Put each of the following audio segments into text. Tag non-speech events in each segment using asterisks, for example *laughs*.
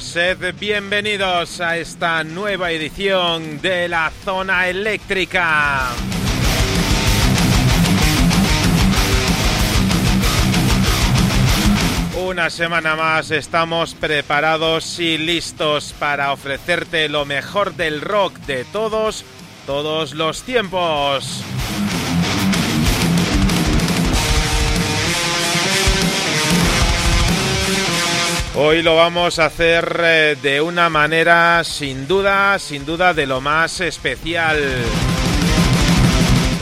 Sed bienvenidos a esta nueva edición de la zona eléctrica. Una semana más estamos preparados y listos para ofrecerte lo mejor del rock de todos, todos los tiempos. Hoy lo vamos a hacer eh, de una manera sin duda, sin duda de lo más especial.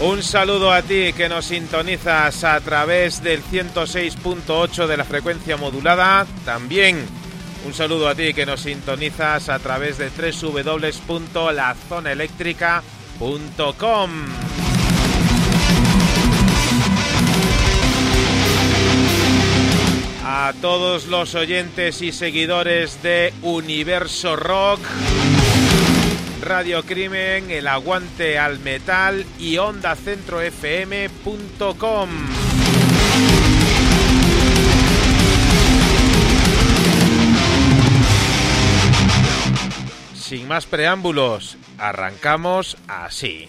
Un saludo a ti que nos sintonizas a través del 106.8 de la frecuencia modulada. También un saludo a ti que nos sintonizas a través de www.lazonaeléctrica.com. a todos los oyentes y seguidores de Universo Rock, Radio Crimen, El Aguante al Metal y OndaCentroFM.com. Sin más preámbulos, arrancamos así.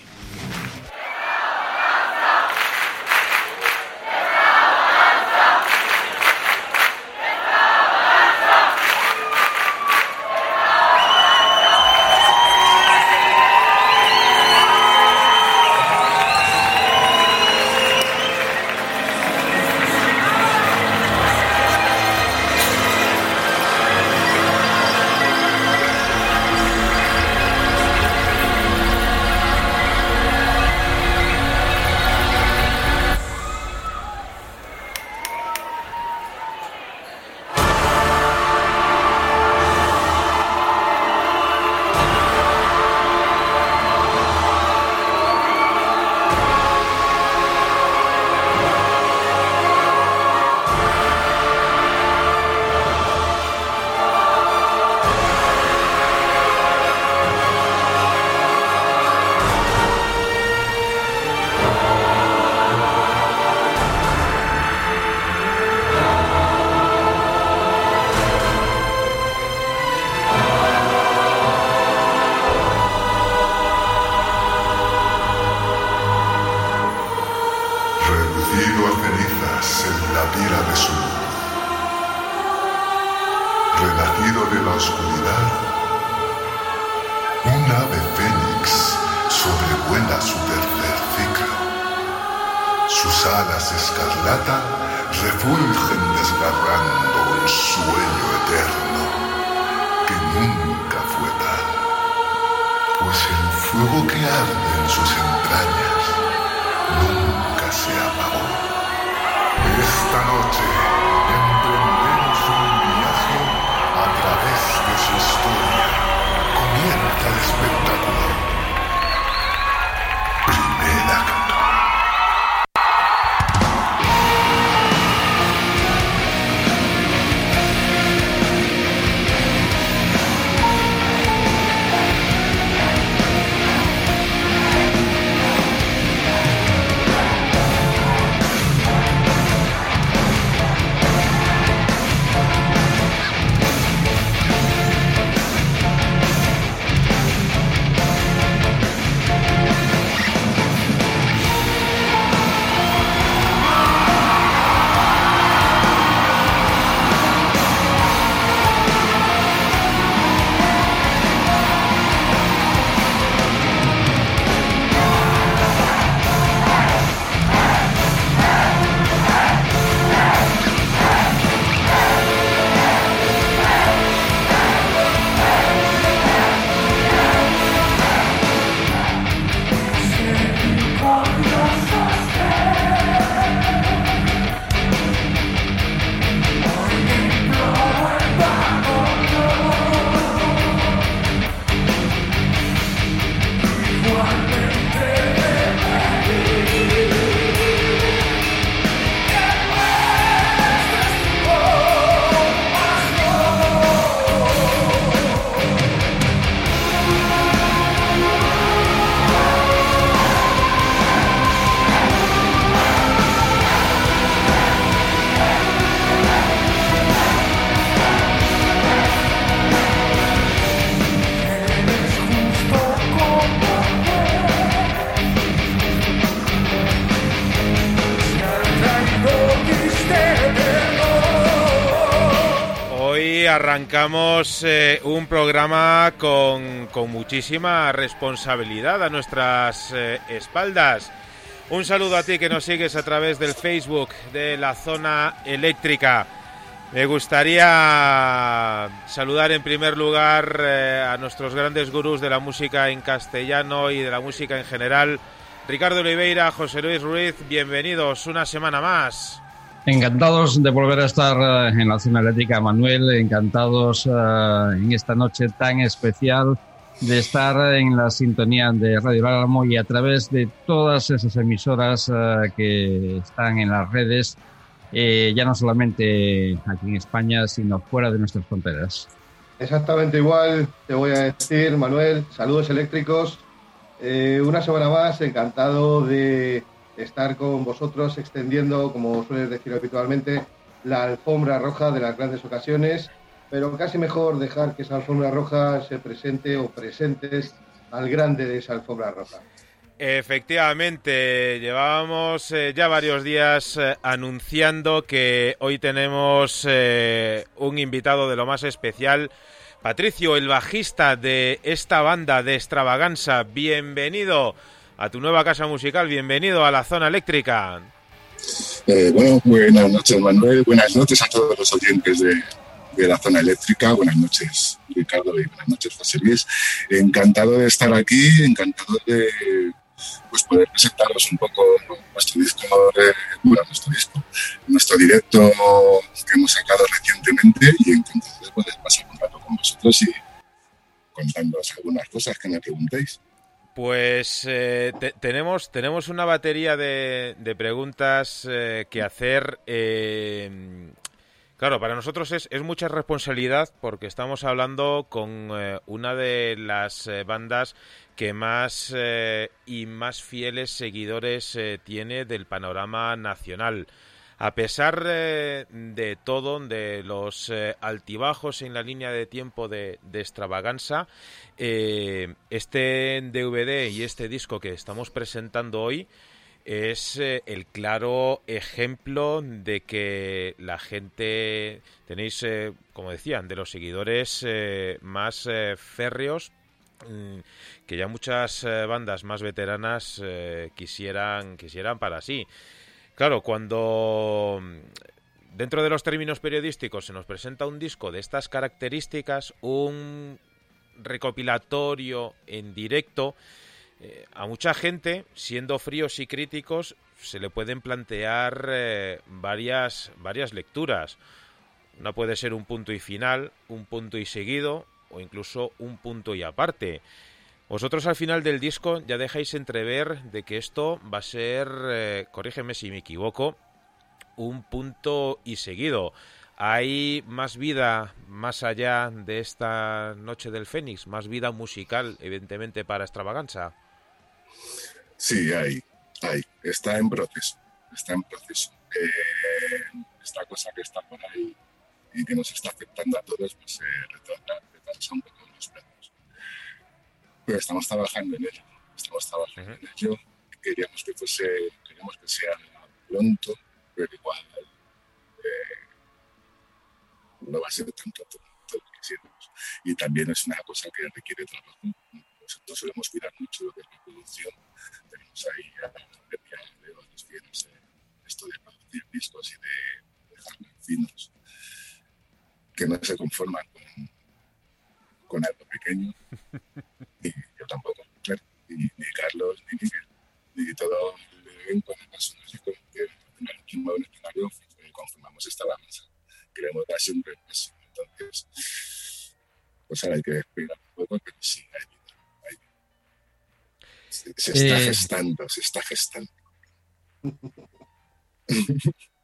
Arrancamos eh, un programa con, con muchísima responsabilidad a nuestras eh, espaldas. Un saludo a ti que nos sigues a través del Facebook de la zona eléctrica. Me gustaría saludar en primer lugar eh, a nuestros grandes gurús de la música en castellano y de la música en general. Ricardo Oliveira, José Luis Ruiz, bienvenidos una semana más. Encantados de volver a estar eh, en la zona eléctrica, Manuel. Encantados eh, en esta noche tan especial de estar en la sintonía de Radio Álamo y a través de todas esas emisoras eh, que están en las redes, ya no solamente aquí en España, sino fuera de nuestras fronteras. Exactamente igual, te voy a decir, Manuel, saludos eléctricos. una semana más, encantado de estar con vosotros extendiendo, como sueles decir habitualmente, la alfombra roja de las grandes ocasiones, pero casi mejor dejar que esa alfombra roja se presente o presentes al grande de esa alfombra roja. Efectivamente, llevábamos eh, ya varios días eh, anunciando que hoy tenemos eh, un invitado de lo más especial. Patricio, el bajista de esta banda de extravaganza, bienvenido a tu nueva casa musical. Bienvenido a la zona eléctrica. Eh, bueno, buenas noches Manuel, buenas noches a todos los oyentes de, la zona eléctrica, buenas noches Ricardo y buenas noches José Luis. Encantado de estar aquí, encantado de pues, poder presentaros un poco nuestro disco, eh, nuestro disco, nuestro directo que hemos sacado recientemente y encantado de poder pasar un rato con vosotros y contándoos algunas cosas que me preguntéis. Pues eh, te, tenemos, tenemos una batería de, preguntas eh, que hacer. Eh, claro, para nosotros es, es, mucha responsabilidad porque estamos hablando con eh, una de las eh, bandas que más y más fieles seguidores tiene del panorama nacional. A pesar eh, de todo, de los eh, altibajos en la línea de tiempo de, extravaganza, eh, este DVD y este disco que estamos presentando hoy es el claro ejemplo de que la gente, tenéis, como decían, de los seguidores más férreos, mm, que ya muchas bandas más veteranas quisieran, quisieran para sí. Claro, cuando mm, dentro de los términos periodísticos se nos presenta un disco de estas características, un recopilatorio en directo, eh, a mucha gente, siendo fríos y críticos, se le pueden plantear eh, varias, varias lecturas. Una puede ser un punto y final, un punto y seguido, o incluso un punto y aparte. Vosotros al final del disco ya dejáis entrever de que esto va a ser, eh, corrígeme si me equivoco, un punto y seguido. ¿Hay más vida más allá de esta noche del Fénix? ¿Más vida musical, evidentemente, para extravaganza? Sí, hay, hay. Está en proceso. Está en proceso. Eh, esta cosa que está por ahí y que nos está afectando a todos, pues eh, retrasa, planos. Pero estamos trabajando en ello. Estamos trabajando en ello. Queríamos que fuese, queríamos que sea pronto, pero igual eh, no va a ser tanto todo lo que quisiéramos. Y también es una cosa que requiere trabajo nosotros solemos cuidar mucho lo que es la producción. Tenemos ahí a de varios fieles esto de producir discos y de dejarlos finos, que no se conforman con, algo pequeño. *laughs* Y yo tampoco, claro. Ni, Carlos, ni Miguel, ni todo el con el personaje con que en el último escenario conformamos esta danza. Queremos dar siempre paso. Entonces, pues ahora hay que esperar un poco, pero sí, hay se está eh, gestando, se está gestando. *laughs*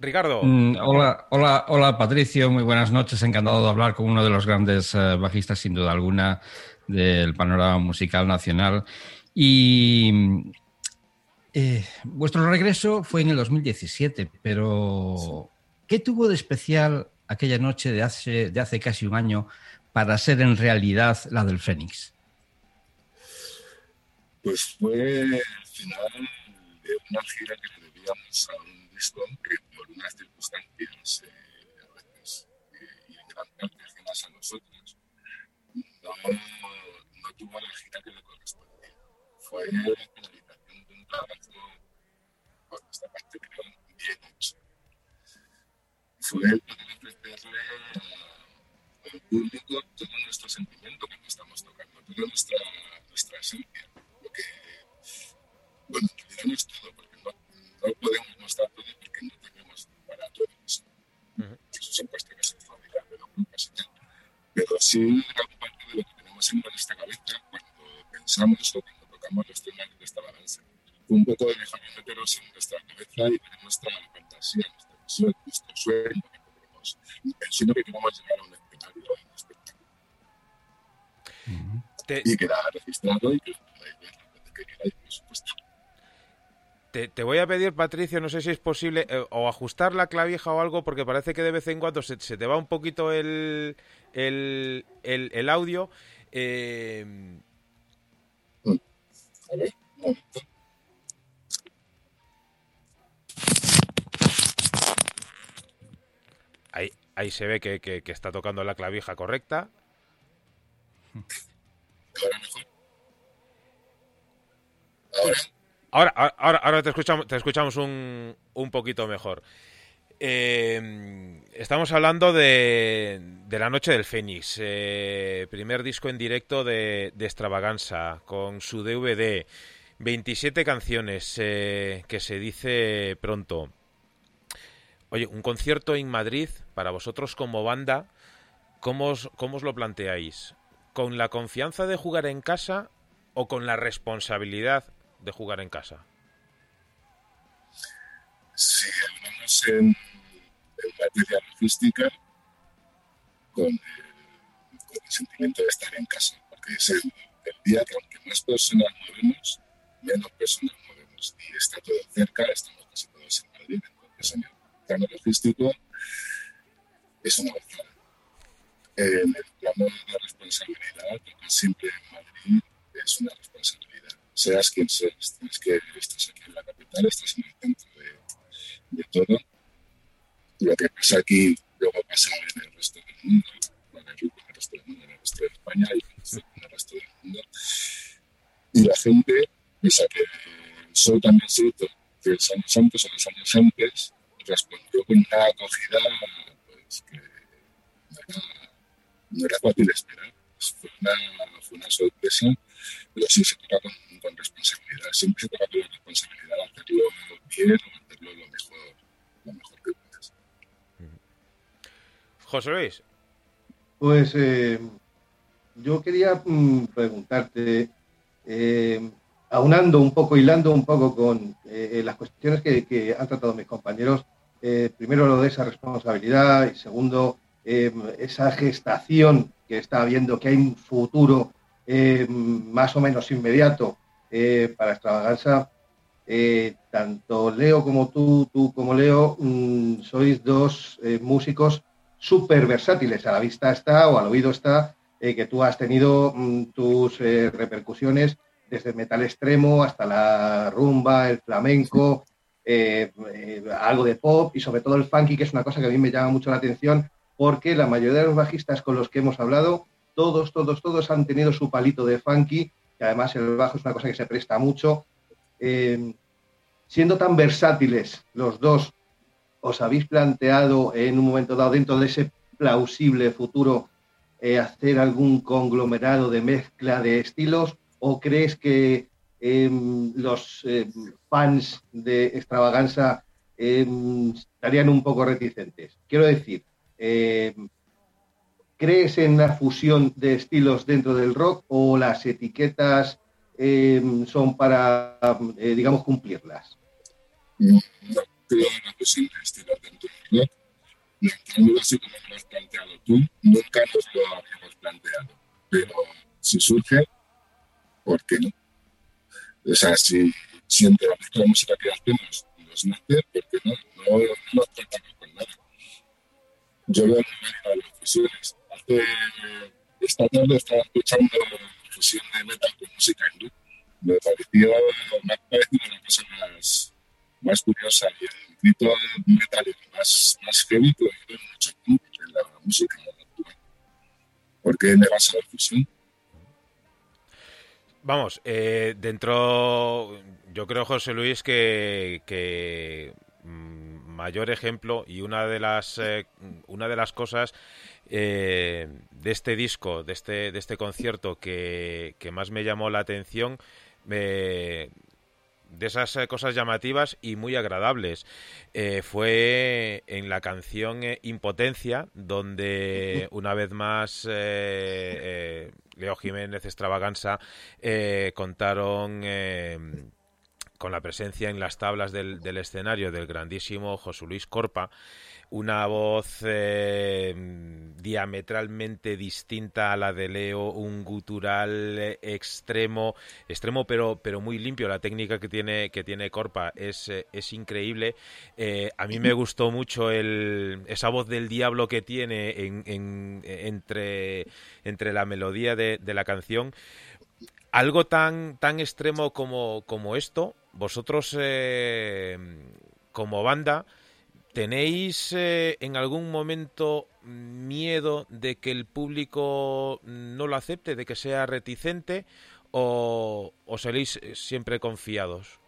Ricardo. Mm, hola, hola, hola Patricio, muy buenas noches. Encantado de hablar con uno de los grandes eh, bajistas, sin duda alguna, del panorama musical nacional. Y eh, vuestro regreso fue en el 2017, pero ¿qué tuvo de especial aquella noche de hace, de hace casi un año para ser en realidad la del Fénix? pues fue el final de una gira que le debíamos a un que por unas circunstancias eh, a veces eh, y en gran parte ajenas a nosotros no, no tuvo la gira que le correspondía. Fue la finalización de un trabajo por nuestra parte creo bien hecho. Fue el poder ofrecerle al público todo nuestro sentimiento que estamos tocando, toda nuestra, nuestra esencia bueno, no es todo, no, no podemos mostrar todo porque no tenemos para todo eso. Uh -huh. Eso son cuestiones de de y tal. Pero sí, gran parte de lo que tenemos en nuestra cabeza cuando pensamos o cuando tocamos los temas de esta balanza. Un poco de dejar meternos en nuestra cabeza y ver nuestra fantasía, nuestra visión, nuestro sueño que tenemos. Pensando que queremos llegar a un escenario, a un espectáculo. Uh -huh. Y queda registrado y que que queráis, por supuesto. Te, voy a pedir, Patricio, no sé si es posible, eh, o ajustar la clavija o algo, porque parece que de vez en cuando se, te va un poquito el, el, el, audio. Eh, ahí, ahí se ve que, que, está tocando la clavija correcta. Ahora, ahora, ahora te escuchamos, te escuchamos un, un poquito mejor. Eh, estamos hablando de, de, La Noche del Fénix, eh, primer disco en directo de, de, Extravaganza, con su DVD, 27 canciones, eh, que se dice pronto. Oye, un concierto en Madrid, para vosotros como banda, ¿cómo os, cómo os lo planteáis? ¿Con la confianza de jugar en casa o con la responsabilidad de jugar en casa? Si hablamos en, en materia logística, con el, sentimiento de estar en casa, porque es el, día que aunque más personas movemos, menos personas movemos. Y está todo cerca, estamos casi todos en Madrid, entonces en el plano logístico es una avanzada. En el plano de la responsabilidad, porque siempre en Madrid es una responsabilidad seas quien seas. Tienes que estás aquí en la capital, estás en el centro de, de todo. Lo que pasa aquí luego pasa en el resto del mundo, en el resto del mundo, en el resto de España y en el resto del mundo. Y la gente, piensa que el sol también cierto que los años antes o los años antes respondió con una acogida pues, que no era, no era fácil esperar. Fue una, fue una sorpresa, pero sí se toca con, con responsabilidad. Siempre se toca con responsabilidad de hacerlo bien o hacerlo lo mejor, lo mejor que puedas. José Luis. Pues eh, yo quería mm, preguntarte, eh, aunando un poco, hilando un poco con eh, las cuestiones que, que, han tratado mis compañeros, eh, primero lo de esa responsabilidad y segundo, eh, esa gestación que está habiendo, que hay un futuro más o menos inmediato para extravaganza. tanto Leo como tú, tú como Leo, mmm, sois dos músicos súper versátiles. A la vista está o al oído está que tú has tenido mmm, tus repercusiones desde el metal extremo hasta la rumba, el flamenco, eh, eh, algo de pop y sobre todo el funky, que es una cosa que a mí me llama mucho la atención, porque la mayoría de los bajistas con los que hemos hablado, todos, todos, todos han tenido su palito de funky, que además el bajo es una cosa que se presta mucho. Eh, siendo tan versátiles los dos, ¿os habéis planteado en un momento dado, dentro de ese plausible futuro, eh, hacer algún conglomerado de mezcla de estilos? ¿O crees que eh, los eh, fans de extravaganza eh, estarían un poco reticentes? Quiero decir, ¿crees en la fusión de estilos dentro del rock o las etiquetas son para, digamos, cumplirlas? No, creo en la fusión de estilos dentro del rock. No, así como me lo has planteado tú, nunca nos lo habíamos planteado. Pero si surge, ¿por qué no? O sea, si, si entre la música que hacemos nos nace, ¿por qué no? No, no tratamos con nada. Yo veo una de las fusiones. Hace, esta tarde estaba escuchando fusión de metal con música hindú. Me pareció, me ha parecido una cosa más, más curiosa y el grito metálico más, más heavy mucho tiempo en la música actual. ¿Por qué me vas a la fusión? Vamos, eh, dentro, yo creo, José Luis, que, que mmm, mayor ejemplo y una de las, eh, una de las cosas eh, de este disco, de este, de este concierto que, que más me llamó la atención, de esas cosas llamativas y muy agradables. Eh, fue en la canción eh, Impotencia, donde una vez más eh, eh, Leo Jiménez Extravaganza eh, contaron con la presencia en las tablas del, del, escenario del grandísimo José Luis Corpa, una voz eh, diametralmente distinta a la de Leo, un gutural extremo, extremo pero, pero muy limpio. La técnica que tiene, que tiene Corpa es, es increíble. Eh, a mí me gustó mucho el, esa voz del diablo que tiene en, en, entre, entre la melodía de, de la canción algo tan, tan extremo como, como esto, vosotros eh, como banda, ¿tenéis eh, en algún momento miedo de que el público no lo acepte, de que sea reticente o, o seréis siempre confiados?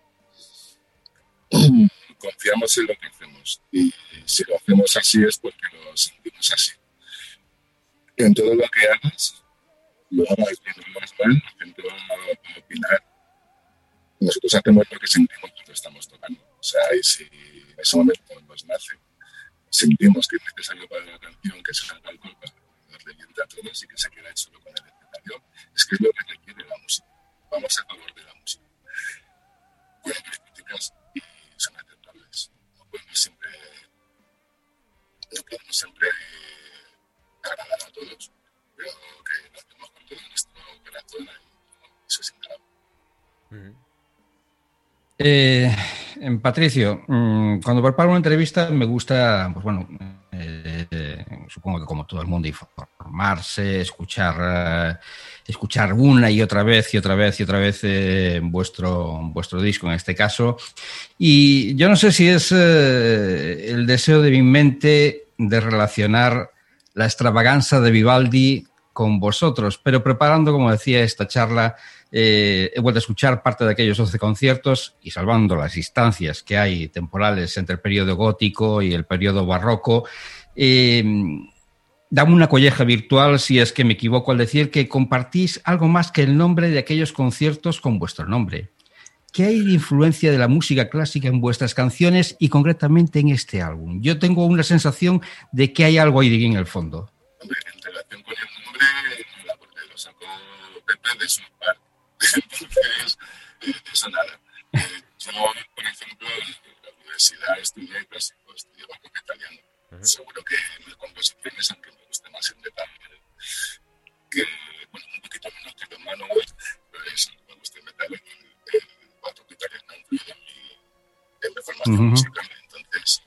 Confiamos en lo que hacemos y si lo hacemos así es porque lo sentimos así. En todo lo que hagas, lo hagas bien o más mal, la gente va a opinar. Nosotros hacemos lo que sentimos cuando estamos tocando. O sea, y si en ese momento nos nace, sentimos que es necesario para la canción que salga el golpe, nos revienta a todos y que se queda solo con el escenario, es que es lo que requiere la música. Vamos a favor de la música. Pueden haber críticas y son aceptables. No podemos siempre, no siempre agradar a todos, pero que lo hacemos con todo nuestro corazón y eso es. Eh, Patricio, mm, cuando preparo una entrevista me gusta, pues bueno, eh, supongo que como todo el mundo, formarse, escuchar, escuchar una y otra vez y otra vez y otra vez vuestro, vuestro disco en este caso. Y yo no sé si es el deseo de mi mente de relacionar la extravaganza de Vivaldi con vosotros, pero preparando, como decía, esta charla, eh, he vuelto a escuchar parte de aquellos 12 conciertos y salvando las distancias que hay temporales entre el periodo gótico y el periodo barroco, eh, dame una colleja virtual si es que me equivoco al decir que compartís algo más que el nombre de aquellos conciertos con vuestro nombre. ¿Qué hay de influencia de la música clásica en vuestras canciones y concretamente en este álbum? Yo tengo una sensación de que hay algo ahí en el fondo. En relación con el nombre, porque lo sacó Pepe de su par. Entonces, eh, eso nada. Eh, yo, por ejemplo, en la universidad estudié clásico, estudié barroco italiano. Seguro que mis composiciones, aunque me guste más el metal, que, bueno, un poquito menos que los manuales, pero eso, me gusta el metal, en reformas uh -huh. musical. Entonces,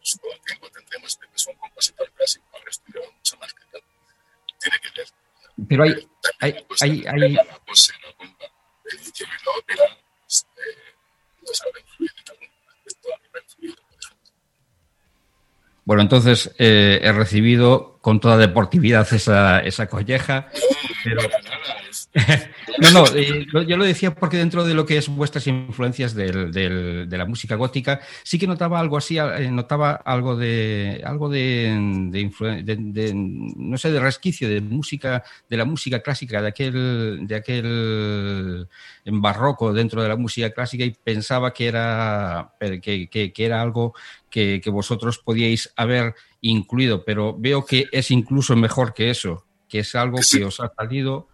supongo que en cuanto tendremos que es un compositor clásico, habrá estudiado mucho más que tal. Tiene que leer. Pero hay. hay, hay, hay... La pose, la compa, el idioma y la ópera, nos habrá influido en algún aspecto, habrá influido, por ejemplo. Bueno, entonces eh, he recibido con toda deportividad esa, esa colleja. Pero... *laughs* No, no, eh, yo lo decía porque dentro de lo que es vuestras influencias del, del, de la música gótica, sí que notaba algo así, eh, notaba algo de, algo de, de, de, no sé, de resquicio de música, de la música clásica, de aquel, de aquel en barroco dentro de la música clásica y pensaba que era, que, que, que era algo que, que vosotros podíais haber incluido, pero veo que es incluso mejor que eso, que es algo que os ha salido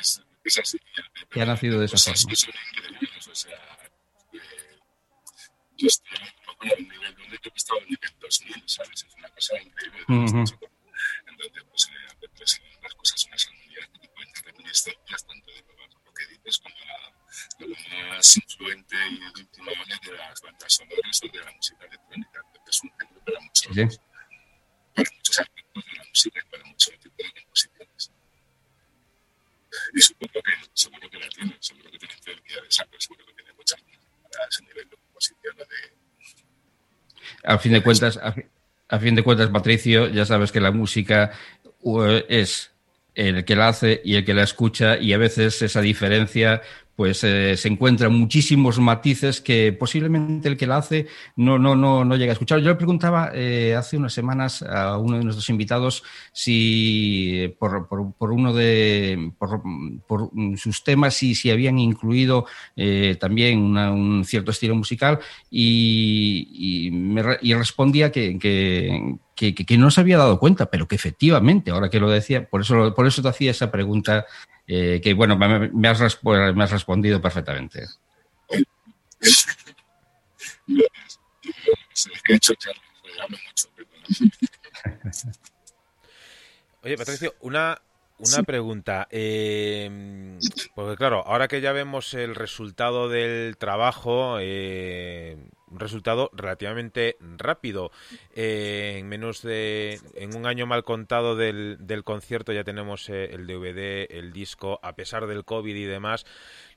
es, es así. Que ha nacido de esa cosas forma. que son increíbles, o sea, eh, yo estoy en el nivel donde yo en el nivel 2000, ¿sabes? Es una cosa increíble. Uh -huh. Pues, eh, pues, las cosas, que pueden reminiscencias tanto de lo que dices como la, de lo más influente y últimamente de las bandas sonoras o de la música electrónica, que es un género para muchos, Sí. para muchos aspectos de la música y para muchos tipos de. Y supongo que, seguro que la tiene, seguro que tiene influencia de pero seguro que tiene muchas para ese nivel de composición de... A fin de cuentas, a, a fin de cuentas, Patricio, ya sabes que la música uh, es el que la hace y el que la escucha y a veces esa diferencia pues eh, se encuentran muchísimos matices que posiblemente el que la hace no, no, no, no llega a escuchar. Yo le preguntaba eh, hace unas semanas a uno de nuestros invitados si eh, por, por, uno de por, sus temas si, si habían incluido también un cierto estilo musical y, me, y respondía que, que, que, que no se había dado cuenta, pero que efectivamente, ahora que lo decía, por eso, por eso te hacía esa pregunta eh, que, bueno, me, me has resp- me has respondido perfectamente. Oye, Patricio, una, una pregunta. Eh, porque claro, ahora que ya vemos el resultado del trabajo, eh, un resultado relativamente rápido. Eh, en menos de. En un año mal contado del, del concierto ya tenemos eh, el DVD, el disco, a pesar del COVID y demás,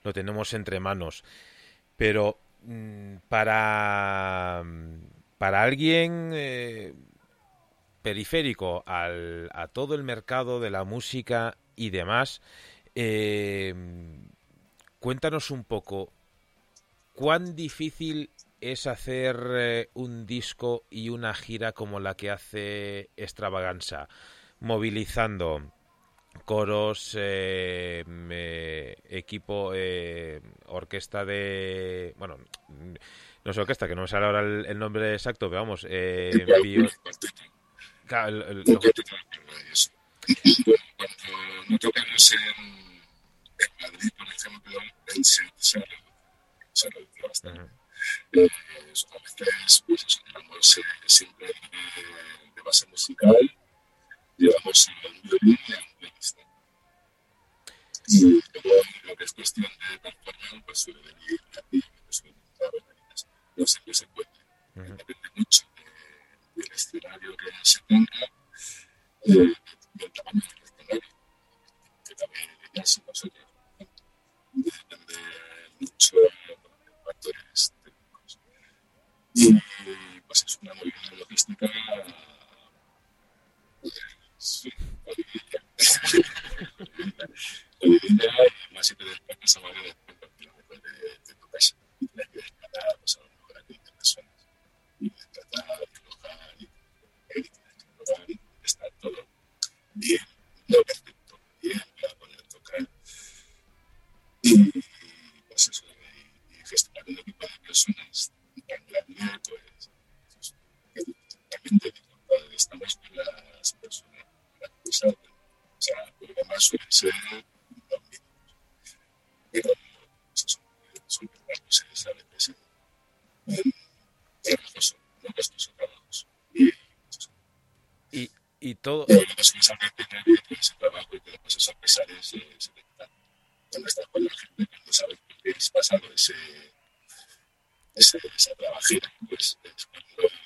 lo tenemos entre manos. Pero mm, para. Para alguien. eh, periférico al, a todo el mercado de la música y demás, cuéntanos un poco cuán difícil es hacer eh, un disco y una gira como la que hace Extravaganza, movilizando coros, eh, eh, equipo, orquesta de... Bueno, no sé orquesta, que no me sale ahora el, el nombre exacto, pero vamos, eh, bio- Claro, el- el- cuando no tocamos en, en Madrid, por ejemplo, en se se lo, se Eh, a veces, pues eh, siempre de, base musical, llevamos un violín y un pianista. Y luego lo que es cuestión de performance, pues suele venir la piel, suele venir las bailarinas. No siempre se puede. Ujú. Depende mucho de- del escenario que se tenga, eh, del tamaño del escenario, que también ya se nosotros depende mucho de factores técnicos. Y pues es una movida logística pues, olvidilla y te desplazas a varios kilómetros de, de tu casa pues, lo mejor a 15 personas y todo bien, no perfecto, bien para poder tocar. Y pues y, gestionar un equipo de personas tan grande, pues también te digo, estamos con las personas, cosas, o sea, los demás suelen ser los mismos. Pero son trabajos a veces en, trabajosos, no costosos trabajos. Y, pues, Y, todo. pero lo que sabe que tener ese trabajo y que las cosas a pesar es se te quita. Cuando estás con la gente, cuando sabes que tienes pasado ese, ese, esa trabajera, pues es cuando, cuando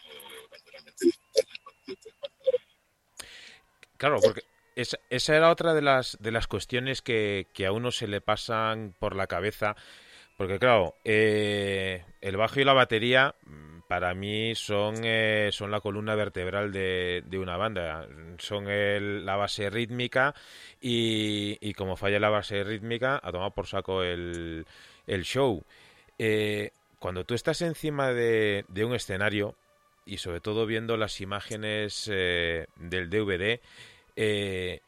Claro, porque esa, esa era otra de las, de las cuestiones que, que a uno se le pasan por la cabeza. Porque claro, eh, el bajo y la batería mm, para mí son, eh, son la columna vertebral de, de una banda. Son el- la base rítmica y, y como falla la base rítmica, a tomar por saco el, el show. Eh, cuando tú estás encima de, de un escenario y sobre todo viendo las imágenes eh, del DVD, eh,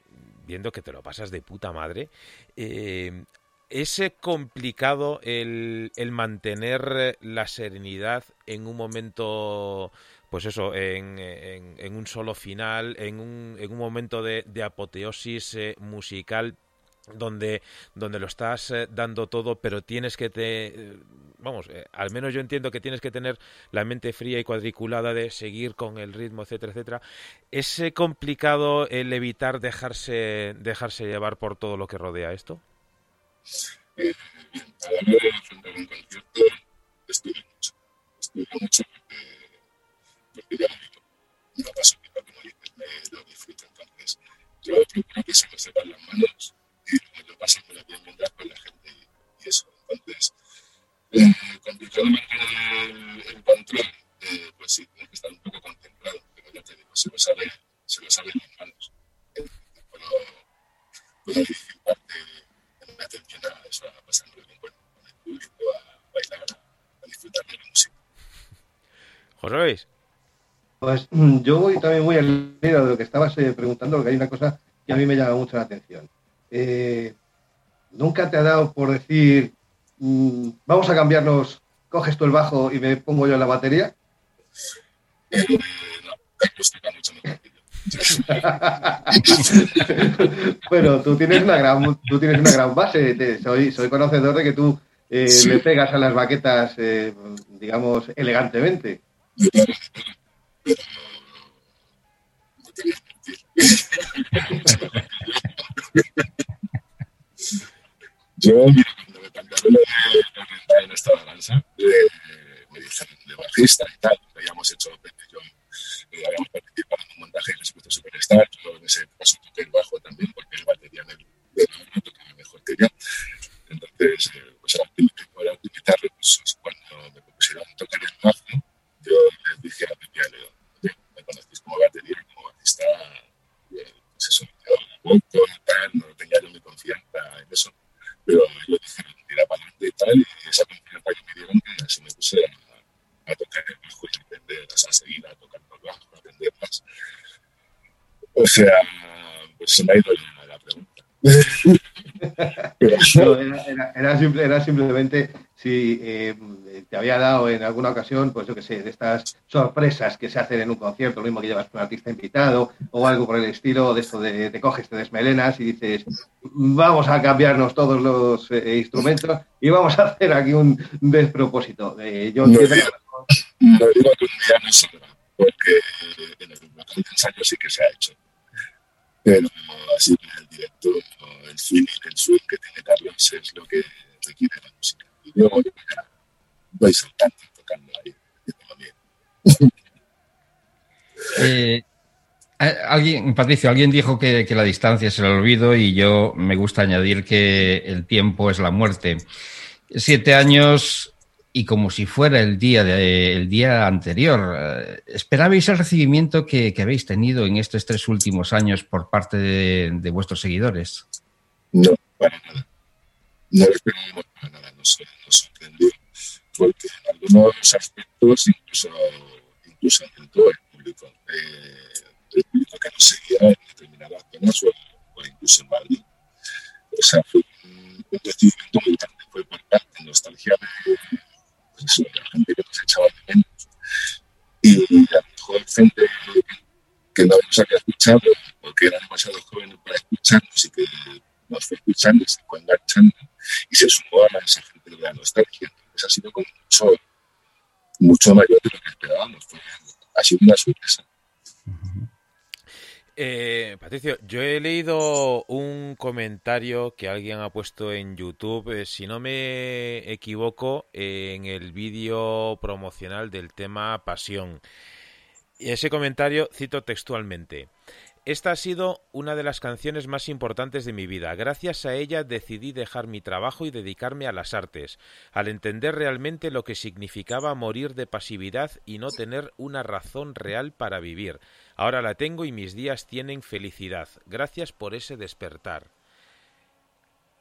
viendo que te lo pasas de puta madre, eh, es complicado el, el mantener la serenidad en un momento, pues eso, en, en- en un solo final, en un, en un momento de, de apoteosis eh, musical donde, donde lo estás eh, dando todo, pero tienes que te... eh, Vamos, eh, al menos yo entiendo que tienes que tener la mente fría y cuadriculada de seguir con el ritmo, etcétera, etcétera. ¿Es eh, complicado el evitar dejarse, dejarse llevar por todo lo que rodea esto? a la hora de afrontar un concierto, estudio mucho. Estudio mucho porque, ya lo lo paso pipa, como dices, lo disfruto. Entonces, yo procuro que se me sepan las manos y me lo paso muy bien mientras con la gente y, y eso. Entonces, eh, complicado mantener el, el control, eh, pues sí, tienes que estar un poco concentrado, pero ya te digo, se lo sabe, se lo sabe en las manos. Eh, puedo, puedo dirigir parte de mi atención a eso, a pasarlo bien con, con el público, a bailar, a, a disfrutar de la música. José Luis. Pues mm, yo voy también muy al hilo de lo que estabas eh, preguntando, porque hay una cosa que a mí me llama mucho la atención. Eh, ¿Nunca te ha dado por decir, mm, vamos a cambiarnos, coges tú el bajo y me pongo yo la batería? Eh, no, Carlos toca mucho mejor que yo. Pero tú tienes una gran, tú tienes una gran base. te- soy, soy conocedor de que tú eh, Sí. le pegas a las baquetas, eh, digamos, elegantemente. Yo, mira, cuando me plantearon lo de en esta eh, me dijeron de bajista y tal, habíamos hecho, yo eh, habíamos participado en un montaje de Jesucristo Superstar, yo en ese caso toqué el bajo también, porque el batería del, del no tocaba mejor que yo. Entonces, eh, pues era para limitar recursos. Cuando me propusieron tocar el bajo, yo les dije a "Oye, me conocéis como batería como bajista, eh, pues eso, yo voto y tal, no tenía yo mi confianza en eso. Pero ellos dijeron, tira para adelante y tal, y esa confianza que me dieron, que así me puse a, a tocar el bajo y a aprender, a seguir a tocar el bajo, a aprender más. O sea, pues se me ha ido. Pero No, era, era- era simple- era simplemente si eh, te había dado en alguna ocasión, pues yo qué sé, de estas sorpresas que se hacen en un concierto, lo mismo que llevas con un artista invitado o algo por el estilo, de esto de te coges, te desmelenas y dices, vamos a cambiarnos todos los eh, instrumentos y vamos a hacer aquí un despropósito. Eh, yo No, tío. no digo que un día no porque en el de ensayo sí que se ha hecho. Pero así en el directo, el feeling, el swing que tiene Carlos es lo que requiere la música. Y luego yo ya voy saltando, tocando ahí, bien. *laughs* Eh, alguien, Patricio, alguien dijo que, la distancia es el olvido y yo me gusta añadir que el tiempo es la muerte. Siete años y como si fuera el día, de, el día anterior. Eh, ¿Esperabais el recibimiento que, habéis tenido en estos tres últimos años por parte de, vuestros seguidores? No, para nada. No lo esperábamos para nada. Nos, sorprendió porque en algunos aspectos incluso, incluso todo el público. Eh, el público que nos seguía en determinadas zonas o, incluso en Madrid. O sea, fue un, un recibimiento muy grande, fue por parte nostalgia de, pues eso, la gente que nos echaba de menos. Y a lo mejor gente que no nos había escuchado o que eran demasiado jóvenes para escucharnos y que nos fue escuchando y se fue enganchando y se sumó a esa gente de la nostalgia. Entonces ha sido como mucho, mucho mayor de lo que esperábamos. Ha sido una sorpresa. Eh, Patricio, yo he leído un comentario que alguien ha puesto en YouTube, eh, si no me equivoco, en el vídeo promocional del tema Pasión. Ese comentario cito textualmente. Esta ha sido una de las canciones más importantes de mi vida. Gracias a ella decidí dejar mi trabajo y dedicarme a las artes, al entender realmente lo que significaba morir de pasividad y no tener una razón real para vivir. Ahora la tengo y mis días tienen felicidad. Gracias por ese despertar.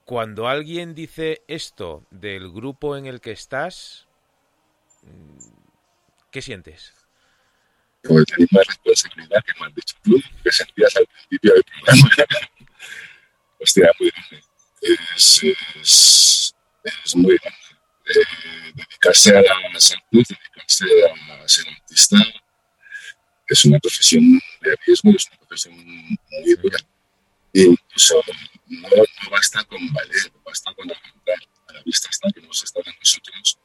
Cuando alguien dice esto del grupo en el que estás, ¿qué sientes? Pues tenéis más responsabilidad que me has dicho tú, que sentías al principio del programa. *laughs* Hostia, muy grande. Es, es, es muy grande. Eh, dedicarse a la salud, dedicarse a ser artista, es una profesión de riesgo, es una profesión muy dura. E incluso no, no, basta con valer, basta con aguantar. A la vista está que hemos estado nosotros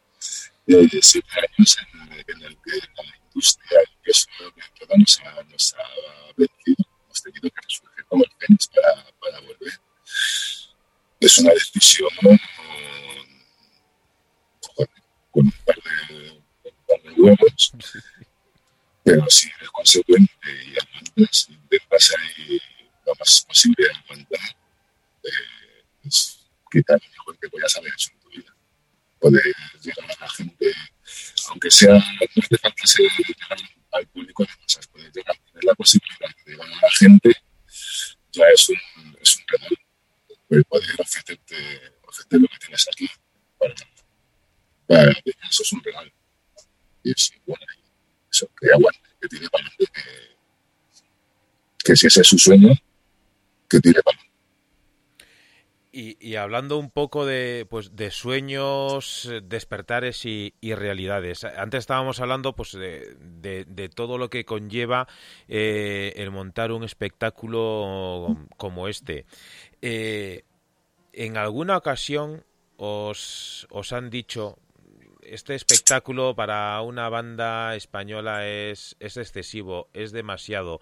eh, siete años en, en, el que la industria, que es lo que todo nos ha, nos ha vencido, hemos tenido que resurgir como el fénix para, para volver. Es una decisión con, con un par de, un par de huevos pero si eres consecuente y aguantas, intentas ahí lo más posible aguantar, eh, es quitar lo mejor que puedas haber hecho en tu vida. Poder llegar a la gente, aunque sea, no hace falta ser llegar al público de cosas, poder llegar a tener la posibilidad de llegar a la gente, ya es un, es un regalo. Poder ofrecerte, ofrecer lo que tienes aquí para, para eso es un regalo. Y es bueno que si ese es su sueño, que tiene para y, y, hablando un poco de, pues, de sueños, despertares y, y realidades. Antes estábamos hablando pues, de, de, de todo lo que conlleva eh, el montar un espectáculo como este. Eh, ¿En alguna ocasión os, os han dicho, este espectáculo para una banda española es, es excesivo, es demasiado.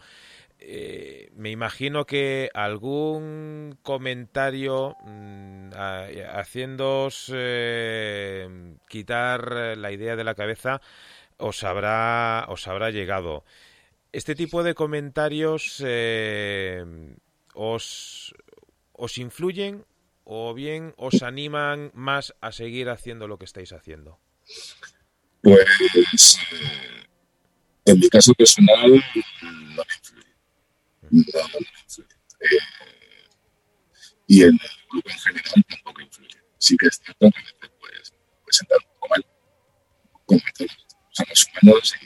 Eh, me imagino que algún comentario mm, eh, quitar la idea de la cabeza os habrá, os habrá llegado. Este tipo de comentarios eh, os, os influyen o bien os animan más a seguir haciendo lo que estáis haciendo. Pues eh, en mi caso personal no me influye. No, me influye. Eh, y en el grupo en general tampoco influye. Sí que es cierto que a veces pues, puede sentar un poco mal, como. Somos humanos, y,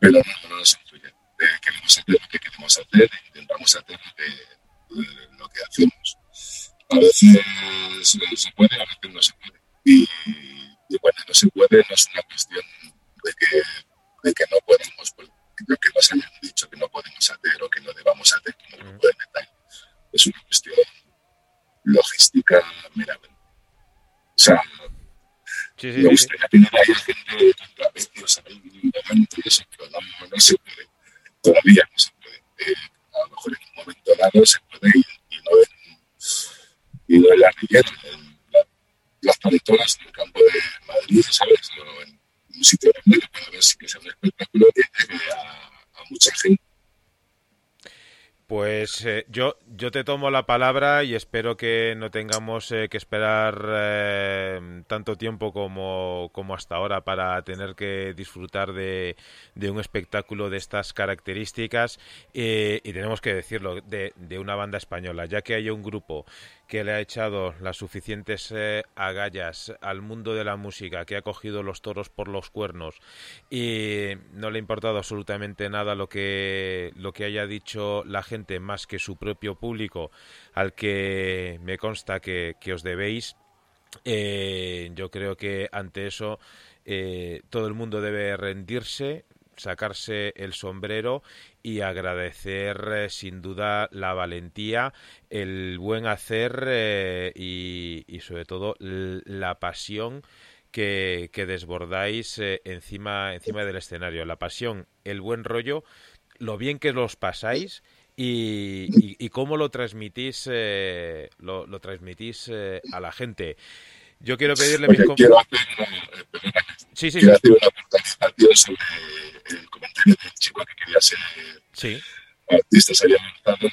pero no, no nos influye. Eh, queremos hacer lo que queremos hacer e intentamos hacer lo que, lo que hacemos. A veces se puede, a veces no se puede. Y y bueno, no se puede, no es una cuestión de que, de que no podemos, pues, lo que nos hayan dicho que no podemos hacer o que no debamos hacer, no lo pueden meter. Es una cuestión logística meramente. O sea, sí, sí, me gustaría sí. tener ahí gente contra vecinos ahí delante y eso, pero no, no se puede. Todavía no se puede. Eh, a lo mejor en un momento dado se puede ir y no en, y no en la rillera, en las trayectorias en el campo de Madrid, ¿sabes? O en un sitio donde para ver si que sea un espectáculo que llegue a, a mucha gente. Pues eh, yo, yo te tomo la palabra y espero que no tengamos eh, que esperar eh, tanto tiempo como, como, hasta ahora para tener que disfrutar de, de un espectáculo de estas características y tenemos que decirlo, de, de, una banda española, ya que hay un grupo que le ha echado las suficientes eh, agallas al mundo de la música, que ha cogido los toros por los cuernos y no le ha importado absolutamente nada lo que, lo que haya dicho la gente más que su propio público, al que me consta que, os debéis. Eh, yo creo que ante eso eh, todo el mundo debe rendirse, sacarse el sombrero y agradecer eh, sin duda la valentía, el buen hacer eh, y, sobre todo la pasión que, desbordáis eh, encima, encima del escenario. La pasión, el buen rollo, lo bien que los pasáis y, cómo lo transmitís, lo, lo, transmitís a la gente. Yo quiero pedirle mis quiero hacer, sí, sí, quiero hacer una sobre el comentario del chico que quería ser sí. artista, se había lanzado.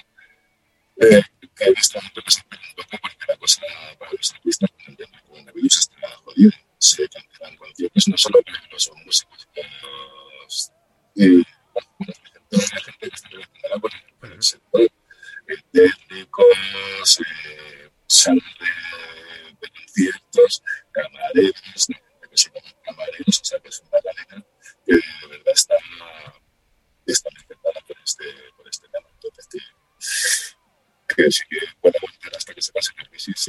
Eh, este momento que se un poco porque la cosa para los artistas con el coronavirus está jodida. Se cancelan conciertos, no solo los músicos, los, eh, la gente que está relacionada con el, sector, técnicos, eh, salas de, de conciertos, camareros, camareros, o sea que es una cadena que de verdad está, está por este, por este tema. Entonces, que, que sí que puede aguantar hasta que se pase la crisis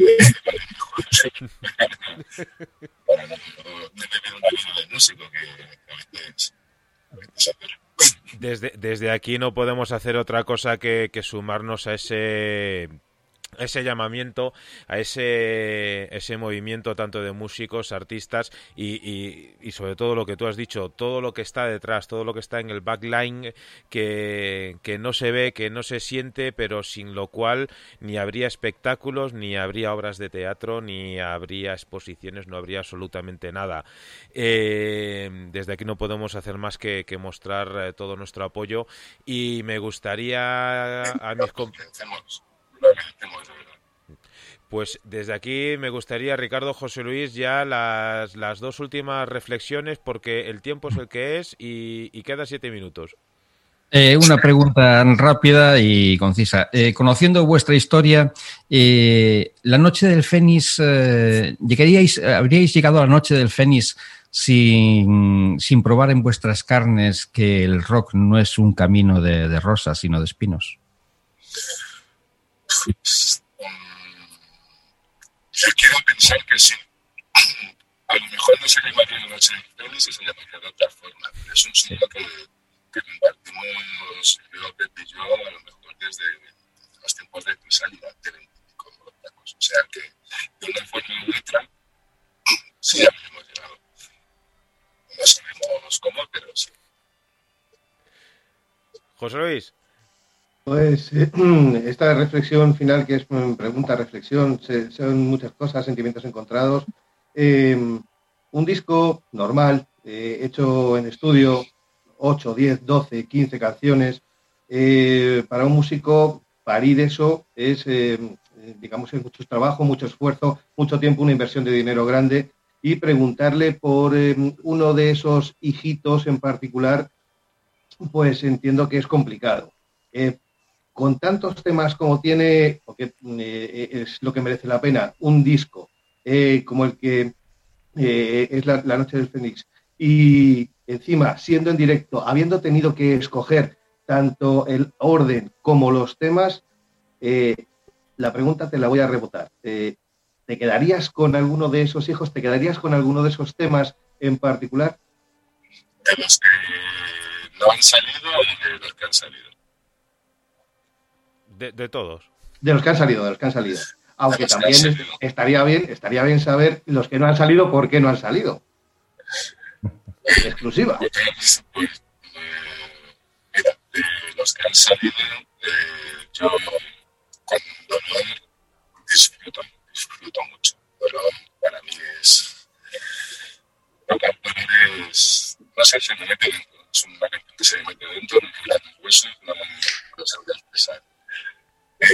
para no, tener una vida de músico que a veces, a veces. Desde, desde aquí no podemos hacer otra cosa que, que sumarnos a ese ese llamamiento, a ese, ese movimiento tanto de músicos, artistas y, y, sobre todo lo que tú has dicho, todo lo que está detrás, todo lo que está en el backline que, que no se ve, que no se siente, pero sin lo cual ni habría espectáculos, ni habría obras de teatro, ni habría exposiciones, no habría absolutamente nada. Eh, desde aquí no podemos hacer más que, que mostrar eh, todo nuestro apoyo y me gustaría a mis compañeros pues desde aquí me gustaría, Ricardo José Luis, ya las, las dos últimas reflexiones, porque el tiempo es el que es y, queda siete minutos. Eh, una pregunta rápida y concisa. Eh, conociendo vuestra historia, eh, la noche del Fénix, ¿llegaríais, ¿habríais llegado a la noche del Fénix sin, sin, probar en vuestras carnes que el rock no es un camino de rosas, sino de espinos? Yo quiero pensar que sí. A lo mejor no se llamaría la noche de se llamaría de otra forma. Es un sueño que, que compartimos yo, Pepe y yo, a lo mejor desde los tiempos de tu salida de 25 O sea que de una forma u otra sí habíamos llegado. No sabemos cómo, pero sí. José Luis. Pues *clears throat* esta reflexión final, que es pregunta, reflexión, son muchas cosas, sentimientos encontrados. Eh, un disco normal, eh, hecho en estudio, 8, 10, 12, 15 canciones. Eh, para un músico, parir eso es, eh, digamos, es mucho trabajo, mucho esfuerzo, mucho tiempo, una inversión de dinero grande. Y preguntarle por uno de esos hijitos en particular, pues entiendo que es complicado con tantos temas como tiene, porque eh, es lo que merece la pena, un disco eh, como el que eh, es la, Noche del Fénix, y encima siendo en directo, habiendo tenido que escoger tanto el orden como los temas, la pregunta te la voy a rebotar. ¿Te quedarías con alguno de esos hijos? ¿Te quedarías con alguno de esos temas en particular? De los que no han salido y de los que han salido. De, de, todos. De los que han salido, de los que han salido. Aunque también estaría bien, estaría bien saber los que no han salido, por qué no han salido. Exclusiva. Mira, *laughs* de los que han salido, eh, yo con dolor disfruto, disfruto mucho. Dolor para mí es. Tocar dolor es. No sé, se me mete dentro. Es una canción que se me mete dentro, me en el hueso, no, no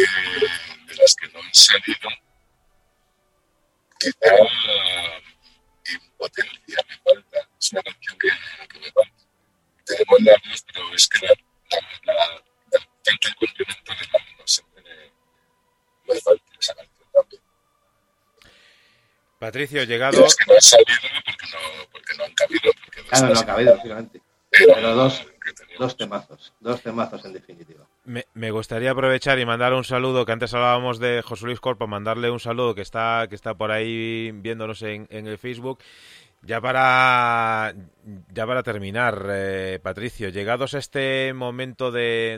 de las que no han salido, quizá eh, Impotencia me falta, es una canción que, que me falta. Tenemos la pero es que la, la, la, la el condimento de la mano siempre me, me falta esa canción también. Patricio, llegado. Pero es que no han salido porque no, porque no han cabido. Porque no, ah, no, han cabido, lógicamente. Pero dos, dos temazos, dos temazos en definitiva. Me, me gustaría aprovechar y mandar un saludo, que antes hablábamos de José Luis Corpo, mandarle un saludo que está, que está por ahí viéndonos en, en el Facebook. Ya para, ya para terminar, eh, Patricio, llegados a este momento de,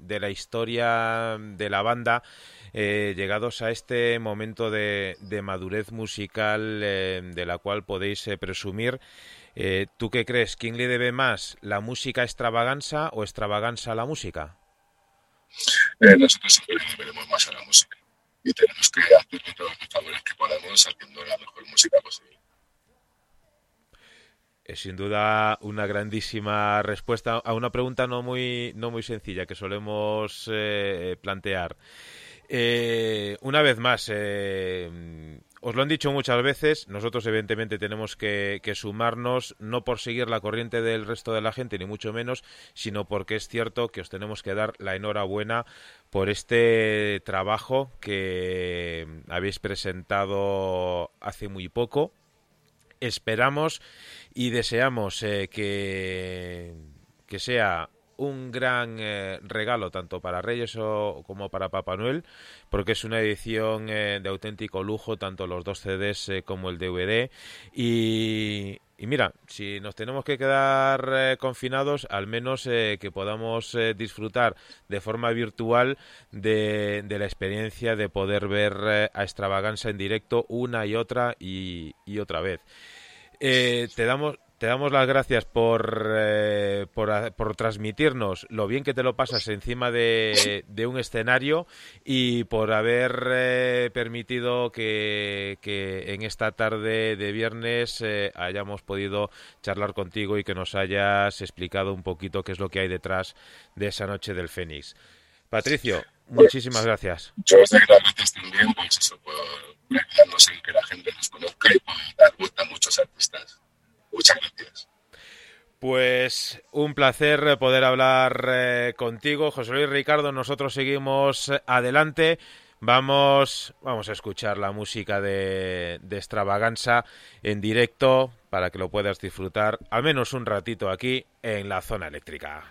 de la historia de la banda, eh, llegados a este momento de, de madurez musical eh, de la cual podéis eh, presumir, eh, ¿tú qué crees? ¿Quién le debe más, la música extravaganza o extravaganza a la música? Eh, nosotros siempre le debemos más a la música y tenemos que hacerle todos los favores que podamos haciendo la mejor música posible. Es sin duda una grandísima respuesta a una pregunta no muy, no muy sencilla que solemos eh, plantear. Eh, una vez más, eh, os lo han dicho muchas veces, nosotros evidentemente tenemos que, sumarnos, no por seguir la corriente del resto de la gente, ni mucho menos, sino porque es cierto que os tenemos que dar la enhorabuena por este trabajo que habéis presentado hace muy poco. Esperamos y deseamos eh, que, que sea un gran eh, regalo tanto para Reyes o, como para Papá Noel, porque es una edición eh, de auténtico lujo, tanto los dos CDs eh, como el DVD. Y, mira, si nos tenemos que quedar confinados, al menos que podamos disfrutar de forma virtual de, de, la experiencia de poder ver a Extravaganza en directo una y otra y, y otra vez. Te damos te damos las gracias por, eh, por, por, transmitirnos lo bien que te lo pasas encima de, de un escenario y por haber eh, permitido que, que, en esta tarde de viernes eh, hayamos podido charlar contigo y que nos hayas explicado un poquito qué es lo que hay detrás de esa noche del Fénix. Patricio, muchísimas gracias. Yo las gracias también pues eso, por en que la gente nos conozca y por dar vuelta a muchos artistas. Muchas gracias. Pues un placer poder hablar eh, contigo, José Luis Ricardo. Nosotros seguimos adelante. Vamos, vamos a escuchar la música de, de Extravaganza en directo para que lo puedas disfrutar al menos un ratito aquí en la zona eléctrica.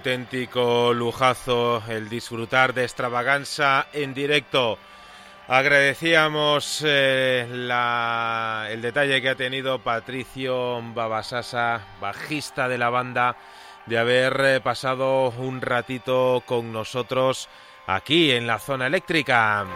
Auténtico lujazo el disfrutar de extravaganza en directo. Agradecíamos eh, el detalle que ha tenido Patricio Babasasa, bajista de la banda, de haber eh, pasado un ratito con nosotros aquí en la zona eléctrica.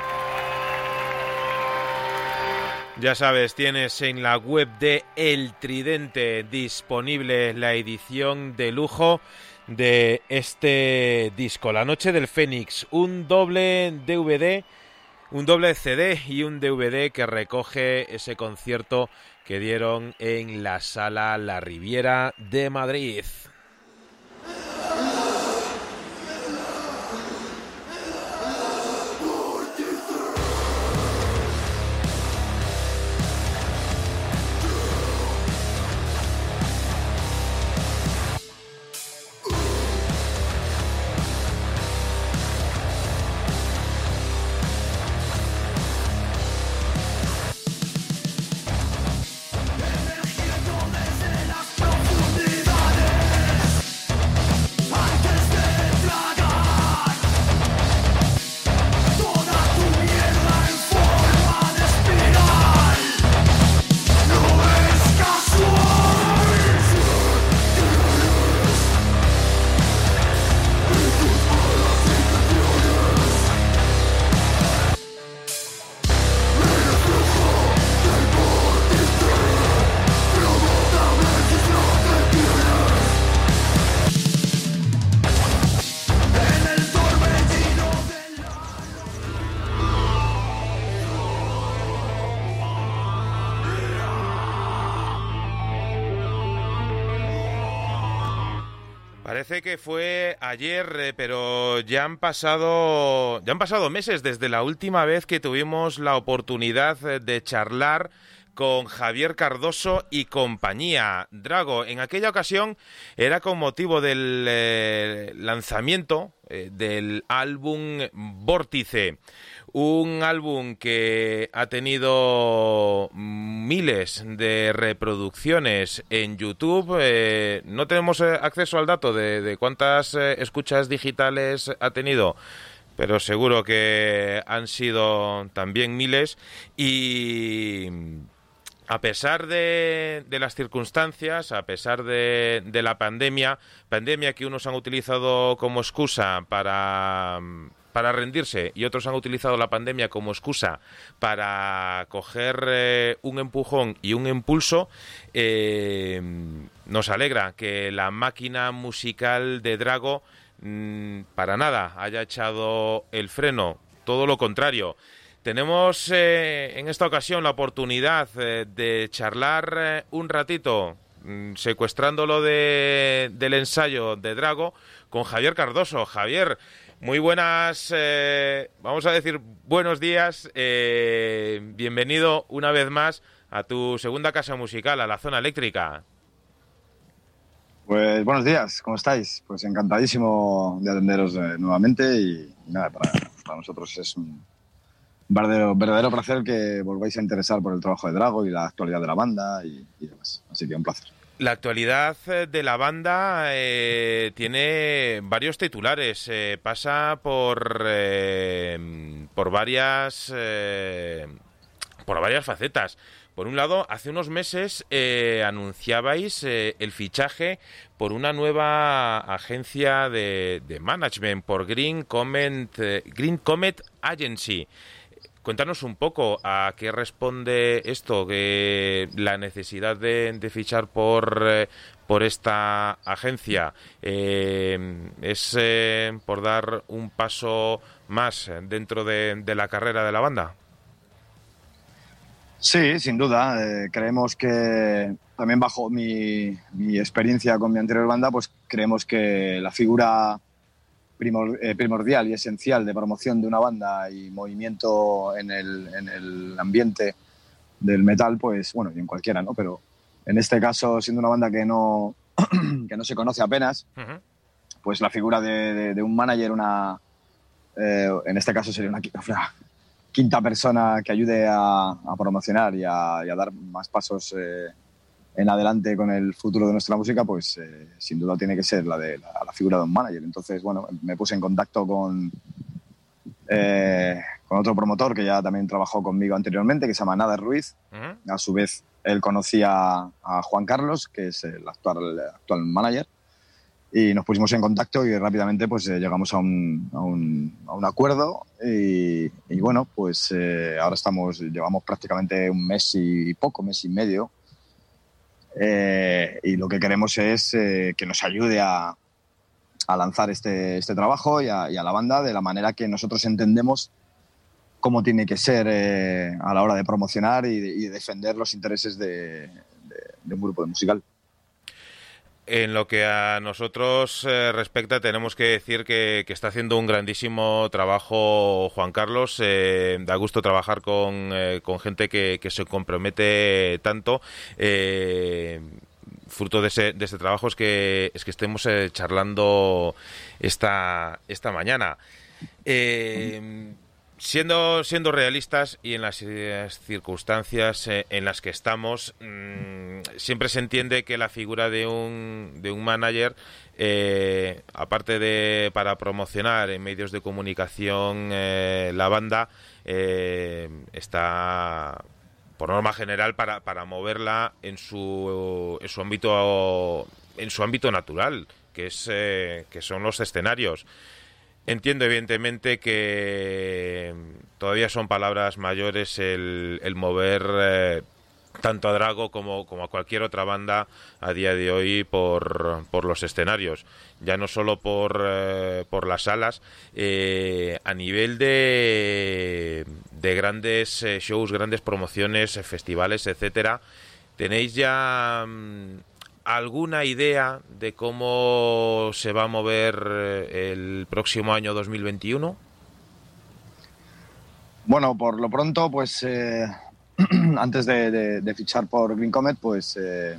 Ya sabes, tienes en la web de El Tridente disponible la edición de lujo de este disco, La Noche del Fénix, un doble DVD, un doble CD y un DVD que recoge ese concierto que dieron en la sala La Riviera de Madrid. Parece que fue ayer, eh, pero ya han pasado ya han pasado meses desde la última vez que tuvimos la oportunidad eh, de charlar con Javier Cardoso y compañía. Drago, en aquella ocasión era con motivo del eh, lanzamiento del álbum Vórtice un álbum que ha tenido miles de reproducciones en YouTube. Eh, no tenemos eh, acceso al dato de, cuántas eh, escuchas digitales ha tenido, pero seguro que han sido también miles. Y a pesar de, las circunstancias, a pesar de, de la pandemia, pandemia que unos han utilizado como excusa para para rendirse y otros han utilizado la pandemia como excusa para coger eh, un empujón y un impulso, eh, nos alegra que la máquina musical de Drago mm, para nada haya echado el freno, todo lo contrario. Tenemos eh, en esta ocasión la oportunidad de charlar un ratito mm, secuestrándolo de, del ensayo de Drago con Javier Cardoso. Javier, muy buenas, eh, vamos a decir buenos días. Eh, bienvenido una vez más a tu segunda casa musical, a la zona eléctrica. Pues buenos días, ¿cómo estáis? Pues encantadísimo de atenderos eh, nuevamente y, nada, para, nosotros es un verdadero, placer que volváis a interesar por el trabajo de Drago y la actualidad de la banda y demás. Así que un placer. La actualidad eh, de la banda eh, tiene varios titulares. Eh, pasa por por varias por varias facetas. Por un lado, hace unos meses anunciabais el fichaje por una nueva agencia de, de management, por Green Comet, Green Comet Agency. Cuéntanos un poco a qué responde esto, que la necesidad de, fichar por, eh, por esta agencia eh, es eh, por dar un paso más dentro de, la carrera de la banda. Sí, sin duda. creemos que también bajo mi, mi experiencia con mi anterior banda, pues creemos que la figura primordial y esencial de promoción de una banda y movimiento en el, en el ambiente del metal, pues bueno, y en cualquiera, ¿no? Pero en este caso, siendo una banda que no, *clears throat* que no se conoce apenas, pues la figura de, un manager, una, eh, en este caso sería una, *laughs* quinta persona que ayude a, promocionar y a, dar más pasos eh, en adelante con el futuro de nuestra música, pues eh, sin duda tiene que ser la de la, figura de un manager. Entonces, bueno, me puse en contacto con, eh, con otro promotor que ya también trabajó conmigo anteriormente, que se llama Nada Ruiz. A su vez, él conocía a Juan Carlos, que es el actual, actual manager y nos pusimos en contacto y rápidamente pues eh, llegamos a un, a un, a un acuerdo y, y, bueno pues ahora estamos llevamos prácticamente un mes y poco mes y medio eh, y lo que queremos es que nos ayude a, a lanzar este, este trabajo y a, la banda de la manera que nosotros entendemos cómo tiene que ser a la hora de promocionar y, defender los intereses de, de, de un grupo de musical. En lo que a nosotros eh, respecta, tenemos que decir que, está haciendo un grandísimo trabajo Juan Carlos. Eh, da gusto trabajar con, eh, gente que, se compromete tanto. fruto de ese, de ese trabajo es que, es que estemos charlando esta mañana. Siendo, siendo realistas y en las circunstancias eh, en las que estamos, mm, siempre se entiende que la figura de un, de un manager, eh, aparte de para promocionar en medios de comunicación eh, la banda, está por norma general para, para moverla en su, en su ámbito en su ámbito natural, que es que son los escenarios. Entiendo evidentemente que todavía son palabras mayores el, mover eh, tanto a Drago como, como, a cualquier otra banda a día de hoy por, por los escenarios, ya no solo por, eh, por las salas, eh, a nivel de, de grandes shows, grandes promociones, festivales, etcétera, tenéis ya mm, alguna idea de cómo se va a mover eh, el próximo año 2021? Bueno, por lo pronto, pues eh, *clears throat* antes de, fichar por Green Comet, pues eh,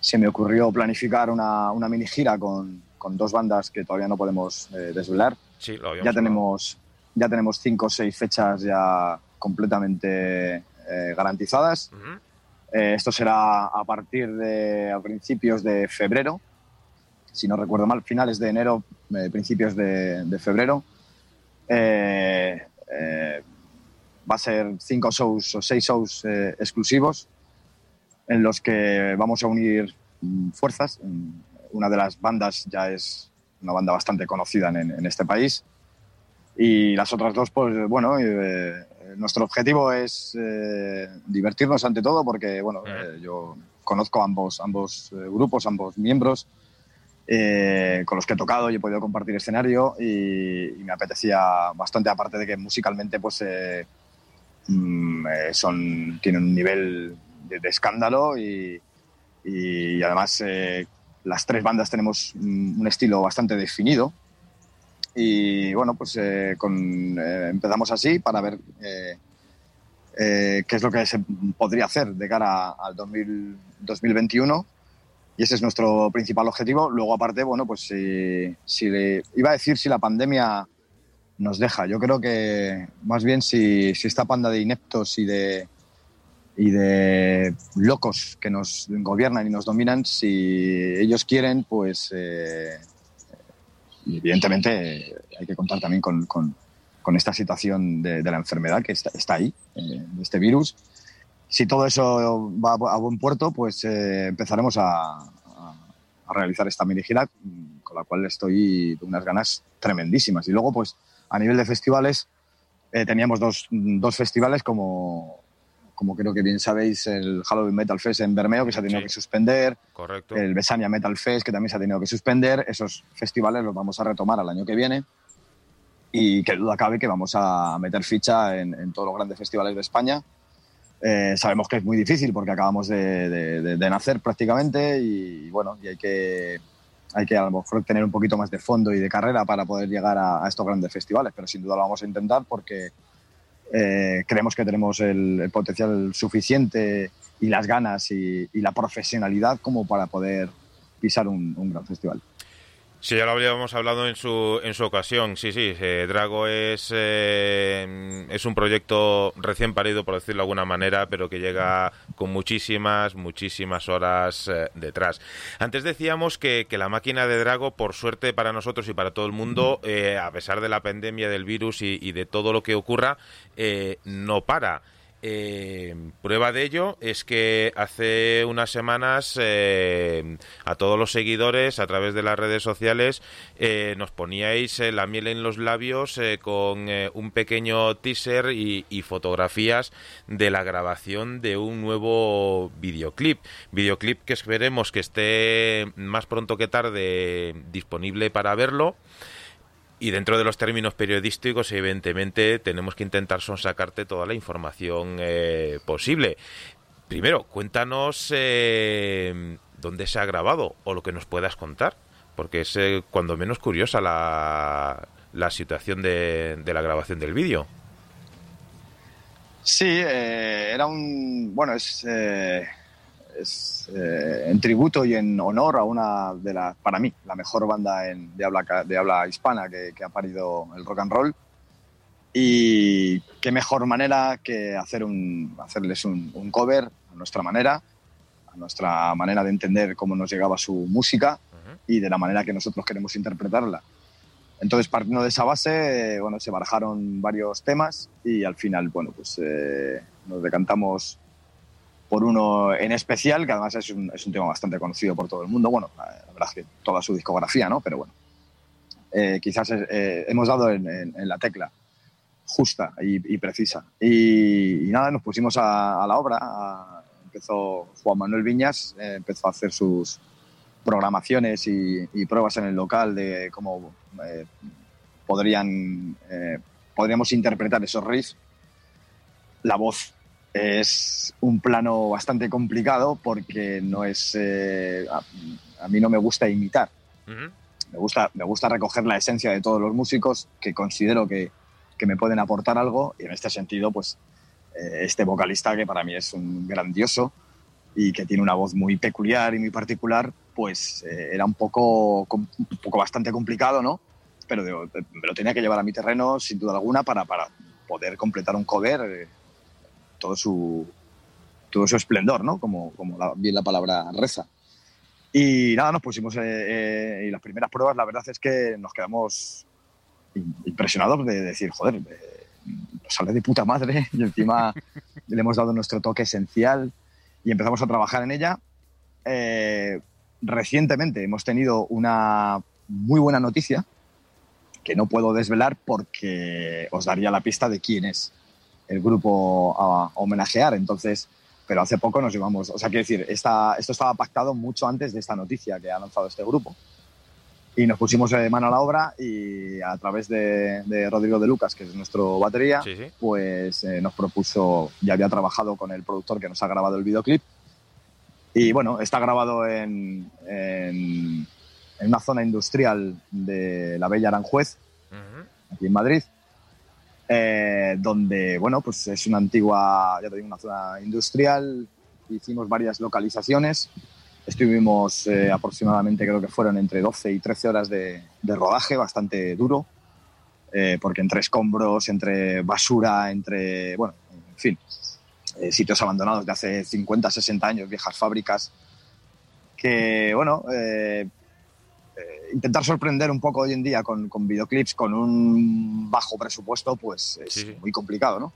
se me ocurrió planificar una, mini gira con, dos bandas que todavía no podemos desvelar. Sí, lo ya tenemos ya tenemos cinco o seis fechas ya completamente garantizadas. Eh, esto será a partir de a principios de febrero, si no recuerdo mal, finales de enero, eh, principios de, febrero. Eh, va a ser cinco shows o seis shows exclusivos en los que vamos a unir mm, fuerzas. Una de las bandas ya es una banda bastante conocida en, en este país y las otras dos, pues bueno, nuestro objetivo es eh, divertirnos ante todo porque, bueno, eh, yo conozco ambos, ambos eh, grupos, ambos miembros con los que he tocado y he podido compartir escenario y, me apetecía bastante, aparte de que musicalmente pues mm, son, tienen un nivel de, escándalo y, y además las tres bandas tenemos un estilo bastante definido y bueno, pues eh, con, eh, empezamos así para ver eh, qué es lo que se podría hacer de cara al 2021 y ese es nuestro principal objetivo. Luego aparte, bueno, pues si, le, iba a decir si la pandemia nos deja. Yo creo que más bien si, esta panda de ineptos y de, y de locos que nos gobiernan y nos dominan, si ellos quieren, pues y evidentemente hay que contar también con, con, esta situación de, la enfermedad que está, ahí, eh, este virus. Si todo eso va a buen puerto, pues eh, empezaremos a, a, realizar esta mini gira, con la cual estoy de unas ganas tremendísimas. Y luego, pues a nivel de festivales, eh, teníamos dos, dos festivales como como creo que bien sabéis, el Halloween Metal Fest en Bermeo, que se ha tenido que suspender. Correcto. El Besania Metal Fest, que también se ha tenido que suspender. Esos festivales los vamos a retomar al año que viene. Y que duda cabe que vamos a meter ficha en, todos los grandes festivales de España. Eh, sabemos que es muy difícil porque acabamos de, nacer prácticamente y, bueno, y hay que, hay que a lo mejor tener un poquito más de fondo y de carrera para poder llegar a, a estos grandes festivales, pero sin duda lo vamos a intentar porque eh, creemos que tenemos el, potencial suficiente y las ganas y, la profesionalidad como para poder pisar un, gran festival. Sí, ya lo habíamos hablado en su, en su ocasión. Sí, sí, eh, Drago es, eh, es un proyecto recién parido, por decirlo de alguna manera, pero que llega con muchísimas, muchísimas horas eh, detrás. Antes decíamos que, que, la máquina de Drago, por suerte para nosotros y para todo el mundo, a pesar de la pandemia, del virus y, y de todo lo que ocurra, no para. Eh, prueba de ello es que hace unas semanas eh, a todos los seguidores a través de las redes sociales eh, nos poníais la miel en los labios con un pequeño teaser y, fotografías de la grabación de un nuevo videoclip. Videoclip que esperemos que esté más pronto que tarde disponible para verlo. Y dentro de los términos periodísticos, evidentemente, tenemos que intentar sacarte toda la información eh, posible. Primero, cuéntanos eh, dónde se ha grabado o lo que nos puedas contar, porque es eh, cuando menos curiosa la, la situación de, de la grabación del vídeo. Sí, era un. Bueno, es es eh, en tributo y en honor a una de las, para mí, la mejor banda en, de, habla, de habla hispana que, ha parido el rock and roll. Y qué mejor manera que hacer un, hacerles un, cover a nuestra manera, a nuestra manera de entender cómo nos llegaba su música y de la manera que nosotros queremos interpretarla. Entonces, partiendo de esa base, bueno, se barajaron varios temas y al final, bueno, pues eh, nos decantamos por uno en especial, que además es un, es un, tema bastante conocido por todo el mundo. Bueno, la verdad es que toda su discografía, ¿no? Pero bueno, eh, quizás eh, hemos dado en, en, la tecla justa y, precisa. Y, nada, nos pusimos a, la obra. empezó Juan Manuel Viñas, eh, empezó a hacer sus programaciones y, y, pruebas en el local de cómo podrían, podríamos interpretar esos riffs. La voz es un plano bastante complicado porque no es. Eh, a, mí no me gusta imitar. me, gusta, me gusta recoger la esencia de todos los músicos que considero que, que me pueden aportar algo y en este sentido, pues eh, este vocalista que para mí es un grandioso y que tiene una voz muy peculiar y muy particular, pues eh, era un poco, un poco bastante complicado, ¿no? Pero me lo tenía que llevar a mi terreno sin duda alguna para, para poder completar un cover todo su, todo su esplendor, ¿no? Como, como bien la palabra reza. Y nada, nos pusimos, eh, eh, y las primeras pruebas, la verdad es que nos quedamos impresionados de decir, joder, eh, sale de puta madre *laughs* y encima *laughs* le hemos dado nuestro toque esencial y empezamos a trabajar en ella. recientemente hemos tenido una muy buena noticia que no puedo desvelar porque os daría la pista de quién es el grupo a, homenajear. Entonces, pero hace poco nos llevamos, o sea, quiero decir, esta, esto estaba pactado mucho antes de esta noticia que ha lanzado este grupo. Y nos pusimos de mano a la obra y a través de, Rodrigo de Lucas, que es nuestro batería, pues eh, nos propuso, ya había trabajado con el productor que nos ha grabado el videoclip. Y bueno, está grabado en, en, una zona industrial de la Bella Aranjuez, aquí en Madrid. Eh, donde, bueno, pues es una antigua, ya te digo, una zona industrial. Hicimos varias localizaciones. Estuvimos eh, aproximadamente, creo que fueron entre 12 y 13 horas de, rodaje, bastante duro, eh, porque entre escombros, entre basura, entre, bueno, en fin, sitios abandonados de hace 50, 60 años, viejas fábricas, que, bueno, eh, intentar sorprender un poco hoy en día con, con, videoclips con un bajo presupuesto, pues es muy complicado, ¿no?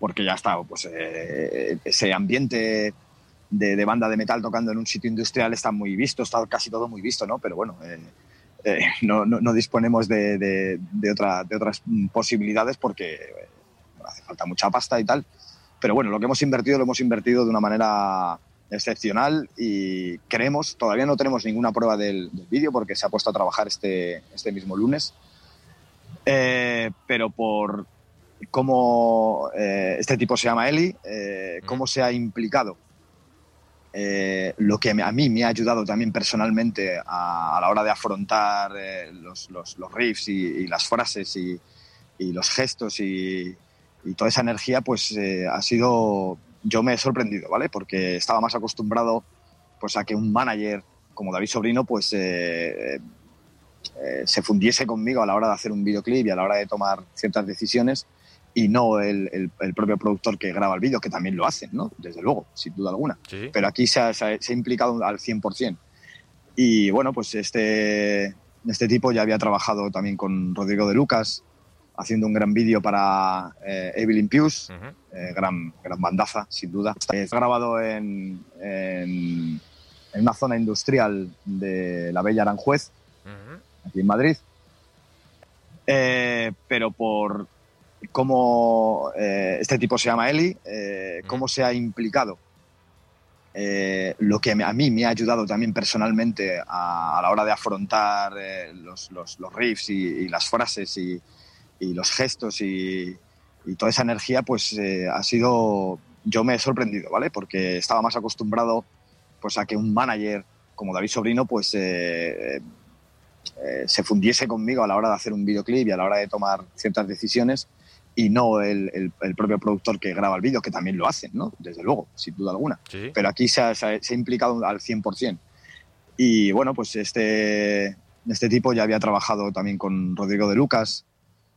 Porque ya está, pues eh, ese ambiente de, banda de metal tocando en un sitio industrial está muy visto, está casi todo muy visto, ¿no? Pero bueno, eh, no, no, disponemos de, de, otra, de otras posibilidades porque hace falta mucha pasta y tal. Pero bueno, lo que hemos invertido lo hemos invertido de una manera excepcional y creemos, todavía no tenemos ninguna prueba del, vídeo porque se ha puesto a trabajar este, este mismo lunes, eh, pero por cómo eh, este tipo se llama Eli, eh, cómo se ha implicado, lo que a mí me ha ayudado también personalmente a, la hora de afrontar los, los, riffs y, las frases y, y los gestos y, y, toda esa energía, pues ha sido yo me he sorprendido, ¿vale? Porque estaba más acostumbrado pues a que un manager como David Sobrino pues eh, eh, se fundiese conmigo a la hora de hacer un videoclip y a la hora de tomar ciertas decisiones y no el, el, propio productor que graba el vídeo, que también lo hacen, ¿no? Desde luego, sin duda alguna. Pero aquí se ha, se ha, implicado al 100%. Y bueno, pues este, este tipo ya había trabajado también con Rodrigo de Lucas, haciendo un gran vídeo para eh, Evelyn Pius, eh, gran, gran bandaza, sin duda. Está grabado en, en, una zona industrial de la Bella Aranjuez, aquí en Madrid. Eh, pero por cómo este tipo se llama Eli, cómo se ha implicado. Lo que a mí me ha ayudado también personalmente a, la hora de afrontar los, los, los, riffs y, y las frases y, y los gestos y, toda esa energía, pues eh, ha sido, yo me he sorprendido, ¿vale? Porque estaba más acostumbrado pues a que un manager como David Sobrino, pues eh, eh, se fundiese conmigo a la hora de hacer un videoclip y a la hora de tomar ciertas decisiones y no el, el, propio productor que graba el vídeo, que también lo hacen, ¿no? Desde luego, sin duda alguna. Pero aquí se ha, se ha, implicado al 100%. Y bueno, pues este, este tipo ya había trabajado también con Rodrigo de Lucas,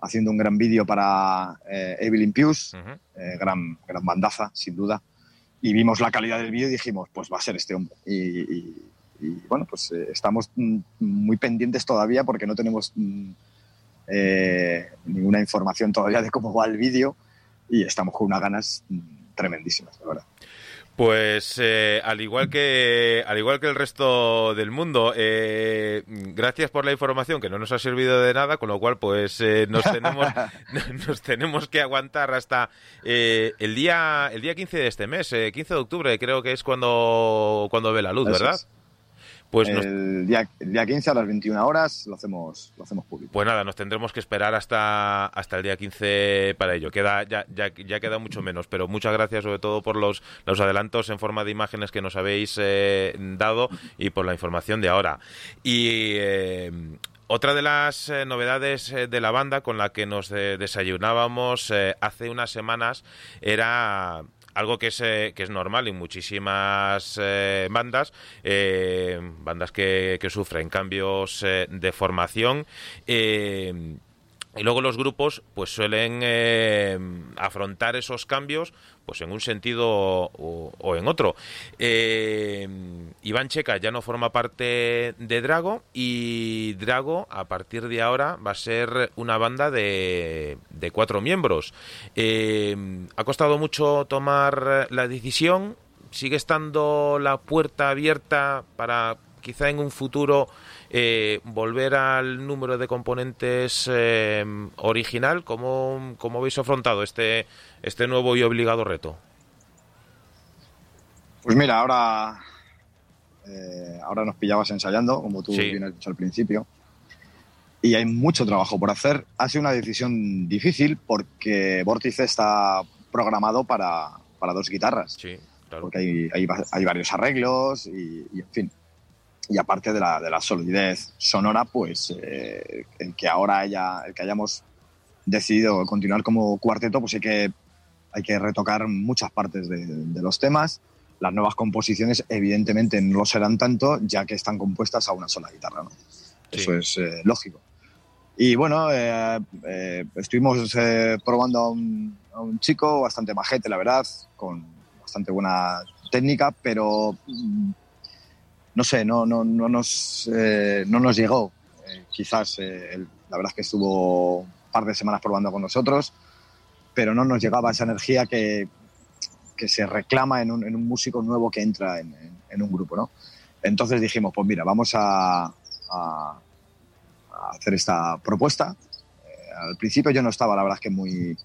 haciendo un gran vídeo para eh, Evelyn Pius, eh, gran, gran bandaza, sin duda. Y vimos la calidad del vídeo y dijimos, pues va a ser este hombre. Y, bueno, pues eh, estamos mm, muy pendientes todavía porque no tenemos mm, ninguna información todavía de cómo va el vídeo y estamos con unas ganas mm, tremendísimas, de verdad. Pues eh, al igual que al igual que el resto del mundo, eh, gracias por la información que no nos ha servido de nada, con lo cual pues eh, nos tenemos *laughs* *laughs* nos tenemos que aguantar hasta el día el día 15 de este mes, 15 de octubre creo que es cuando cuando ve la luz, ¿verdad? Pues el, día, el día 15 a las 21 horas lo hacemos, lo hacemos público. Pues nada, nos tendremos que esperar hasta, hasta el día 15 para ello. Queda, ya, ya, ya queda mucho menos, pero muchas gracias sobre todo por los, los adelantos en forma de imágenes que nos habéis eh, dado y por la información de ahora. Y eh, otra de las eh, novedades de la banda con la que nos desayunábamos hace unas semanas era algo que es, eh, que es normal en muchísimas eh, bandas, eh, bandas que, que, sufren cambios de formación. Y luego los grupos pues suelen afrontar esos cambios pues en un sentido o, en otro. Eh, Iván Checa ya no forma parte de Drago y Drago a partir de ahora va a ser una banda de, de cuatro miembros. Eh, ha costado mucho tomar la decisión. Sigue estando la puerta abierta para quizá en un futuro eh, volver al número de componentes original. ¿Cómo, ¿Cómo habéis afrontado este, este nuevo y obligado reto? Pues mira, ahora, eh, ahora nos pillabas ensayando, como tú bien has dicho al principio, y hay mucho trabajo por hacer. Ha sido una decisión difícil porque Vórtice está programado para, dos guitarras. Sí, claro. Porque hay, hay, varios arreglos y, en fin. Y aparte de la, de la solidez sonora, pues eh, el que ahora haya, el que hayamos decidido continuar como cuarteto, pues hay que hay que retocar muchas partes de, los temas. Las nuevas composiciones, evidentemente, no lo serán tanto, ya que están compuestas a una sola guitarra. ¿no? Eso es eh, lógico. Y bueno, eh, eh, estuvimos probando a un, chico bastante majete, la verdad, con bastante buena técnica, pero mm, no sé, no, no, no, nos, no nos llegó. quizás la verdad es que estuvo un par de semanas probando con nosotros pero no nos llegaba esa energía que, que se reclama en un, en un, músico nuevo que entra en, en, un grupo, ¿no? Entonces dijimos, pues mira, vamos a, a, hacer esta propuesta. Eh, al principio yo no estaba, la verdad es que muy,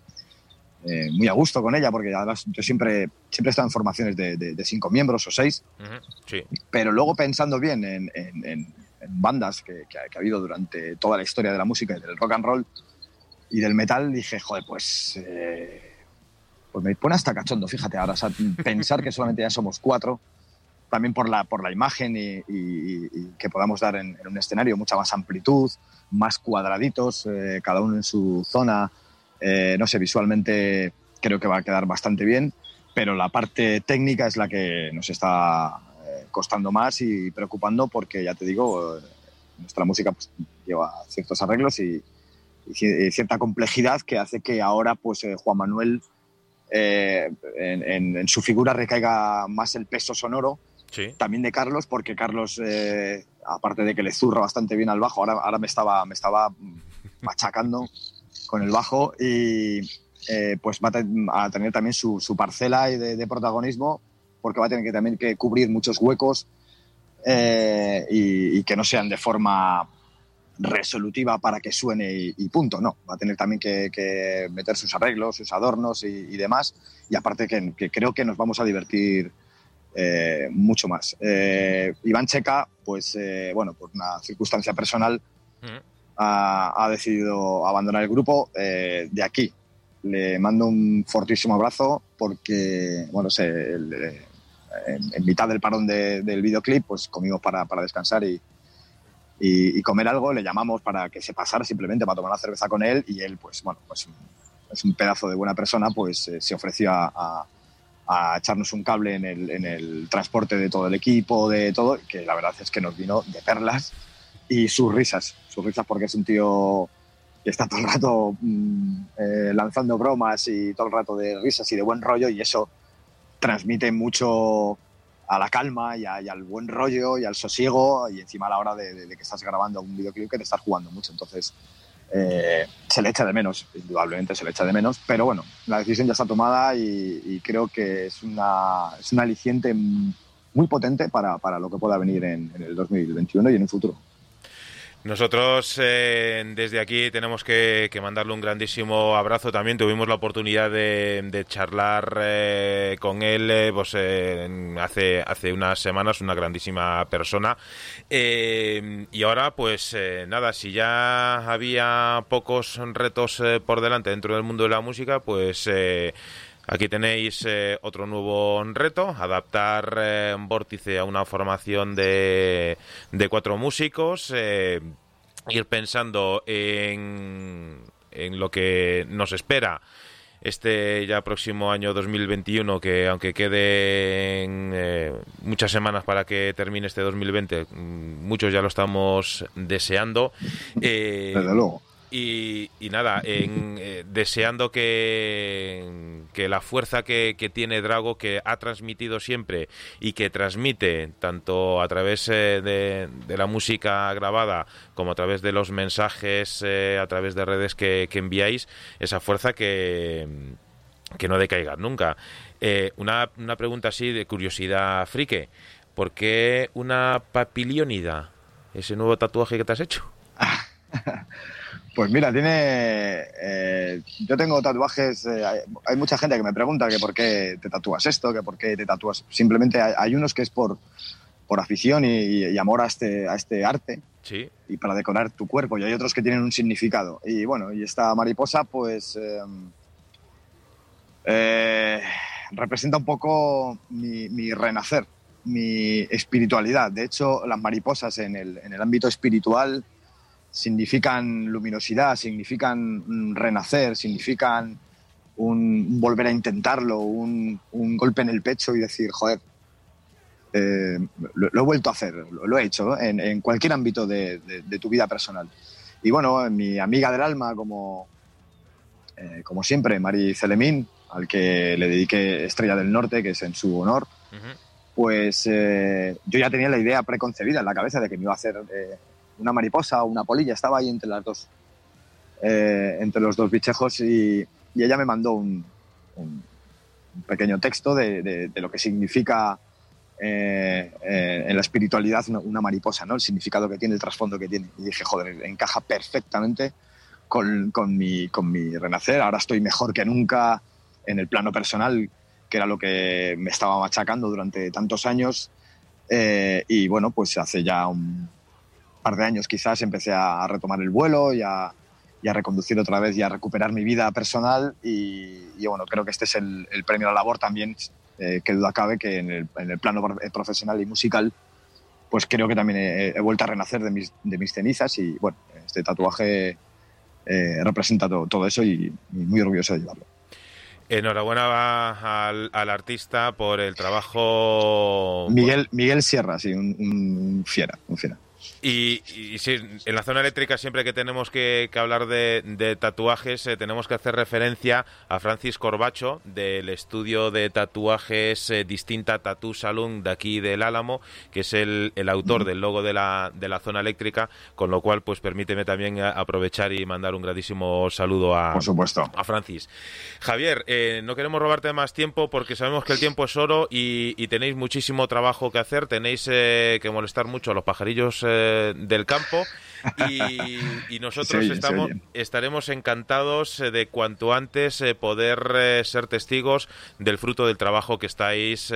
eh, muy a gusto con ella, porque además yo siempre, siempre he estado en formaciones de, de, cinco miembros o seis, sí. pero luego pensando bien en, en bandas que, que, ha habido durante toda la historia de la música y del rock and roll, y del metal dije, joder, pues, eh, pues me pone hasta cachondo, fíjate ahora, pensar que solamente ya somos cuatro, también por la, por la imagen y, que podamos dar en, un escenario mucha más amplitud, más cuadraditos, eh, cada uno en su zona, eh, no sé, visualmente creo que va a quedar bastante bien, pero la parte técnica es la que nos está costando más y preocupando porque, ya te digo, nuestra música pues, lleva ciertos arreglos y, cierta complejidad que hace que ahora pues Juan Manuel en, su figura recaiga más el peso sonoro también de Carlos, porque Carlos, eh, aparte de que le zurra bastante bien al bajo, ahora, ahora me, estaba, me estaba machacando con el bajo y eh, pues va a, tener también su, parcela de, protagonismo, porque va a tener que también que cubrir muchos huecos eh, y, que no sean de forma resolutiva para que suene y, punto, no, va a tener también que, meter sus arreglos, sus adornos y, demás, y aparte que, creo que nos vamos a divertir eh, mucho más. Eh, Iván Checa, pues bueno, por una circunstancia personal, ha, decidido abandonar el grupo. de aquí le mando un fortísimo abrazo porque, bueno, sé, en, mitad del parón del videoclip, pues comimos para, descansar y, y, comer algo, le llamamos para que se pasara simplemente para tomar una cerveza con él y él, pues bueno, pues es un pedazo de buena persona, pues se ofreció a a echarnos un cable en el, en el, transporte de todo el equipo, de todo, que la verdad es que nos vino de perlas y sus risas, sus risas porque es un tío que está todo el rato mm, eh, lanzando bromas y todo el rato de risas y de buen rollo y eso transmite mucho a la calma y, al buen rollo y al sosiego y encima a la hora de, de, que estás grabando un videoclip que te estás jugando mucho. Entonces, eh, se le echa de menos, indudablemente se le echa de menos, pero bueno, la decisión ya está tomada y, creo que es una, es un aliciente muy potente para, para lo que pueda venir en, en el 2021 y en el futuro. Nosotros eh, desde aquí tenemos que, mandarle un grandísimo abrazo. También tuvimos la oportunidad de, charlar eh, con él eh, pues, hace, hace unas semanas, una grandísima persona. y ahora, pues nada, si ya había pocos retos por delante dentro del mundo de la música, pues Aquí tenéis eh, otro nuevo reto, adaptar eh, Vórtice a una formación de, de cuatro músicos, eh, ir pensando en, en lo que nos espera este ya próximo año 2021, que aunque queden muchas semanas para que termine este 2020, mm, muchos ya lo estamos deseando. Desde luego. Y, nada, en, eh, deseando que, que, la fuerza que, tiene Drago, que ha transmitido siempre y que transmite tanto a través eh, de, la música grabada como a través de los mensajes, eh, a través de redes que, enviáis, esa fuerza que, que no decaiga nunca. una, una pregunta así de curiosidad frique. ¿Por qué una papilionida? Ese nuevo tatuaje que te has hecho. *laughs* Pues mira, tiene. Eh, yo tengo tatuajes. Eh, hay, mucha gente que me pregunta que por qué te tatúas esto, que por qué te tatúas. Simplemente hay, unos que es por, por afición y, amor a este, a este arte. Sí. Y para decorar tu cuerpo. Y hay otros que tienen un significado. Y bueno, y esta mariposa, pues. Eh, representa un poco mi, mi, renacer, mi espiritualidad. De hecho, las mariposas en el, en el ámbito espiritual significan luminosidad, significan renacer, significan un, volver a intentarlo, un, golpe en el pecho y decir, joder, eh, lo, he vuelto a hacer, lo, he hecho en, cualquier ámbito de, tu vida personal. Y bueno, mi amiga del alma, como, eh, como siempre, Mari Celemín, al que le dediqué Estrella del Norte, que es en su honor, pues eh, yo ya tenía la idea preconcebida en la cabeza de que me iba a hacer una mariposa o una polilla, estaba ahí entre las dos, eh, entre los dos bichejos y, ella me mandó un, pequeño texto de, lo que significa eh, eh, en la espiritualidad una, mariposa, ¿no? El significado que tiene, el trasfondo que tiene. Y dije, joder, encaja perfectamente con, mi, con mi renacer. Ahora estoy mejor que nunca en el plano personal, que era lo que me estaba machacando durante tantos años. y bueno, pues hace ya un, par de años quizás empecé a retomar el vuelo y a, reconducir otra vez y a recuperar mi vida personal y, bueno, creo que este es el, premio a la labor también, eh, que duda cabe que en el, plano profesional y musical pues creo que también he, vuelto a renacer de mis, de mis, cenizas y bueno, este tatuaje eh, representa todo, eso y, muy orgulloso de llevarlo. Enhorabuena al, al, artista por el trabajo. Miguel, Miguel Sierra, sí, un, fiera, un fiera. Y, en la zona eléctrica siempre que tenemos que, hablar de, tatuajes eh, tenemos que hacer referencia a Francis Corbacho del estudio de tatuajes eh, Distinta Tattoo Salon de aquí del Álamo, que es el, autor del logo de la, de la zona eléctrica, con lo cual pues permíteme también eh, aprovechar y mandar un grandísimo saludo a, Por supuesto. a Francis. Javier, no queremos robarte más tiempo porque sabemos que el tiempo es oro y, y tenéis muchísimo trabajo que hacer, tenéis que molestar mucho a los pajarillos del campo y, nosotros estamos, estaremos encantados eh, de cuanto antes eh, poder eh, ser testigos del fruto del trabajo que estáis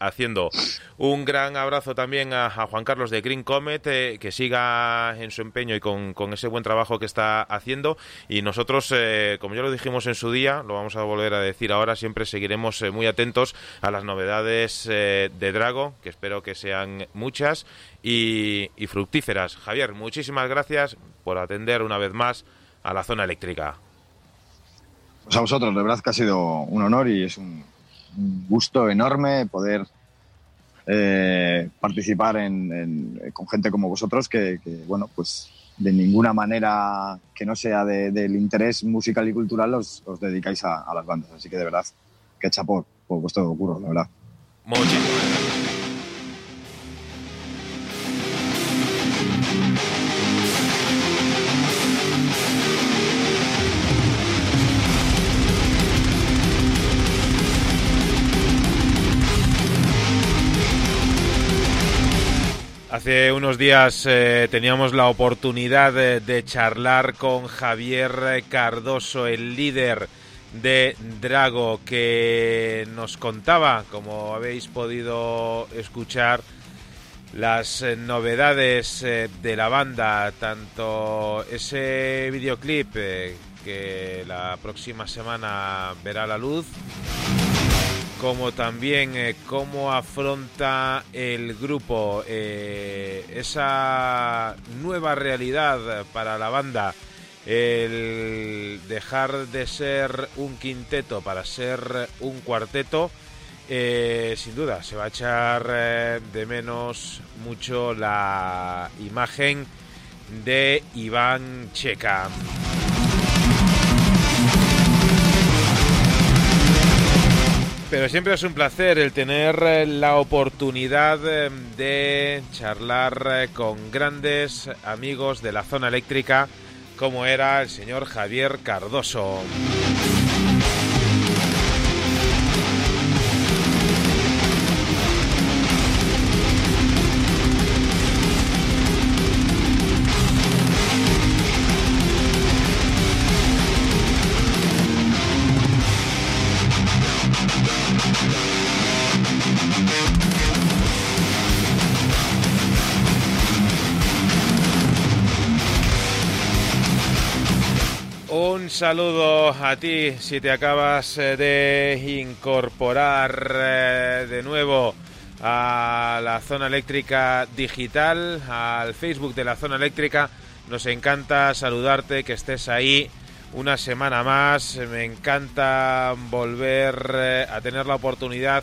haciendo. Un gran abrazo también a, Juan Carlos de Green Comet, que siga en su empeño y con, ese buen trabajo que está haciendo. Y nosotros, como ya lo dijimos en su día, lo vamos a volver a decir ahora, siempre seguiremos muy atentos a las novedades de Drago, que espero que sean muchas y, y fructíferas. Javier, muchísimas gracias por atender una vez más a la zona eléctrica. Pues a vosotros, de verdad que ha sido un honor y es un, gusto enorme poder eh, participar con gente como vosotros que, bueno, pues de ninguna manera que no sea del interés musical y cultural os, dedicáis a, las bandas. Así que de verdad, que chapó por vuestro curro, la verdad. Muchísimas Hace unos días eh, teníamos la oportunidad de, charlar con Javier Cardoso, el líder de Drago, que nos contaba, como habéis podido escuchar, las eh, novedades eh, de la banda, tanto ese videoclip que la próxima semana verá la luz, como también eh, cómo afronta el grupo eh, esa nueva realidad para la banda, el dejar de ser un quinteto para ser un cuarteto. Eh, sin duda, se va a echar de menos mucho la imagen de Iván Checa. Pero siempre es un placer el tener eh, la oportunidad eh, de charlar eh, con grandes amigos de la zona eléctrica como era el señor Javier Cardoso. Saludo a ti si te acabas eh, de incorporar eh, de nuevo a la zona eléctrica digital, al Facebook de la zona eléctrica. Nos encanta saludarte, que estés ahí una semana más. Me encanta volver eh, a tener la oportunidad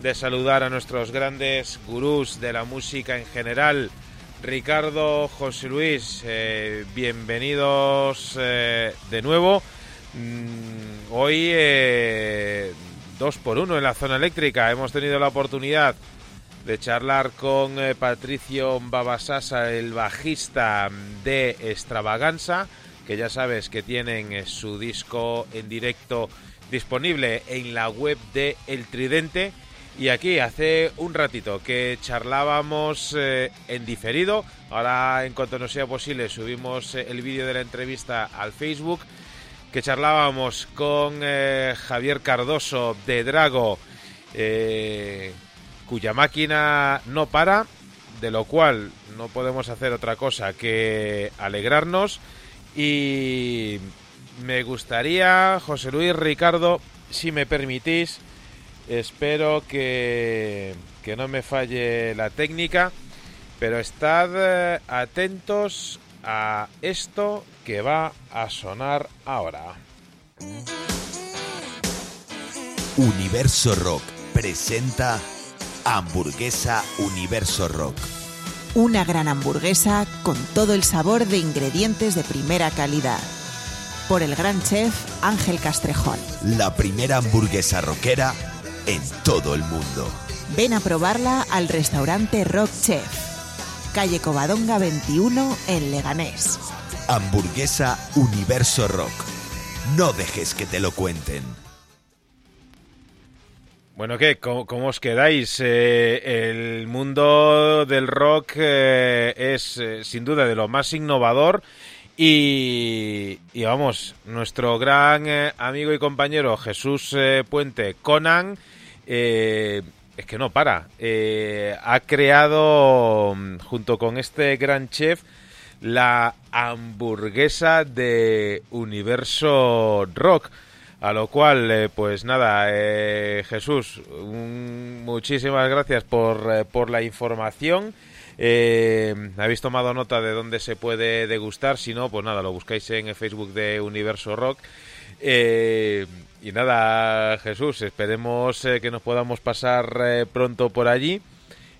de saludar a nuestros grandes gurús de la música en general Ricardo, José Luis, eh, bienvenidos eh, de nuevo. Mm, hoy eh, dos por uno en la zona eléctrica. Hemos tenido la oportunidad de charlar con Patricio Babasasa, el bajista de Extravaganza, que ya sabes que tienen su disco en directo disponible en la web de El Tridente y aquí hace un ratito que charlábamos eh, en diferido, ahora en cuanto nos sea posible subimos eh, el vídeo de la entrevista al Facebook, que charlábamos con eh, Javier Cardoso de Drago, cuya máquina no para, de lo cual no podemos hacer otra cosa que alegrarnos. Y me gustaría, José Luis Ricardo, si me permitís, Espero que, no me falle la técnica, pero estad eh, atentos a esto que va a sonar ahora. Universo Rock presenta Hamburguesa Universo Rock Una gran hamburguesa con todo el sabor de ingredientes de primera calidad. Por el gran chef Ángel Castrejón. La primera hamburguesa rockera en todo el mundo. Ven a probarla al restaurante Rock Chef. Calle Covadonga 21 en Leganés. Hamburguesa Universo Rock. No dejes que te lo cuenten. Bueno, ¿qué? ¿Cómo, cómo os quedáis? Eh, el mundo del rock eh, es eh, sin duda de lo más innovador y, y vamos, nuestro gran eh, amigo y compañero Jesús eh, Puente Conan eh, es que no para. Eh, ha creado mm, junto con este gran chef la hamburguesa de Universo Rock. A lo cual, eh, pues nada, eh, Jesús, muchísimas gracias por, por la información. Habéis tomado nota de dónde se puede degustar, si no, pues nada, lo buscáis en el Facebook de Universo Rock. Eh, y nada, Jesús, esperemos eh, que nos podamos pasar eh, pronto por allí,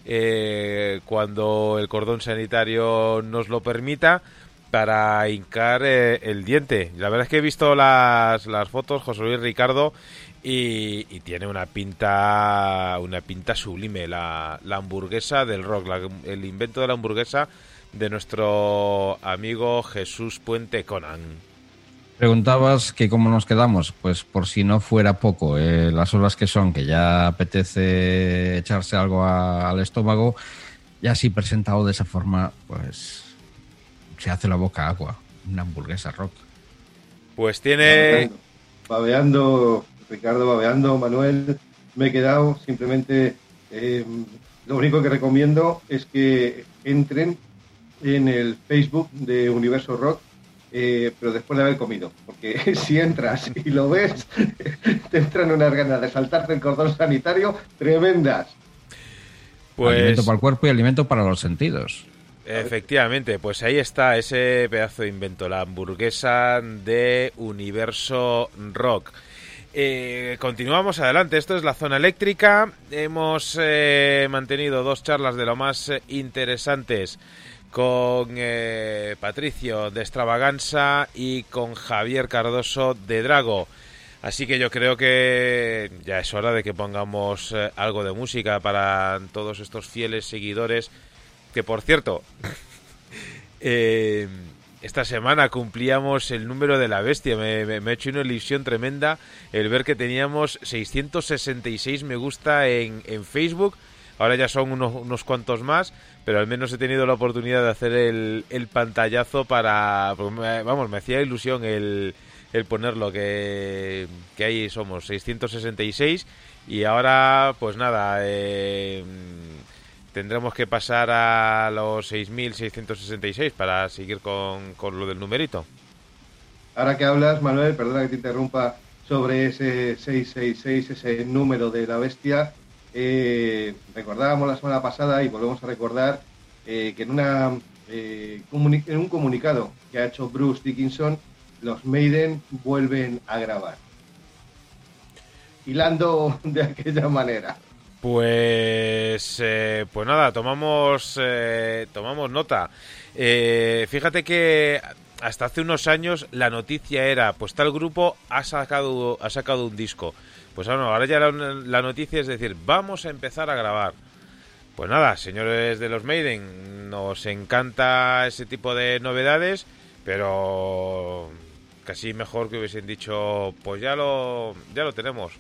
eh, cuando el cordón sanitario nos lo permita, para hincar eh, el diente. La verdad es que he visto las, las fotos, José Luis Ricardo, y, tiene una pinta una pinta sublime la, la hamburguesa del rock, la- el invento de la hamburguesa de nuestro amigo Jesús Puente Conan. Preguntabas que cómo nos quedamos, pues por si no fuera poco, eh, las horas que son, que ya apetece echarse algo a- al estómago, ya así presentado de esa forma, pues se hace la boca agua, una hamburguesa rock. Pues tiene... Babeando, babeando, Ricardo, babeando, Manuel, me he quedado simplemente. eh, lo único que recomiendo es que entren en el Facebook de Universo Rock, eh, pero después de haber comido, porque *laughs* si entras y lo ves, *laughs* te entran unas ganas de saltarte el cordón sanitario tremendas. Pues Alimento para el cuerpo y alimento para los sentidos. Efectivamente, pues ahí está ese pedazo de invento, la hamburguesa de Universo Rock. Eh, continuamos adelante, esto es la zona eléctrica. Hemos eh, mantenido dos charlas de lo más eh, interesantes con eh, Patricio de Extravaganza y con Javier Cardoso de Drago. Así que yo creo que ya es hora de que pongamos eh, algo de música para todos estos fieles seguidores que por cierto, *laughs* eh, esta semana cumplíamos el número de la bestia. Me, ha hecho una ilusión tremenda el ver que teníamos 666 me gusta en, en Facebook. Ahora ya son unos, unos cuantos más, pero al menos he tenido la oportunidad de hacer el, pantallazo para... me- vamos, me hacía ilusión el, ponerlo, que, ahí somos 666 y ahora pues nada, eh, tendremos que pasar a los 6.666 para seguir con, con lo del numerito. Ahora que hablas, Manuel, perdona que te interrumpa sobre ese 666, ese número de la bestia, eh, recordábamos la semana pasada y volvemos a recordar eh, que en, una, eh, en un comunicado que ha hecho Bruce Dickinson, los Maiden vuelven a grabar. Hilando de aquella manera. Pues, eh, pues nada, tomamos, tomamos nota. Fíjate que hasta hace unos años la noticia era, pues tal grupo ha sacado, ha sacado un disco. Pues ahora, ahora ya la, la noticia es decir, vamos a empezar a grabar. Pues nada, señores de los Maiden, nos encanta ese tipo de novedades, pero casi mejor que hubiesen dicho, pues ya lo, ya lo tenemos.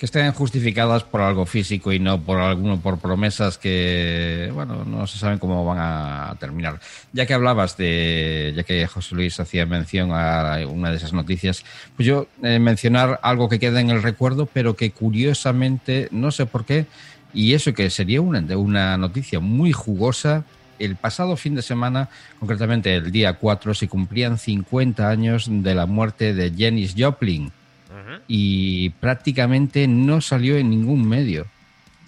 Que estén justificadas por algo físico y no por alguno por promesas que, bueno, no se saben cómo van a terminar. Ya que hablabas de, ya que José Luis hacía mención a una de esas noticias, pues yo eh, mencionar algo que queda en el recuerdo, pero que curiosamente, no sé por qué, y eso que sería una, una noticia muy jugosa, el pasado fin de semana, concretamente el día 4, se cumplían 50 años de la muerte de Janis Joplin y prácticamente no salió en ningún medio.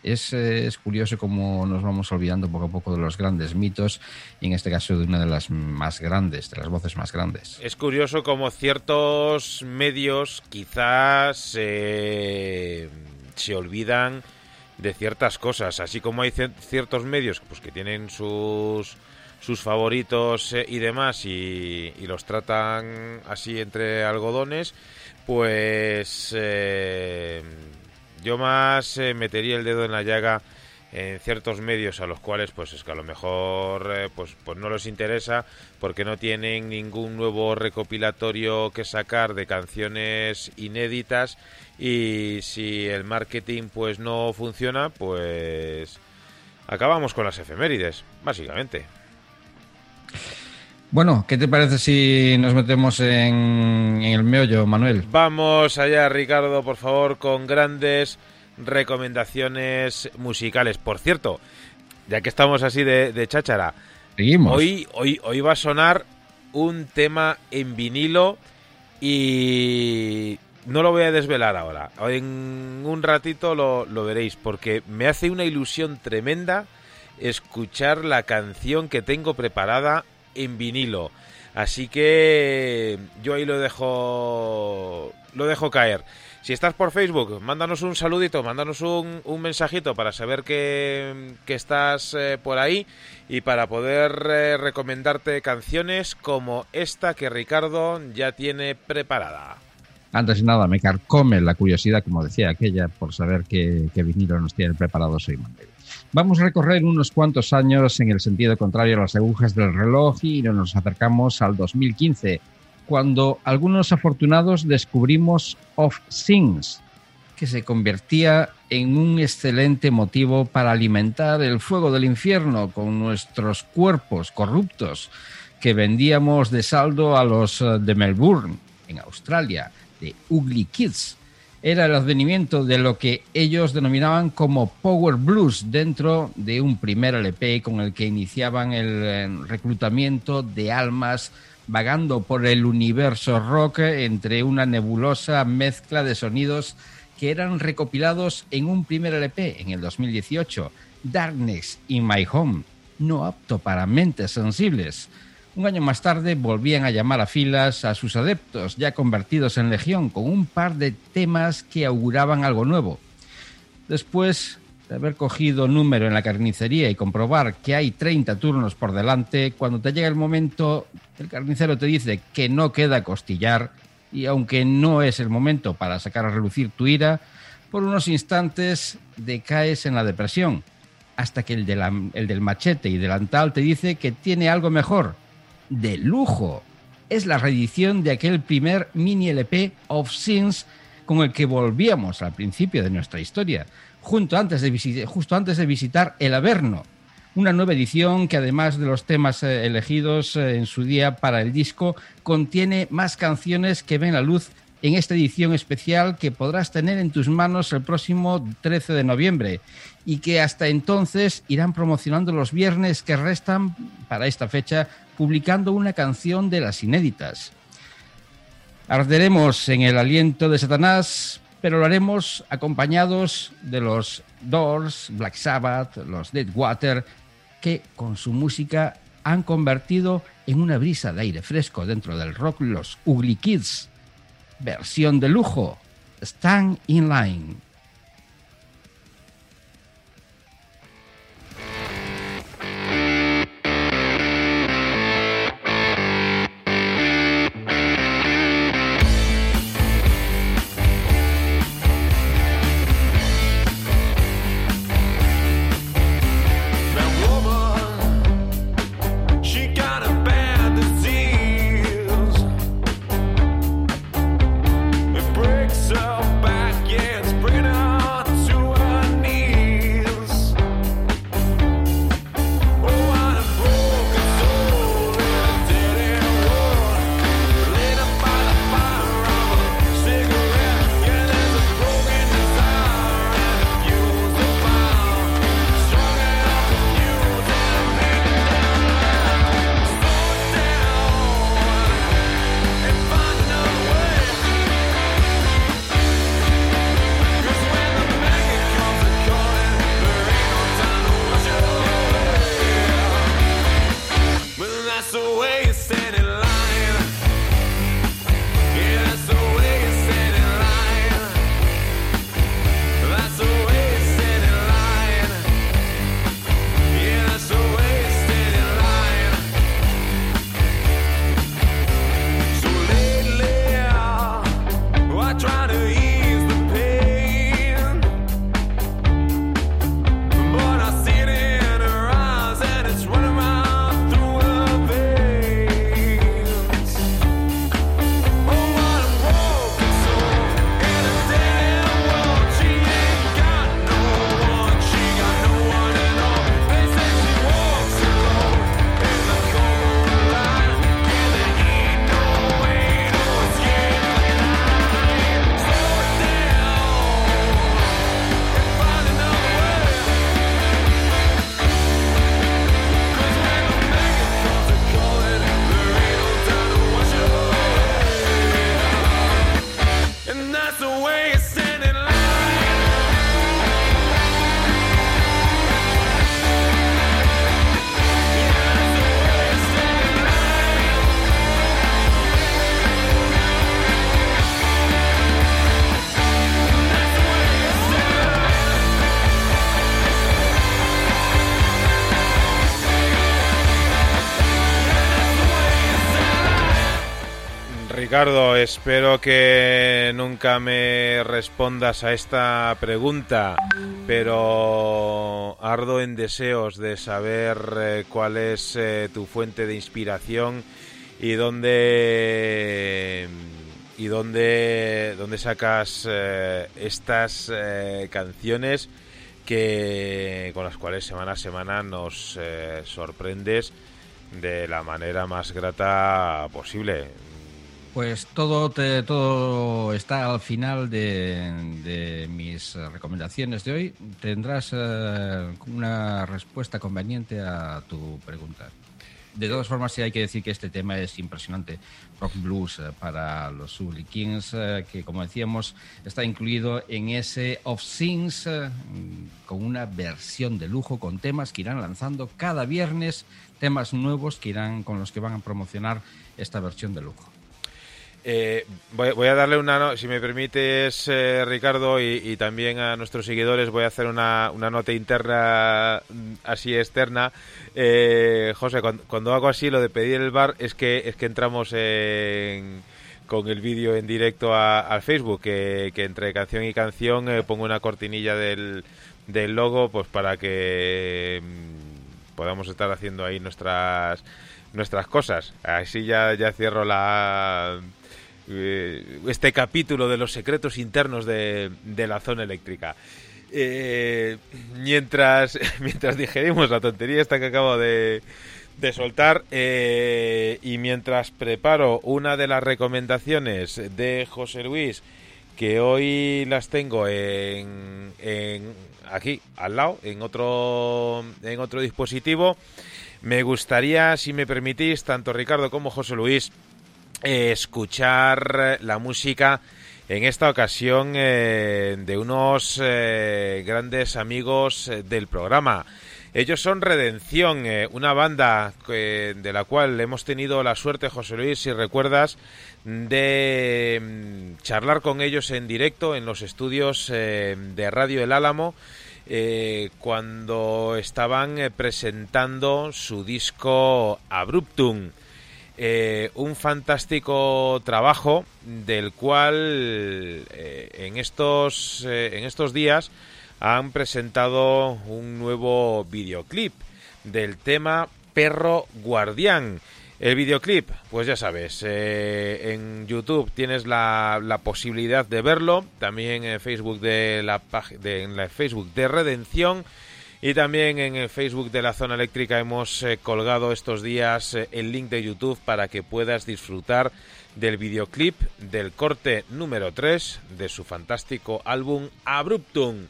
Es, eh, es curioso cómo nos vamos olvidando poco a poco de los grandes mitos y en este caso de una de las más grandes, de las voces más grandes. Es curioso como ciertos medios quizás eh, se olvidan de ciertas cosas, así como hay ciertos medios pues que tienen sus sus favoritos eh, y demás y, los tratan así entre algodones, pues eh, yo más eh, metería el dedo en la llaga en ciertos medios a los cuales pues es que a lo mejor pues pues no les interesa porque no tienen ningún nuevo recopilatorio que sacar de canciones inéditas y si el marketing pues no funciona pues acabamos con las efemérides básicamente bueno, ¿qué te parece si nos metemos en, el meollo, Manuel? Vamos allá, Ricardo, por favor, con grandes recomendaciones musicales. Por cierto, ya que estamos así de, cháchara, Hoy, hoy, hoy va a sonar un tema en vinilo y no lo voy a desvelar ahora. En un ratito lo, lo veréis porque me hace una ilusión tremenda escuchar la canción que tengo preparada en vinilo. Así que yo ahí lo dejo lo dejo caer. Si estás por Facebook, mándanos un saludito, mándanos un, mensajito para saber que, que estás eh, por ahí y para poder eh, recomendarte canciones como esta que Ricardo ya tiene preparada. Antes de nada, me carcome la curiosidad, como decía aquella, por saber qué, vinilo nos tiene preparado Soy. Vamos a recorrer unos cuantos años en el sentido contrario a las agujas del reloj y nos acercamos al 2015, cuando algunos afortunados descubrimos Of Things, que se convertía en un excelente motivo para alimentar el fuego del infierno con nuestros cuerpos corruptos que vendíamos de saldo a los eh, de Melbourne, en Australia, de Ugly Kids era el advenimiento de lo que ellos denominaban como Power Blues dentro de un primer LP con el que iniciaban el eh, reclutamiento de almas vagando por el universo rock entre una nebulosa mezcla de sonidos que eran recopilados en un primer LP en el 2018, Darkness in My Home, no apto para mentes sensibles un año más tarde volvían a llamar a filas a sus adeptos, ya convertidos en legión, con un par de temas que auguraban algo nuevo. Después de haber cogido número en la carnicería y comprobar que hay 30 turnos por delante, cuando te llega el momento, el carnicero te dice que no queda costillar y aunque no es el momento para sacar a relucir tu ira, por unos instantes decaes en la depresión, hasta que el, el del machete y delantal te dice que tiene algo mejor, de lujo. Es la reedición de aquel primer mini LP of Sins con el que volvíamos al principio de nuestra historia, justo antes de, justo antes de visitar el Averno, una nueva edición que además de los temas eh, elegidos eh, en su día para el disco, contiene más canciones que ven la luz en esta edición especial que podrás tener en tus manos el próximo 13 de noviembre y que hasta entonces irán promocionando los viernes que restan para esta fecha publicando una canción de las inéditas. Arderemos en el aliento de Satanás, pero lo haremos acompañados de los Doors, Black Sabbath, los Deadwater, que con su música han convertido en una brisa de aire fresco dentro del rock los Ugly Kids. Versión de lujo, Stand in Line. Espero que nunca me respondas a esta pregunta, pero ardo en deseos de saber eh, cuál es eh, tu fuente de inspiración y dónde y dónde, dónde sacas eh, estas canciones que con las cuales semana a semana nos sorprendes de la manera más grata posible. Pues todo, todo está al final de, mis mis de hoy. Tendrás eh, una respuesta conveniente a tu pregunta. De todas formas, sí hay que decir que este tema es impresionante. Rock Blues eh, para los Sully Kings, eh, que como decíamos, está incluido en ese Of Sings con una versión de lujo con temas que irán lanzando cada viernes, temas nuevos que irán con los que van a promocionar esta versión de lujo. Eh, voy, a darle una, si me permites, eh, Ricardo, y, también a nuestros seguidores, voy a hacer una, nota interna mm, así externa. Eh, José, cuando, hago así lo de pedir el bar es que es que entramos con el vídeo en directo al Facebook, que, entre canción y canción pongo una cortinilla del, del logo, pues para que mm, podamos estar haciendo ahí nuestras nuestras cosas. Así ya, ya cierro la eh, este capítulo de los secretos internos de, la zona eléctrica. Eh, mientras, *laughs* mientras digerimos la tontería esta que acabo de, soltar eh, y mientras preparo una de las recomendaciones de José Luis que hoy las tengo en, aquí al lado en otro en otro dispositivo me gustaría si me permitís tanto Ricardo como José Luis escuchar la música en esta ocasión eh, de unos eh, grandes amigos eh, del programa. Ellos son Redención, una banda de la cual hemos tenido la suerte, José Luis, si recuerdas, de mm, charlar con ellos en directo en los estudios de Radio El Álamo. cuando estaban presentando su disco Abruptum. Eh, un fantástico trabajo del cual eh, en, estos, eh, en estos días han presentado un nuevo videoclip del tema Perro Guardián. El videoclip, pues ya sabes, en YouTube tienes la, posibilidad de verlo, también en Facebook de la, de, en la Facebook de Redención y también en el Facebook de la Zona Eléctrica hemos eh, colgado estos días eh, el link de YouTube para que puedas disfrutar del videoclip del corte número 3 de su fantástico álbum Abruptum.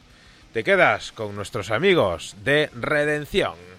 Te quedas con nuestros amigos de Redención.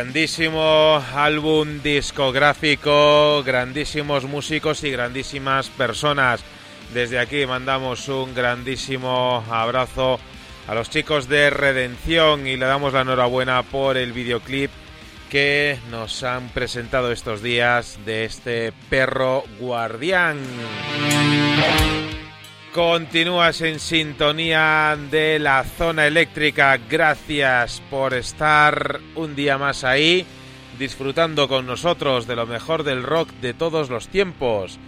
Grandísimo álbum discográfico, grandísimos músicos y grandísimas personas. Desde aquí mandamos un grandísimo abrazo a los chicos de Redención y le damos la enhorabuena por el videoclip que nos han presentado estos días de este perro guardián. Continúas en sintonía de la zona eléctrica. Gracias por estar un día más ahí, disfrutando con nosotros de lo mejor del rock de todos los tiempos.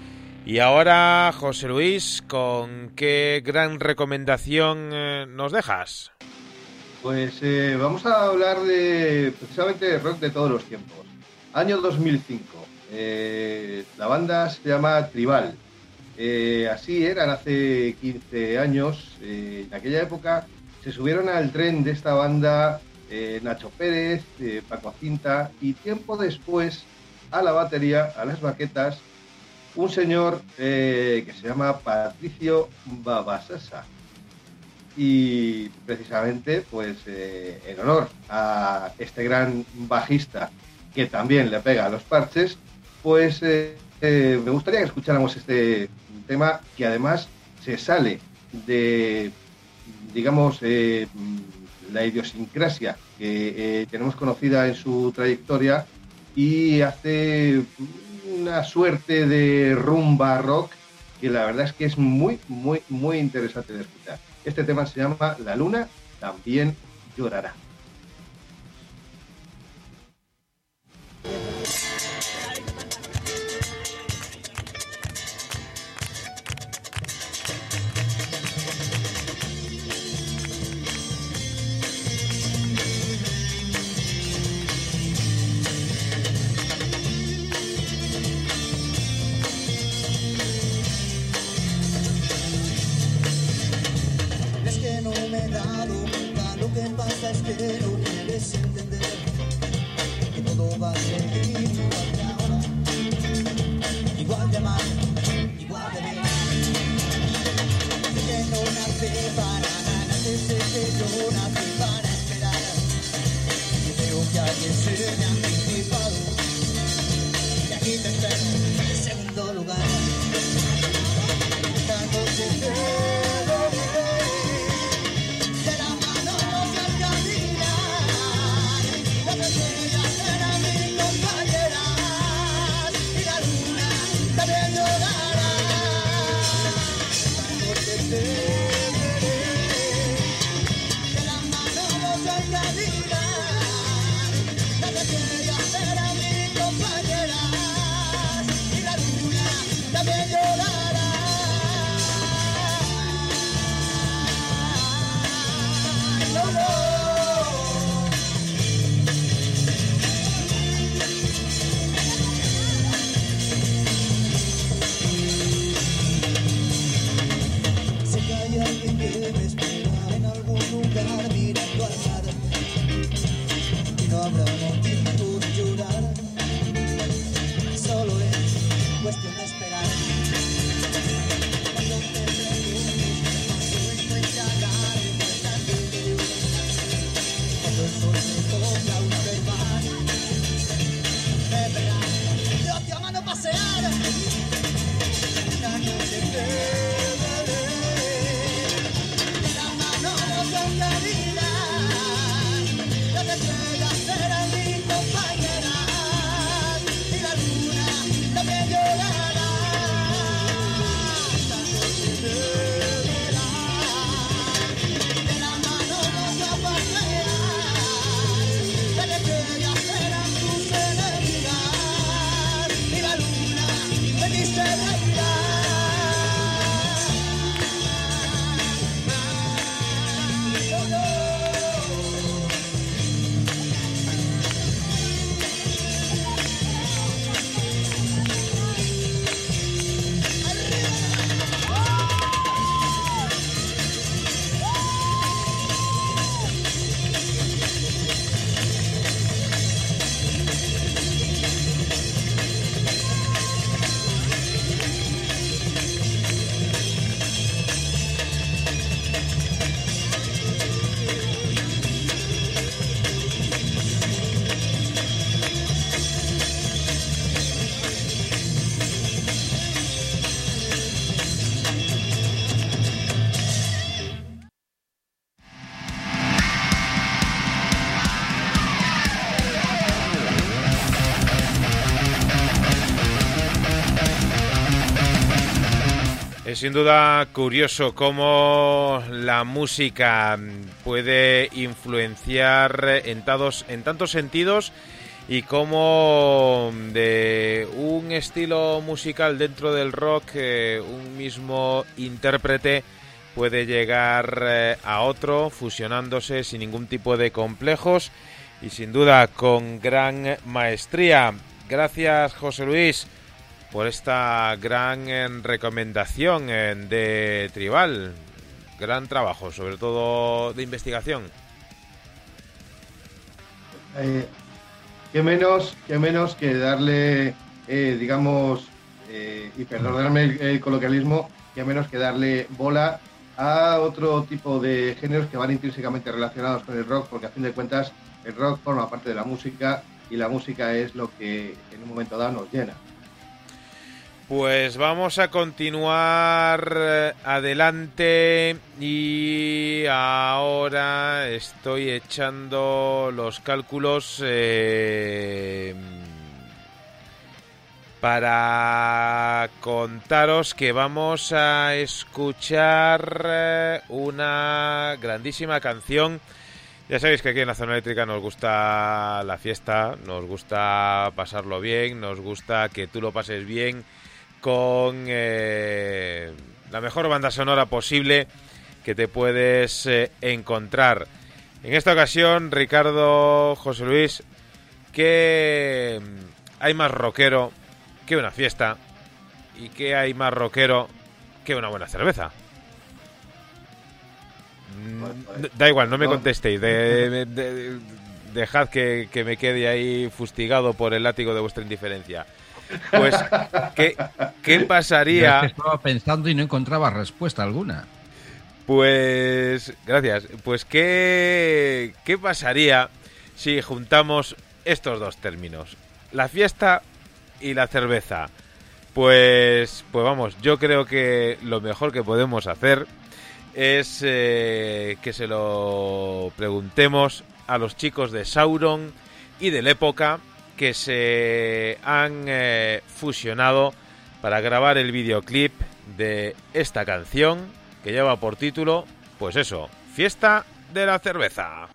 Y ahora, José Luis, ¿con qué gran recomendación eh, nos dejas? Pues eh, vamos a hablar de precisamente de rock de todos los tiempos. Año 2005. Eh, la banda se llama Tribal. Eh, así eran hace 15 años. en aquella época se subieron al tren de esta banda Nacho Pérez, Paco Cinta y tiempo después a la batería, a las baquetas, un señor que se llama Patricio Babasasa y precisamente pues eh, en honor a este gran bajista que también le pega a los parches, pues eh, eh, me gustaría que escucháramos este tema que además se sale de, digamos, la idiosincrasia que tenemos conocida en su trayectoria y hace una suerte de rumba rock que la verdad es que es muy, muy, muy interesante de escuchar. Este tema se llama La luna también llorará. Thank you. Sin duda curioso cómo la música puede influenciar en, en tantos sentidos y cómo de un estilo musical dentro del rock, eh, un mismo intérprete puede llegar eh, a otro fusionándose sin ningún tipo de complejos y sin duda con gran maestría. Gracias José Luis por esta gran eh, recomendación eh, de Tribal. Gran trabajo, sobre todo de investigación. Eh, qué menos, qué menos que darle, digamos, y perdonadme el, coloquialismo, qué menos que darle bola a otro tipo de géneros que van intrínsecamente relacionados con el rock, porque a fin de cuentas el rock forma parte de la música y la música es lo que en un momento dado nos llena. Pues vamos a continuar eh, adelante y ahora estoy echando los cálculos eh, para contaros que vamos a escuchar eh, una grandísima canción. Ya sabéis que aquí en la zona eléctrica nos gusta la fiesta, nos gusta pasarlo bien, nos gusta que tú lo pases bien con eh, la mejor banda sonora posible que te puedes eh, encontrar. En esta ocasión, Ricardo, José Luis, que hay más rockero que una fiesta y que hay más rockero que una buena cerveza. Mm, da igual, no me contestéis. dejad que, que me quede ahí fustigado por el látigo de vuestra indiferencia. Pues, ¿qué, qué pasaría? estaba pensando y no encontraba respuesta alguna. Pues, gracias. Pues, ¿qué, ¿qué pasaría si juntamos estos dos términos? La fiesta y la cerveza. Pues, pues vamos, yo creo que lo mejor que podemos hacer es eh, que se lo preguntemos a los chicos de Sauron y de la época que se han eh, fusionado para grabar el videoclip de esta canción que lleva por título, pues eso, Fiesta de la Cerveza.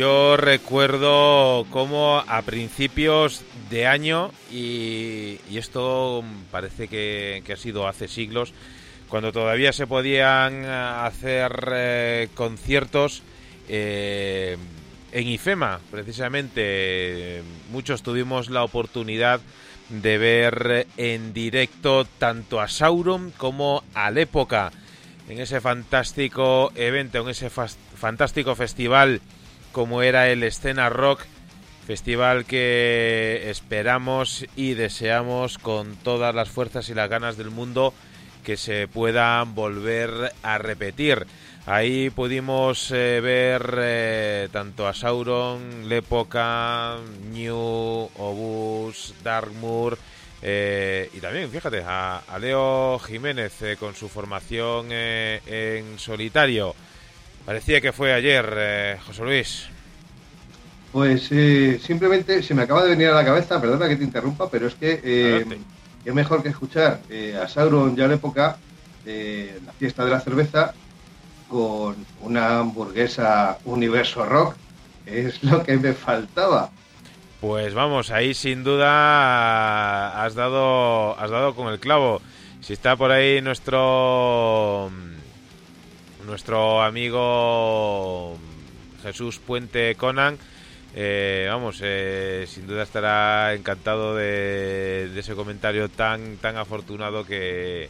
Yo recuerdo cómo a principios de año, y, esto parece que, ha sido hace siglos, cuando todavía se podían hacer eh, conciertos eh, en IFEMA, precisamente, muchos tuvimos la oportunidad de ver en directo tanto a Sauron como a Época en ese fantástico evento, en ese fantástico festival como era el Escena Rock, festival que esperamos y deseamos con todas las fuerzas y las ganas del mundo que se puedan volver a repetir. Ahí pudimos eh, ver eh, tanto a Sauron, Lepoca, New, Obus, Darkmoor eh, y también, fíjate, a, Leo Jiménez con su formación en solitario. Parecía que fue ayer, José Luis. Pues simplemente se me acaba de venir a la cabeza, perdona que te interrumpa, pero es que qué mejor que escuchar a Sauron ya en época de la fiesta de la cerveza con una hamburguesa universo rock. Es lo que me faltaba. Pues vamos, ahí sin duda has dado, has dado con el clavo. Si está por ahí nuestro nuestro amigo Jesús Puente Conan, eh, vamos, eh, sin duda estará encantado de, de, ese comentario tan tan afortunado que,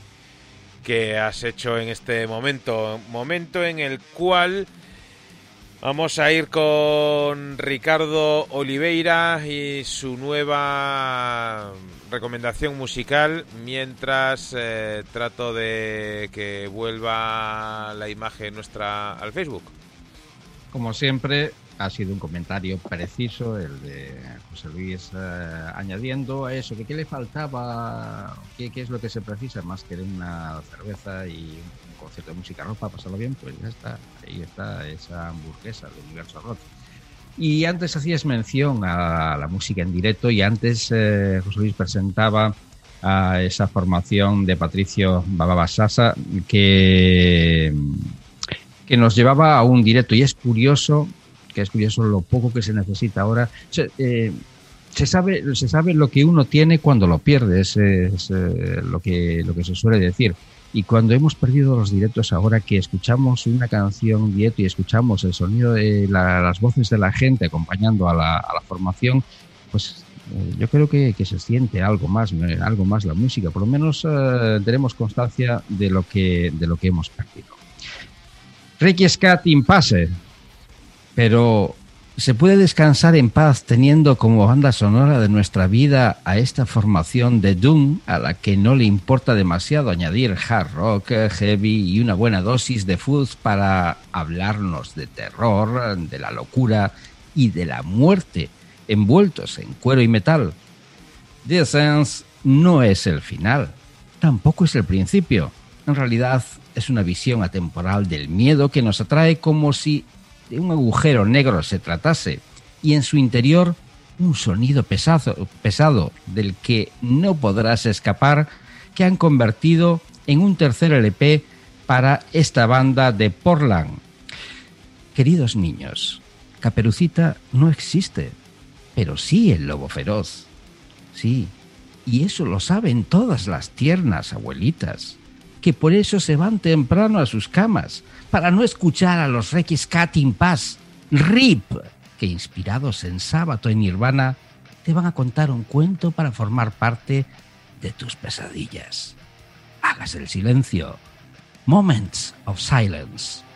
que has hecho en este momento. Momento en el cual vamos a ir con Ricardo Oliveira y su nueva recomendación musical mientras eh, trato de que vuelva la imagen nuestra al Facebook. Como siempre, ha sido un comentario preciso el de José Luis eh, añadiendo a eso, que qué le faltaba, qué, qué, es lo que se precisa más que una cerveza y concierto de música rock para pasarlo bien, pues ya está, ahí está esa hamburguesa del universo rock. Y antes hacías mención a la música en directo y antes eh, José Luis presentaba a esa formación de Patricio Bababasasa que, que nos llevaba a un directo y es curioso que es curioso lo poco que se necesita ahora. Se, eh, se sabe, se sabe lo que uno tiene cuando lo pierde, es, eh, lo, que, lo que se suele decir. Y cuando hemos perdido los directos ahora que escuchamos una canción directo y escuchamos el sonido de las voces de la gente acompañando a la, formación, pues eh, yo creo que, se siente algo más, algo más la música. Por lo menos tenemos constancia de lo que, de lo que hemos perdido. Ricky Scott Impasse pero ¿se puede descansar en paz teniendo como banda sonora de nuestra vida a esta formación de Doom a la que no le importa demasiado añadir hard rock, heavy y una buena dosis de fuzz para hablarnos de terror, de la locura y de la muerte envueltos en cuero y metal? The Essence no es el final, tampoco es el principio. En realidad es una visión atemporal del miedo que nos atrae como si de un agujero negro se tratase y en su interior un sonido pesado, pesado del que no podrás escapar, que han convertido en un tercer LP para esta banda de Portland. Queridos niños, Caperucita no existe, pero sí el lobo feroz. Sí, y eso lo saben todas las tiernas abuelitas, que por eso se van temprano a sus camas, para no escuchar a los Rex Cutting Pass, RIP, que inspirados en Sábado en Nirvana, te van a contar un cuento para formar parte de tus pesadillas. Hagas el silencio. Moments of Silence.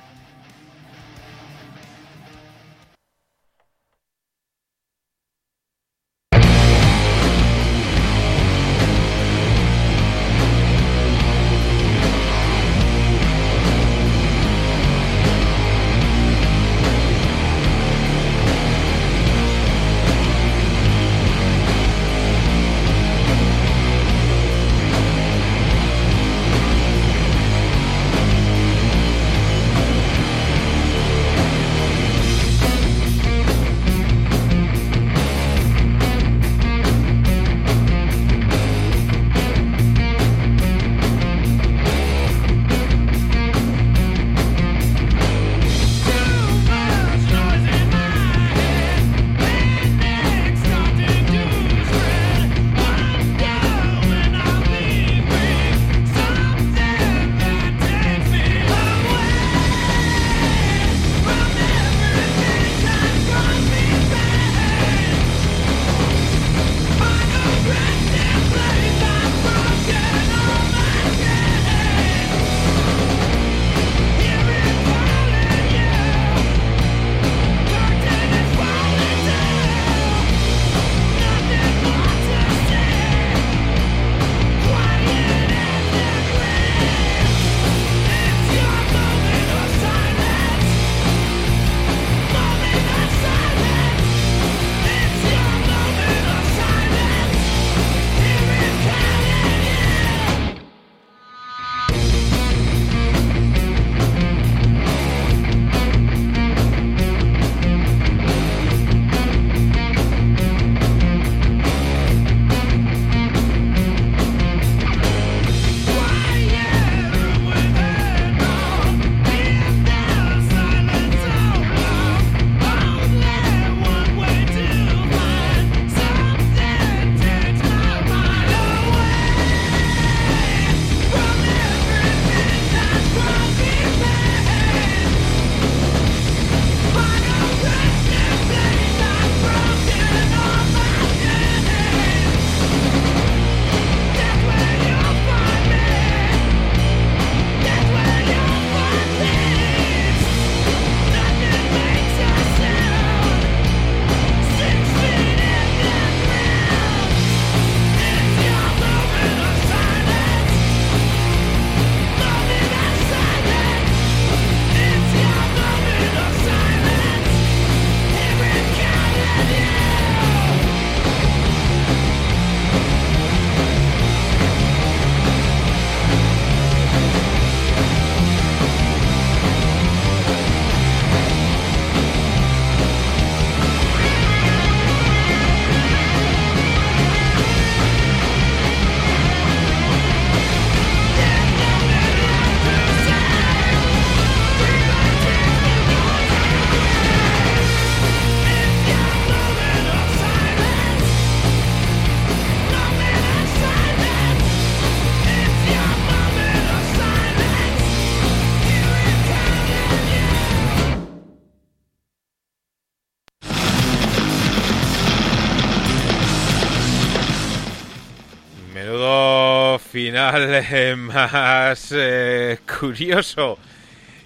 Final eh, más eh, curioso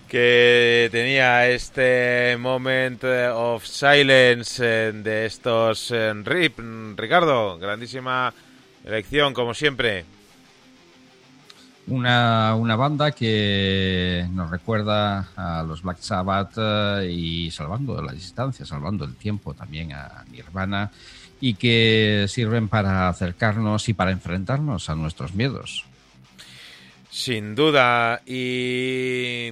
que tenía este moment of silence de estos RIP. Ricardo, grandísima elección, como siempre. Una, una, banda que nos recuerda a los Black Sabbath y salvando la distancia, salvando el tiempo también a Nirvana y que sirven para acercarnos y para enfrentarnos a nuestros miedos. Sin duda. Y,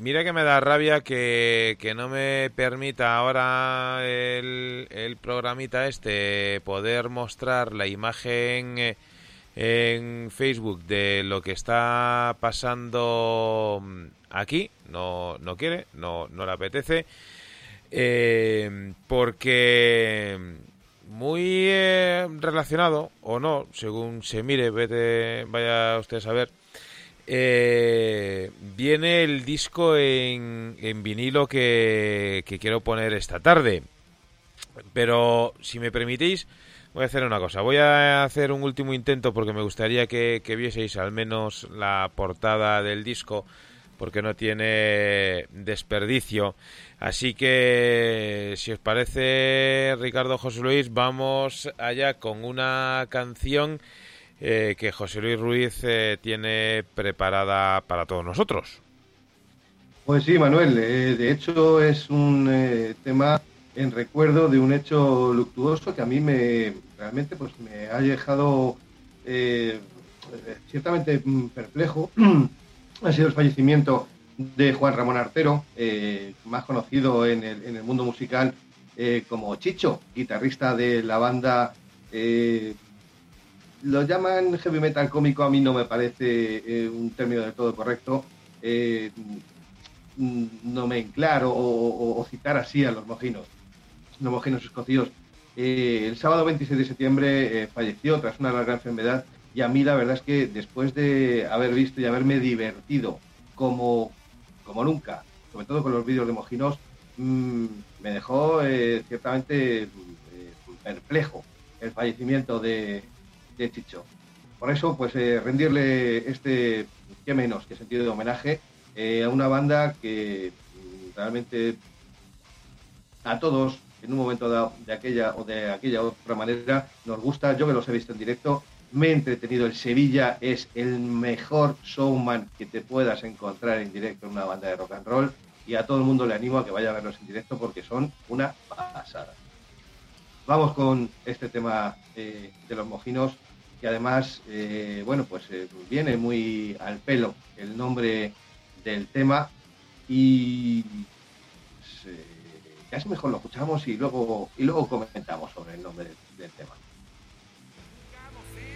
mira que me da rabia que, no me permita ahora el, el, programita este poder mostrar la imagen en Facebook de lo que está pasando aquí. No, no quiere, no, no le apetece. Eh, porque muy eh, relacionado, o no, según se mire, vete, vaya usted a saber, eh, viene el disco en, en vinilo que, quiero poner esta tarde. Pero si me permitís, voy a hacer una cosa. Voy a hacer un último intento porque me gustaría que vieseis al menos la portada del disco porque no tiene desperdicio. Así que, si os parece, Ricardo José Luis, vamos allá con una canción eh, que José Luis Ruiz eh, tiene preparada para todos nosotros. Pues sí, Manuel, eh, de hecho es un tema en recuerdo de un hecho luctuoso que a mí me realmente pues me ha dejado ciertamente perplejo *clears throat* ha sido el fallecimiento de Juan Ramón Artero, eh, más conocido en el, mundo musical eh, como Chicho, guitarrista de la banda. Eh, lo llaman heavy metal cómico, a mí no me parece un término del todo correcto. no me enclaro o, citar así a los mojinos, los mojinos escocidos. el sábado 26 de septiembre falleció tras una larga enfermedad y a mí la verdad es que después de haber visto y haberme divertido como, como nunca, sobre todo con los vídeos de Mojinos, mm, me dejó eh, ciertamente eh, perplejo el fallecimiento de, Chicho. Por eso, pues eh, rendirle este, qué menos que sentido de homenaje a una banda que mm, realmente a todos en un momento dado de aquella o de aquella otra manera nos gusta. Yo que los he visto en directo me he entretenido. El Sevilla es el mejor showman que te puedas encontrar en directo en una banda de rock and roll y a todo el mundo le animo a que vaya a verlos en directo porque son una pasada. Vamos con este tema eh, de los mojinos que además, eh, bueno, pues eh, viene muy al pelo el nombre del tema y casi mejor lo escuchamos y luego, y luego comentamos sobre el nombre del tema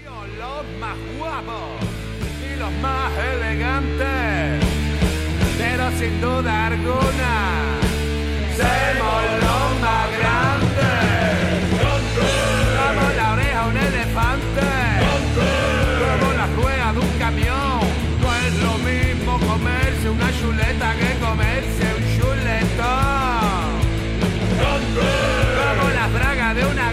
los más guapos y los más elegantes, pero sin duda alguna, somos los más grandes. Como la oreja un elefante, como la rueda de un camión. No es lo mismo comerse una chuleta que comerse un chuletón. Como la braga de una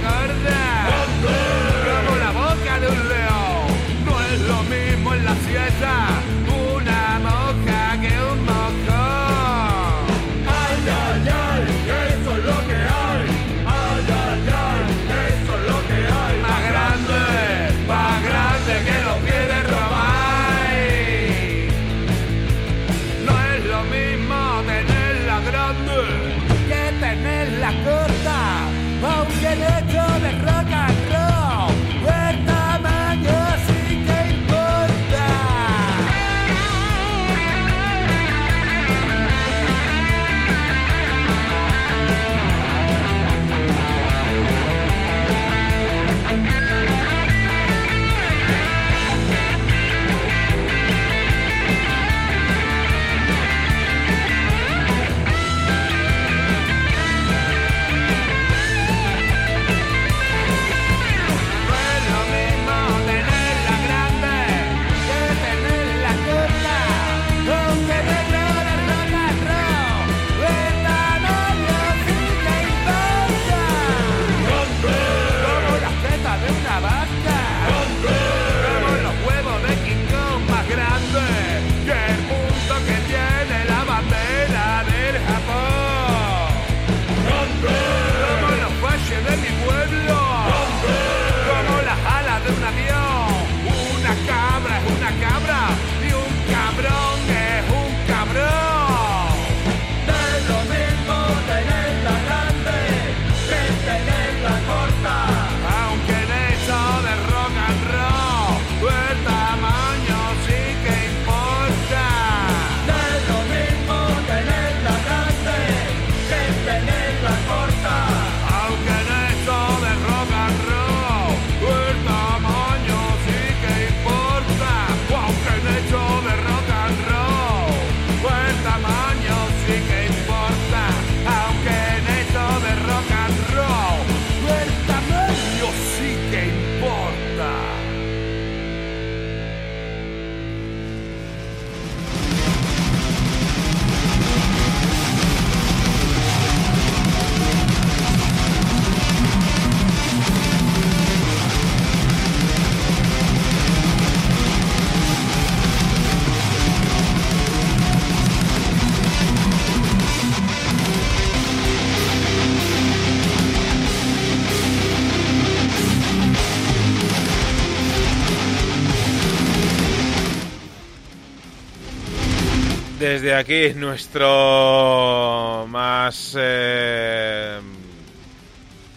Desde aquí nuestro más eh,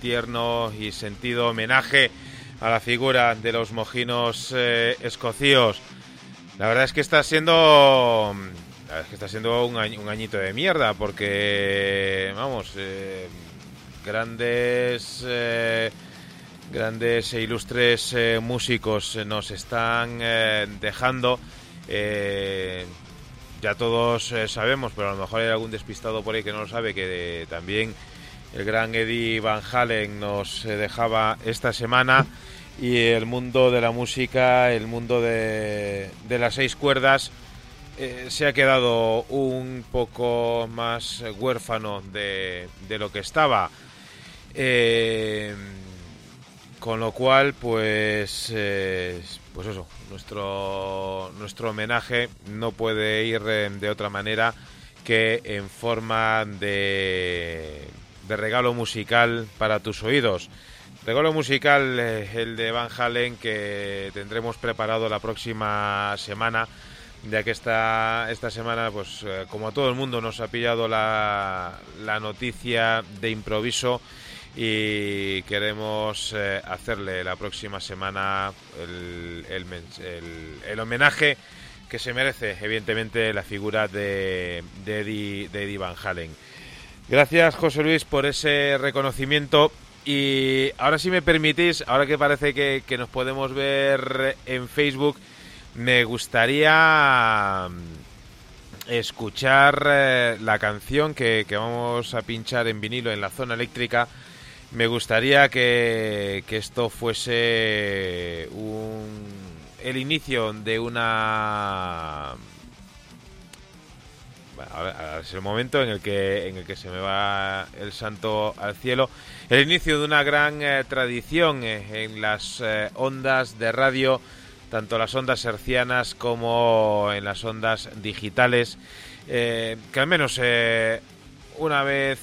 tierno y sentido homenaje a la figura de los mojinos eh, escocíos. La verdad es que está siendo que está siendo un, añito de mierda porque vamos eh, grandes eh, grandes e ilustres músicos nos están dejando ya todos eh, sabemos, pero a lo mejor hay algún despistado por ahí que no lo sabe, que eh, también el gran Eddie Van Halen nos eh, dejaba esta semana y el mundo de la música, el mundo de, las seis cuerdas, se ha quedado un poco más huérfano de, lo que estaba. Con lo cual, pues, pues eso, nuestro, nuestro homenaje no puede ir eh, de otra manera que en forma de, de regalo musical para tus oídos. Regalo musical, eh, el de Van Halen, que tendremos preparado la próxima semana, ya que esta, esta semana, pues eh, como a todo el mundo, nos ha pillado la, la noticia de improviso y queremos eh, hacerle la próxima semana el, el homenaje que se merece, evidentemente, la figura de, Eddie, Eddie Van Halen. Gracias, José Luis, por ese reconocimiento. Y ahora, si me permitís, ahora que parece que, nos podemos ver en Facebook, me gustaría mm, escuchar eh, la canción que vamos a pinchar en vinilo en la zona eléctrica. Me gustaría que, que esto fuese un, el inicio de una ahora- es el momento en el que en el que se me va el santo al cielo. El inicio de una gran eh, tradición eh, en las eh, ondas de radio tanto las ondas hercianas como en las ondas digitales que al menos una vez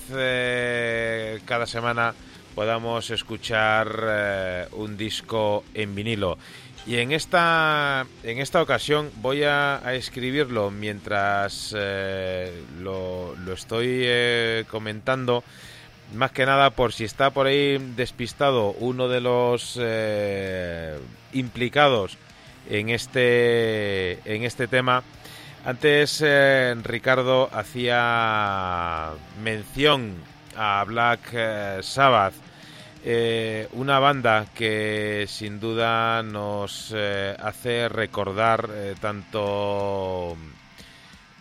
cada semana podamos escuchar eh, un disco en vinilo y en esta, en esta ocasión voy a, escribirlo mientras eh, lo, lo estoy eh, comentando. Más que nada por si está por ahí despistado uno de los implicados en este, en este tema. Antes Ricardo hacía mención a Black Sabbath. Eh, una banda que sin duda nos eh, hace recordar eh, tanto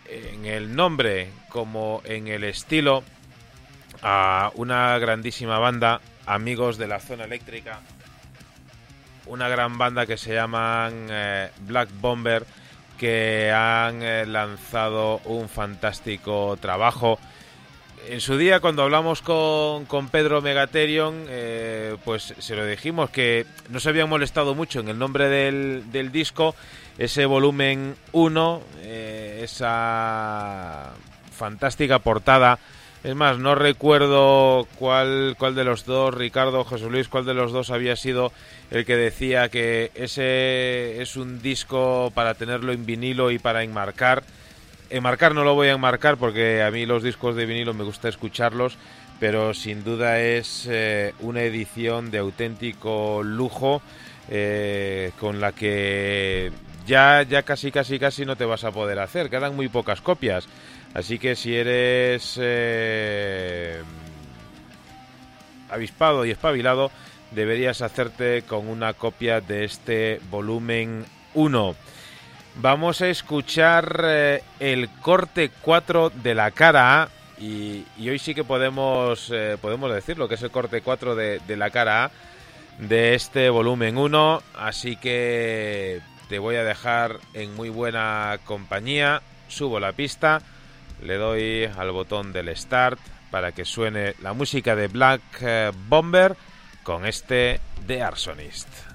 en el nombre como en el estilo a una grandísima banda, amigos de la zona eléctrica, una gran banda que se llaman Black Bomber, que han lanzado un fantástico trabajo en su día cuando hablamos con, con Pedro Megaterion, eh, pues se lo dijimos que no se habían molestado mucho en el nombre del, del disco, ese volumen 1, eh, esa fantástica portada. Es más, no recuerdo cuál, cuál de los dos, Ricardo José Luis, cuál de los dos había sido el que decía que ese es un disco para tenerlo en vinilo y para enmarcar. Enmarcar no lo voy a enmarcar porque a mí los discos de vinilo me gusta escucharlos, pero sin duda es eh, una edición de auténtico lujo eh, con la que ya, ya casi, casi, casi no te vas a poder hacer. Quedan muy pocas copias. Así que si eres eh, avispado y espabilado, deberías hacerte con una copia de este volumen 1. Vamos a escuchar eh, el corte 4 de la cara A. Y, hoy sí que podemos, eh, podemos decirlo, que es el corte 4 de, de la cara A de este volumen 1. Así que te voy a dejar en muy buena compañía. Subo la pista, le doy al botón del start para que suene la música de Black eh, Bomber con este The Arsonist.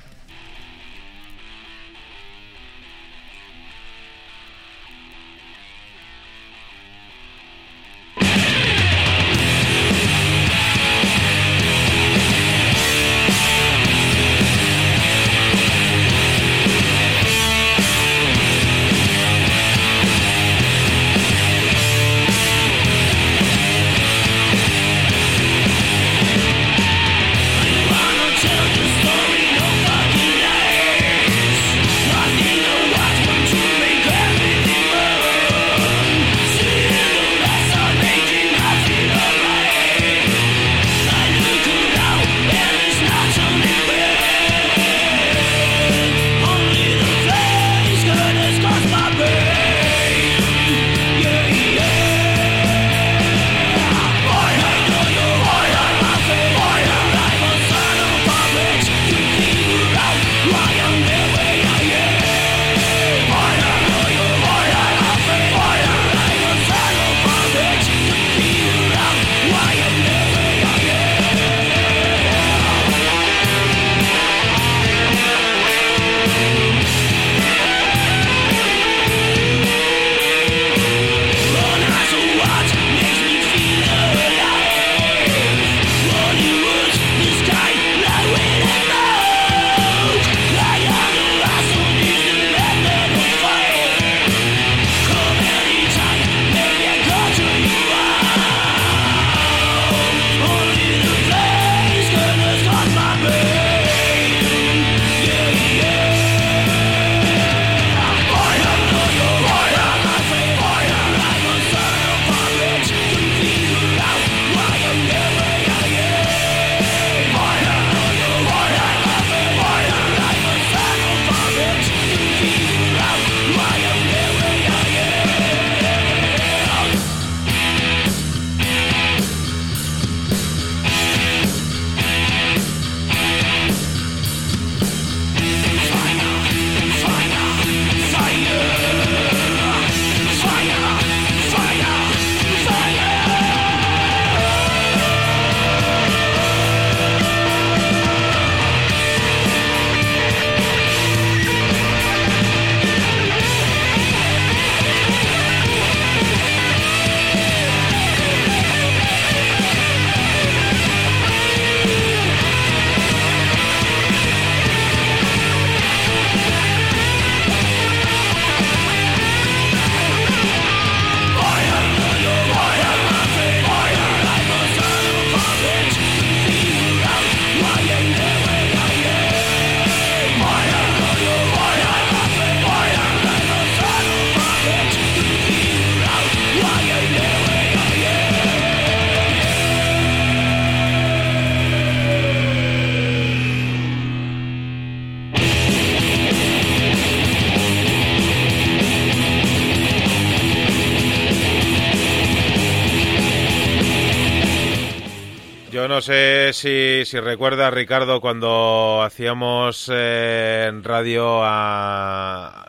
Si, recuerdas, Ricardo, cuando hacíamos eh, radio a,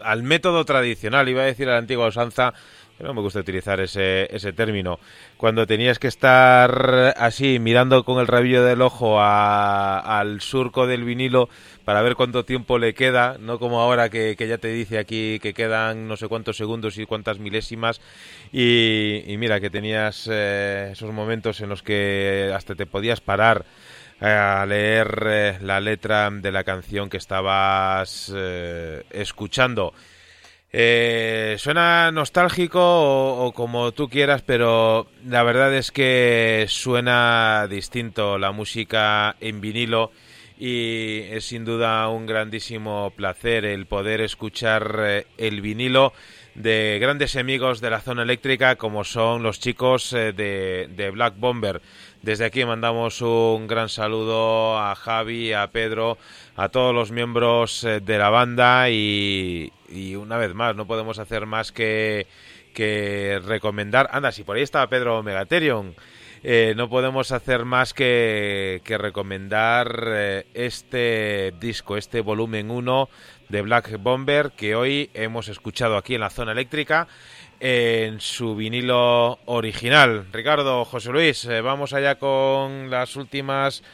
al método tradicional, iba a decir a la antigua usanza, no me gusta utilizar ese, ese término. Cuando tenías que estar así, mirando con el rabillo del ojo al surco del vinilo para ver cuánto tiempo le queda, no como ahora que, ya te dice aquí que quedan no sé cuántos segundos y cuántas milésimas. Y, mira, que tenías eh, esos momentos en los que hasta te podías parar eh, a leer eh, la letra de la canción que estabas escuchando. Eh, suena nostálgico o, como tú quieras, pero la verdad es que suena distinto la música en vinilo y es sin duda un grandísimo placer el poder escuchar eh, el vinilo de grandes amigos de la zona eléctrica como son los chicos eh, de, de Black Bomber. Desde aquí mandamos un gran saludo a Javi, a Pedro, a todos los miembros eh, de la banda y, una vez más no podemos hacer más que, que recomendar. Anda, si por ahí está Pedro Megaterion. Eh, no podemos hacer más que, que recomendar eh, este disco, este volumen 1 de Black Bomber que hoy hemos escuchado aquí en la zona eléctrica en su vinilo original. Ricardo, José Luis, eh, vamos allá con las últimas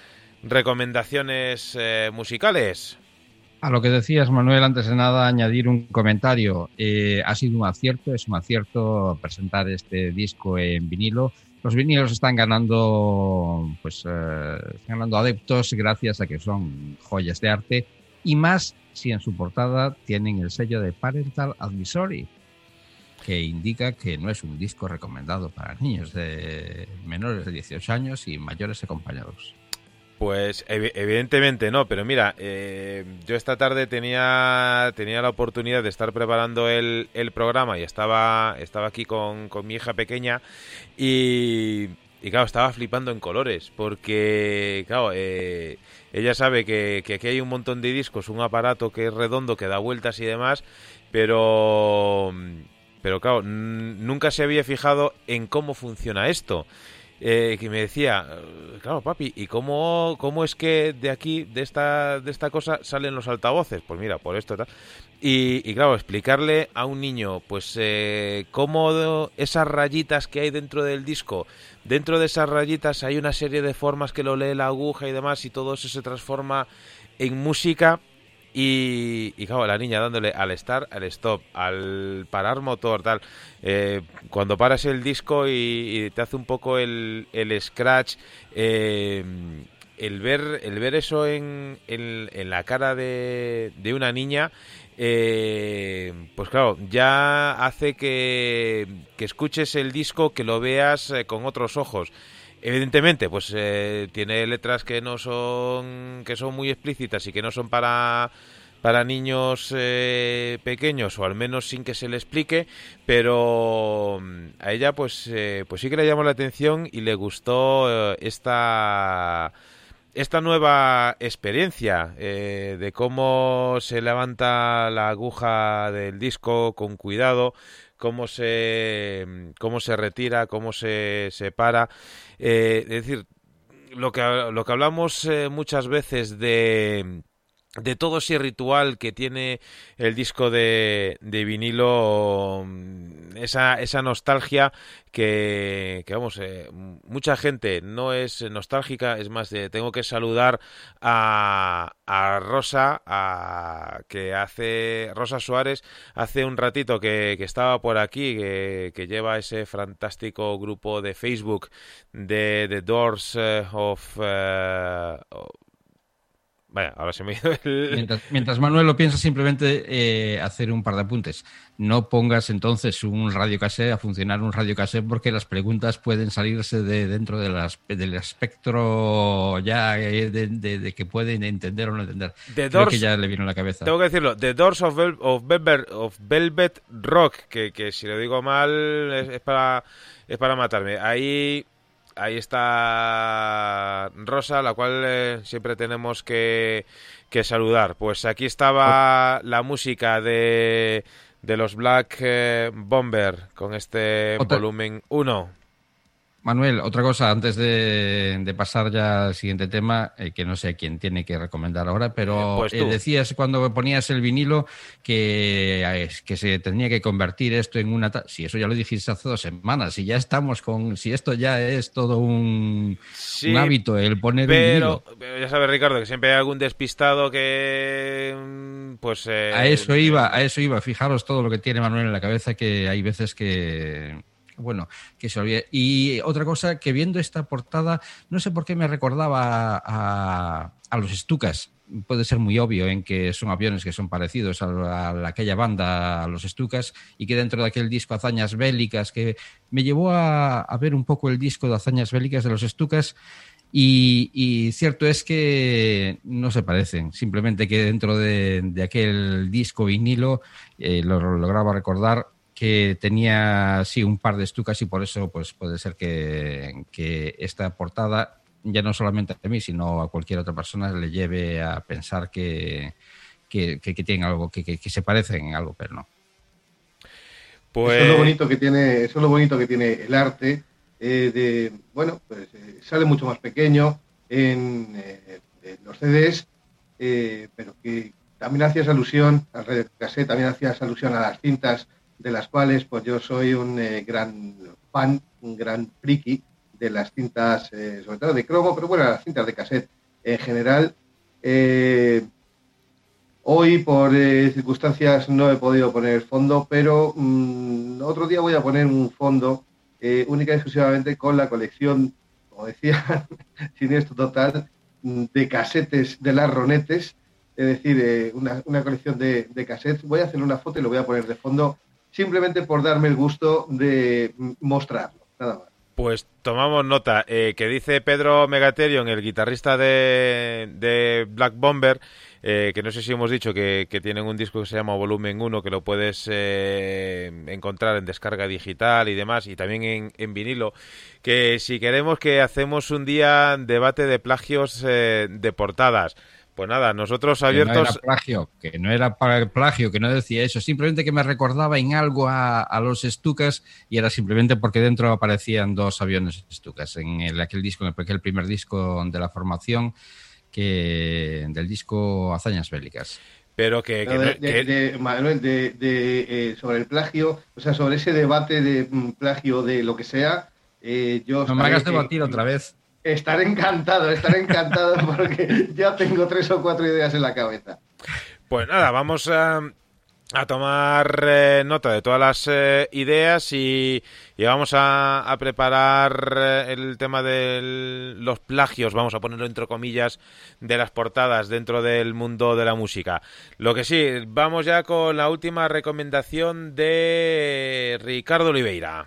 recomendaciones musicales. A lo que decías, Manuel, antes de nada, añadir un comentario. Eh, ha sido un acierto, es un acierto presentar este disco en vinilo. Los vinilos están ganando, pues, ganando adeptos gracias a que son joyas de arte y más si en su portada tienen el sello de Parental Advisory, que indica que no es un disco recomendado para niños de menores de 18 años y mayores acompañados. Pues evidentemente no, pero mira, eh, yo esta tarde tenía, tenía la oportunidad de estar preparando el, el programa y estaba, estaba aquí con, con mi hija pequeña y, claro, estaba flipando en colores porque, claro, eh, ella sabe que, que aquí hay un montón de discos, un aparato que es redondo, que da vueltas y demás, pero pero claro, nunca se había fijado en cómo funciona esto. Eh, que me decía, eh, claro, papi, ¿y cómo, cómo es que de aquí, de esta, de esta cosa, salen los altavoces? Pues mira, por esto tal. Y, claro, explicarle a un niño, pues, eh, cómo esas rayitas que hay dentro del disco, dentro de esas rayitas hay una serie de formas que lo lee la aguja y demás, y todo eso se transforma en música y, claro, la niña dándole al start, al stop, al parar motor, tal. Eh, cuando paras el disco y, te hace un poco el, el scratch, eh, el, ver, el ver eso en, en, la cara de, de una niña, eh, pues claro, ya hace que, que escuches el disco, que lo veas con otros ojos. Evidentemente, pues eh, tiene letras que no son que son muy explícitas y que no son para para niños eh, pequeños o al menos sin que se le explique, pero mm, a ella pues eh, pues sí que le llamó la atención y le gustó esta esta nueva experiencia de cómo se levanta la aguja del disco con cuidado, cómo se cómo se retira, cómo se separa. Eh, es decir, lo que, lo que hablamos eh, muchas veces de de todo ese ritual que tiene el disco de, de vinilo, esa, esa nostalgia que, vamos, eh, mucha gente no es nostálgica, es más, de, tengo que saludar a, a Rosa, a, que hace, Rosa Suárez, hace un ratito que, que estaba por aquí, que, lleva ese fantástico grupo de Facebook de The Doors eh, of... Uh, ahora se me mientras, Manuel lo piensa, simplemente eh, hacer un par de apuntes. No pongas entonces un radio cassette a funcionar un radio cassette porque las preguntas pueden salirse de dentro de las, del espectro ya eh, de, que pueden entender o no entender. Creo que ya le vino a la cabeza. Tengo que decirlo, The Doors of, Velvet, Rock, que, si lo digo mal es, para, es para matarme. Ahí ahí está Rosa, la cual eh, siempre tenemos que, saludar. Pues aquí estaba la música de, de los Black eh, Bomber con este volumen 1. Manuel, otra cosa antes de, de pasar ya al siguiente tema, eh, que no sé quién tiene que recomendar ahora, pero Eh, pues eh, decías cuando ponías el vinilo que, que se tenía que convertir esto en una... Si eso ya lo dijiste hace dos semanas, y ya estamos con... Si esto ya es todo un, Sí, un hábito, el poner un Pero, vinilo. pero ya sabes, Ricardo, que siempre hay algún despistado que. mm, Pues. eh, A eso iba, a eso iba. Fijaros todo lo que tiene Manuel en la cabeza, que hay veces que, bueno, que se olvida. Y otra cosa, que viendo esta portada, no sé por qué me recordaba a, a los Stukas. Puede ser muy obvio en que son aviones que son parecidos a, a la- aquella banda, a los Stukas, y que dentro de aquel disco Hazañas Bélicas, que me llevó a, a ver un poco el disco de Hazañas Bélicas de los Stukas, y, cierto es que no se parecen, simplemente que dentro de, de aquel disco vinilo eh, lo lograba recordar que tenía sí un par de estucas y por eso pues puede ser que, que esta portada ya no solamente a mí sino a cualquier otra persona le lleve a pensar que, que, que- que tienen algo, que, que- que se parecen en algo, pero no. Pues. Eso es lo bonito que tiene, eso es lo bonito que tiene el arte. eh, de, bueno, pues eh, sale mucho más pequeño en, eh, en los CDs, eh, pero que también hacías alusión al red cassette, también hacías alusión a las cintas, de las cuales pues yo soy un eh, gran fan, un gran friki de las cintas, eh, sobre todo de cromo, pero bueno, las cintas de cassette en general. Eh, Hoy, por circunstancias, no he podido poner fondo, pero mm, otro día voy a poner un fondo única y exclusivamente con la colección, como decía, *laughs* siniestro total, de casetes de las ronetes, es decir, una, una colección de, de cassettes. Voy a hacer una foto y lo voy a poner de fondo simplemente por darme el gusto de mostrarlo, nada más. Pues tomamos nota, eh, que dice Pedro Megaterion, el guitarrista de, Black Bomber, eh, que no sé si hemos dicho que, tienen un disco que se llama Volumen 1, que lo puedes eh, encontrar en descarga digital y demás, y también en, en vinilo, que si queremos que hacemos un día debate de plagios eh, de portadas. Pues nada, nosotros Que no abiertos... era plagio, que no era para el plagio, que no decía eso, simplemente que me recordaba en algo a, a los Stukas y era simplemente porque dentro aparecían dos aviones Stukas en el, aquel disco, en aquel primer disco de la formación que del disco Hazañas Bélicas. Pero que, que de, de- que- de- Manuel, de, de, eh, sobre el plagio, o sea, sobre ese debate de mm, plagio de lo que sea, eh, yo No me hagas debatir otra vez. Estaré encantado, estaré encantado *laughs* porque ya tengo tres o cuatro ideas en la cabeza. Pues nada, vamos a, a tomar eh, nota de todas las eh, ideas y, y vamos a, a preparar eh, el tema de los plagios, vamos a ponerlo entre comillas, de las portadas dentro del mundo de la música. Lo que sí, vamos ya con la última recomendación de Ricardo Oliveira.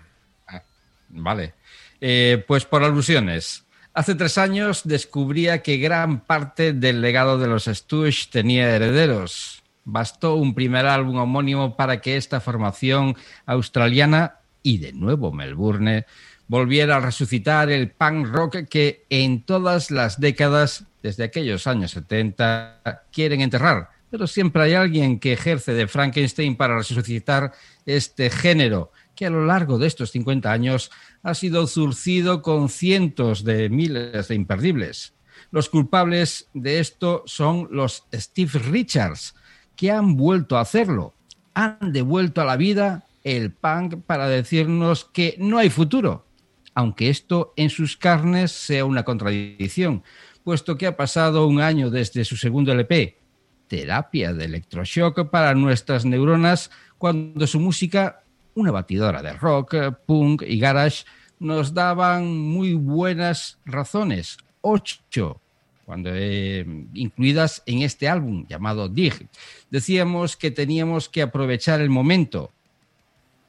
Vale. Eh, pues por alusiones. Hace tres años descubría que gran parte del legado de los Stooges tenía herederos. Bastó un primer álbum homónimo para que esta formación australiana y de nuevo Melbourne volviera a resucitar el punk rock que en todas las décadas, desde aquellos años 70, quieren enterrar. Pero siempre hay alguien que ejerce de Frankenstein para resucitar este género a lo largo de estos 50 años ha sido zurcido con cientos de miles de imperdibles. Los culpables de esto son los Steve Richards, que han vuelto a hacerlo. Han devuelto a la vida el punk para decirnos que no hay futuro, aunque esto en sus carnes sea una contradicción, puesto que ha pasado un año desde su segundo LP, terapia de electroshock para nuestras neuronas, cuando su música, una batidora de rock, eh, punk y garage, nos daban muy buenas razones, ocho, cuando eh, incluidas en este álbum llamado Dig. Decíamos que teníamos que aprovechar el momento.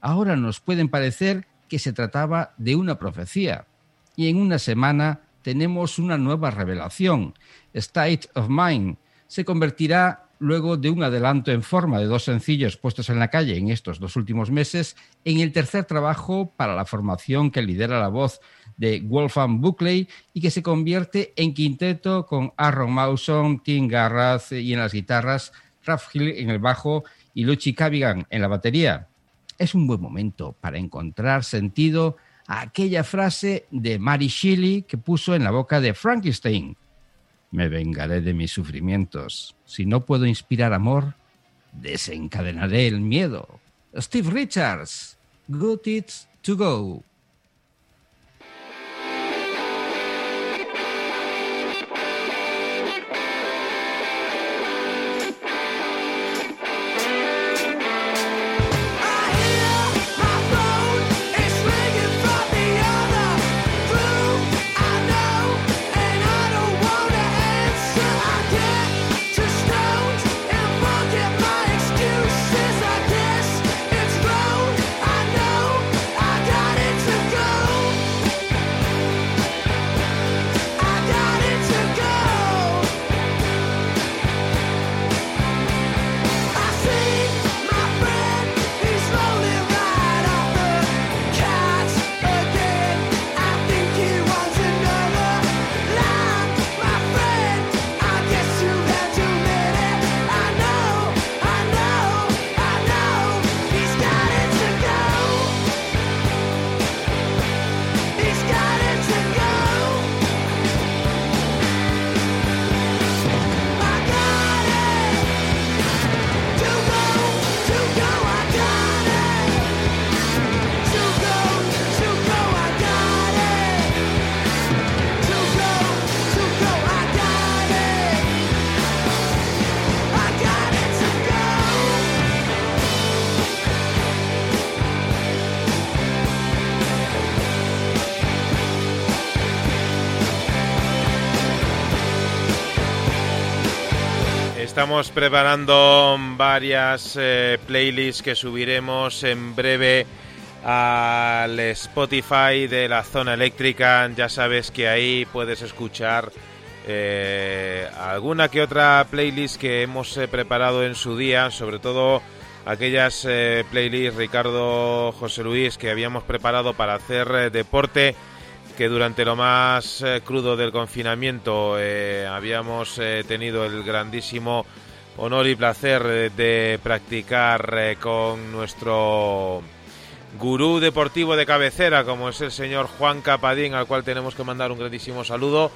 Ahora nos pueden parecer que se trataba de una profecía. Y en una semana tenemos una nueva revelación. State of Mind se convertirá luego de un adelanto en forma de dos sencillos puestos en la calle en estos dos últimos meses, en el tercer trabajo para la formación que lidera la voz de Wolfgang Buckley y que se convierte en quinteto con Aaron Mawson, Tim Garrath y en las guitarras, Ralph Hill en el bajo y Luchi Cavigan en la batería. Es un buen momento para encontrar sentido aquella frase de Mary Shelley que puso en la boca de Frankenstein. Me vengaré de mis sufrimientos. Si no puedo inspirar amor, desencadenaré el miedo. Steve Richards, Good It's to Go. Estamos preparando varias eh, playlists que subiremos en breve al Spotify de la zona eléctrica. Ya sabes que ahí puedes escuchar eh, alguna que otra playlist que hemos eh, preparado en su día, sobre todo aquellas playlists Ricardo José Luis que habíamos preparado para hacer deporte que durante lo más eh, crudo del confinamiento eh, habíamos eh, tenido el grandísimo honor y placer de practicar con nuestro gurú deportivo de cabecera, como es el señor Juan Capadín, al cual tenemos que mandar un grandísimo saludo.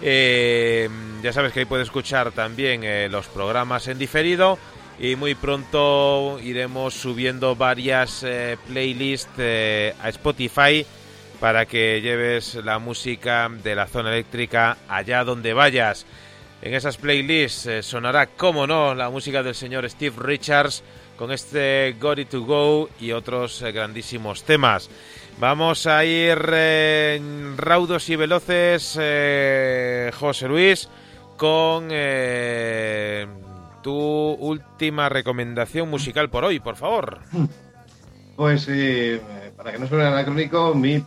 ya sabes que ahí puedes escuchar también los programas en diferido y muy pronto iremos subiendo varias playlists a Spotify para que lleves la música de la zona eléctrica allá donde vayas. En esas playlists eh, sonará, como no, la música del señor Steve Richards con este Got It To Go y otros eh, grandísimos temas. Vamos a ir eh, raudos y veloces, José Luis, con tu última recomendación musical por hoy, por favor. *laughs* Pues para que no suene anacrónico, mi,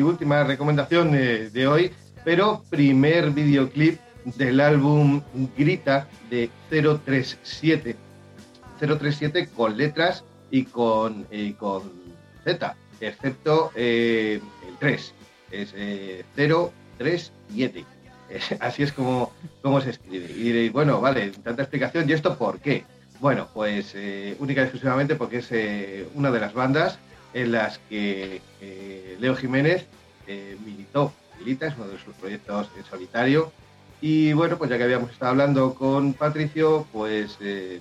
última recomendación de hoy, pero primer videoclip del álbum Grita de 037. 037 con letras y con, con Z, excepto eh, el 3. Es eh, 037. Así es como, como se escribe. Y diréis, bueno, vale, tanta explicación. ¿Y esto por qué? Bueno, pues eh, única y exclusivamente porque es eh, una de las bandas en las que eh, Leo Jiménez eh, militó, milita, es uno de sus proyectos en solitario. Y bueno, pues ya que habíamos estado hablando con Patricio, pues eh,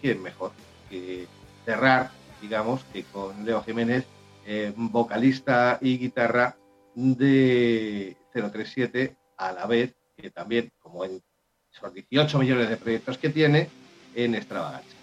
quién mejor que cerrar, digamos, que con Leo Jiménez, vocalista y guitarra de 037, a la vez que también, como en esos 18 millones de proyectos que tiene, en Extravagancia.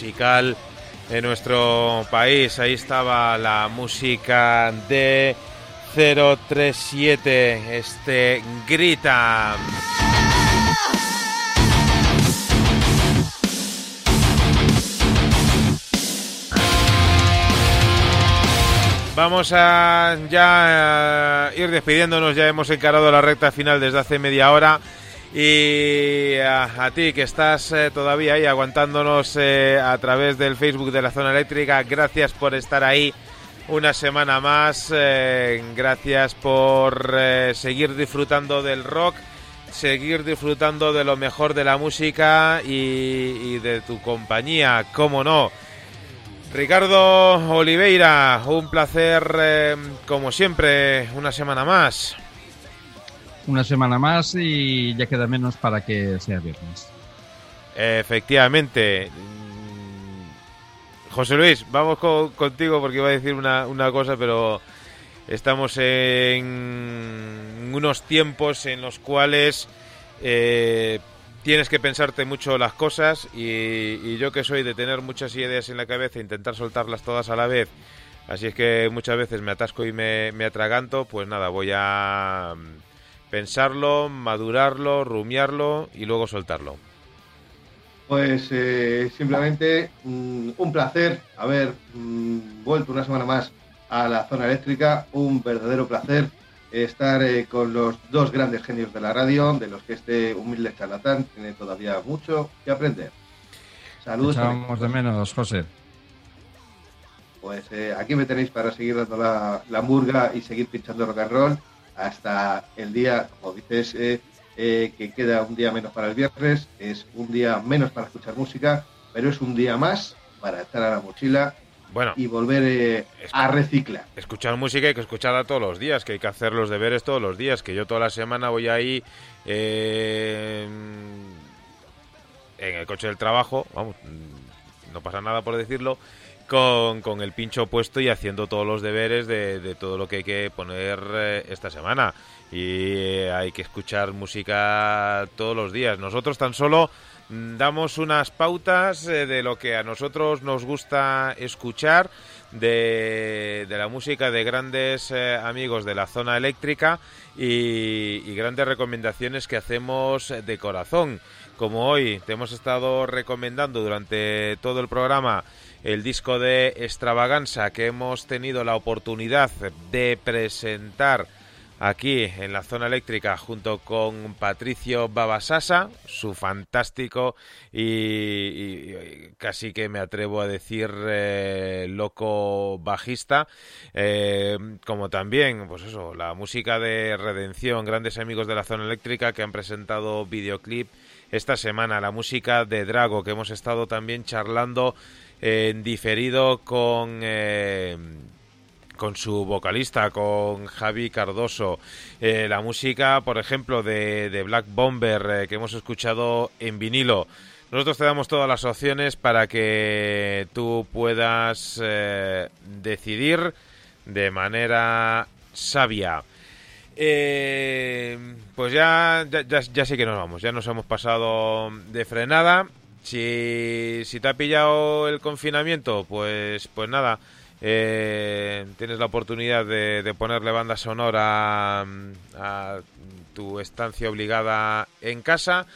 Musical en nuestro país. Ahí estaba la música de 037, este grita. Vamos a ya ir despidiéndonos, ya hemos encarado la recta final desde hace media hora. Y a, ti que estás eh, todavía ahí aguantándonos eh, a través del Facebook de la zona eléctrica, gracias por estar ahí una semana más. Eh, gracias por seguir disfrutando del rock, seguir disfrutando de lo mejor de la música y, y de tu compañía, cómo no. Ricardo Oliveira, un placer como siempre, una semana más una semana más y ya queda menos para que sea viernes. Efectivamente. Mm, José Luis, vamos contigo porque iba a decir una, cosa, pero estamos en unos tiempos en los cuales eh, tienes que pensarte mucho las cosas y, yo que soy de tener muchas ideas en la cabeza e intentar soltarlas todas a la vez, así es que muchas veces me atasco y me, me atraganto, pues nada, voy a pensarlo, madurarlo, rumiarlo y luego soltarlo. Pues eh, simplemente mm, un placer haber mm, vuelto una semana más a la zona eléctrica, un verdadero placer estar eh, con los dos grandes genios de la radio, de los que este humilde charlatán tiene todavía mucho que aprender. Saludos. Echamos de menos, José. Pues eh, aquí me tenéis para seguir dando la, la murga y seguir pinchando rock and roll hasta el día, como dices, eh, eh, que queda un día menos para el viernes, es un día menos para escuchar música, pero es un día más para echar a la mochila bueno, y volver eh, a reciclar. Escuchar música hay que escucharla todos los días, que hay que hacer los deberes todos los días, que yo toda la semana voy ahí en el coche del trabajo, vamos, no pasa nada por decirlo, con, el pincho puesto y haciendo todos los deberes de, todo lo que hay que poner eh, esta semana. Y eh, hay que escuchar música todos los días. Nosotros tan solo mm, damos unas pautas eh, de lo que a nosotros nos gusta escuchar, de, la música de grandes amigos de la zona eléctrica y grandes recomendaciones que hacemos de corazón. Como hoy te hemos estado recomendando durante todo el programa el disco de Extravaganza que hemos tenido la oportunidad de presentar aquí en la zona eléctrica junto con Patricio Babasasa, su fantástico y, casi que me atrevo a decir eh, loco bajista, eh, como también, pues eso, la música de Redención, grandes amigos de la zona eléctrica que han presentado videoclip esta semana, la música de Drago que hemos estado también charlando en diferido con eh, con su vocalista, con Javi Cardoso. Eh, la música, por ejemplo, de, Black Bomber eh, que hemos escuchado en vinilo. Nosotros te damos todas las opciones para que tú puedas decidir de manera sabia. pues ya, ya, ya, sí que nos vamos, ya nos hemos pasado de frenada. Si, si te ha pillado el confinamiento, pues, pues nada, eh, tienes la oportunidad de, ponerle banda sonora a, tu estancia obligada en casa.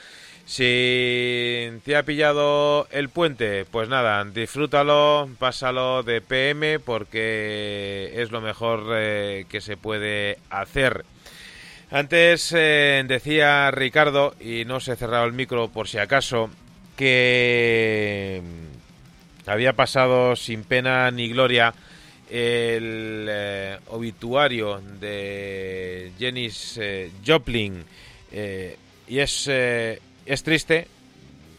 Si te ha pillado el puente, pues nada, disfrútalo, pásalo de PM porque es lo mejor eh, que se puede hacer. Antes eh, decía Ricardo, y no se ha cerrado el micro por si acaso, que mm, había pasado sin pena ni gloria el eh, obituario de Janis eh, Joplin. Eh, y es, es triste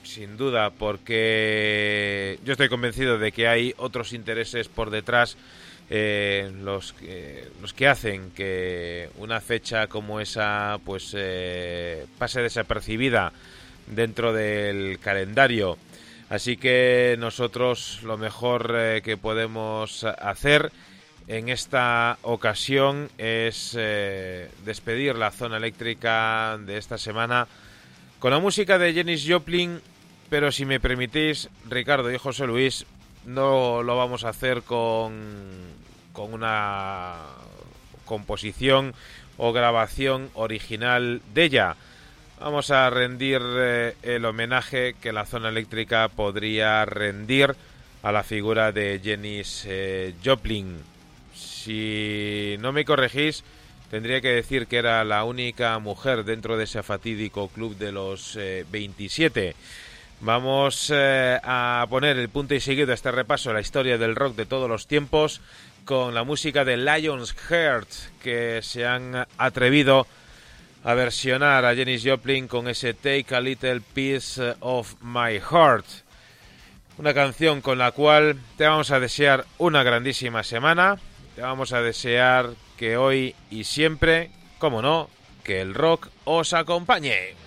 sin duda porque yo estoy convencido de que hay otros intereses por detrás los, los que hacen que una fecha como esa pues pase desapercibida dentro del calendario. Así que nosotros lo mejor eh, que podemos hacer en esta ocasión es eh, despedir la zona eléctrica de esta semana con la música de Janis Joplin, pero si me permitís, Ricardo y José Luis, no lo vamos a hacer con, con una composición o grabación original de ella. Vamos a rendir eh, el homenaje que la zona eléctrica podría rendir a la figura de Janis eh, Joplin. Si no me corregís, tendría que decir que era la única mujer dentro de ese fatídico club de los 27. Eh, Vamos a poner el punto y seguido a este repaso la historia del rock de todos los tiempos con la música de Lions Heart que se han atrevido a versionar a Janis Joplin con ese Take a Little Piece of My Heart. Una canción con la cual te vamos a desear una grandísima semana. Te vamos a desear que hoy y siempre, como no, que el rock os acompañe.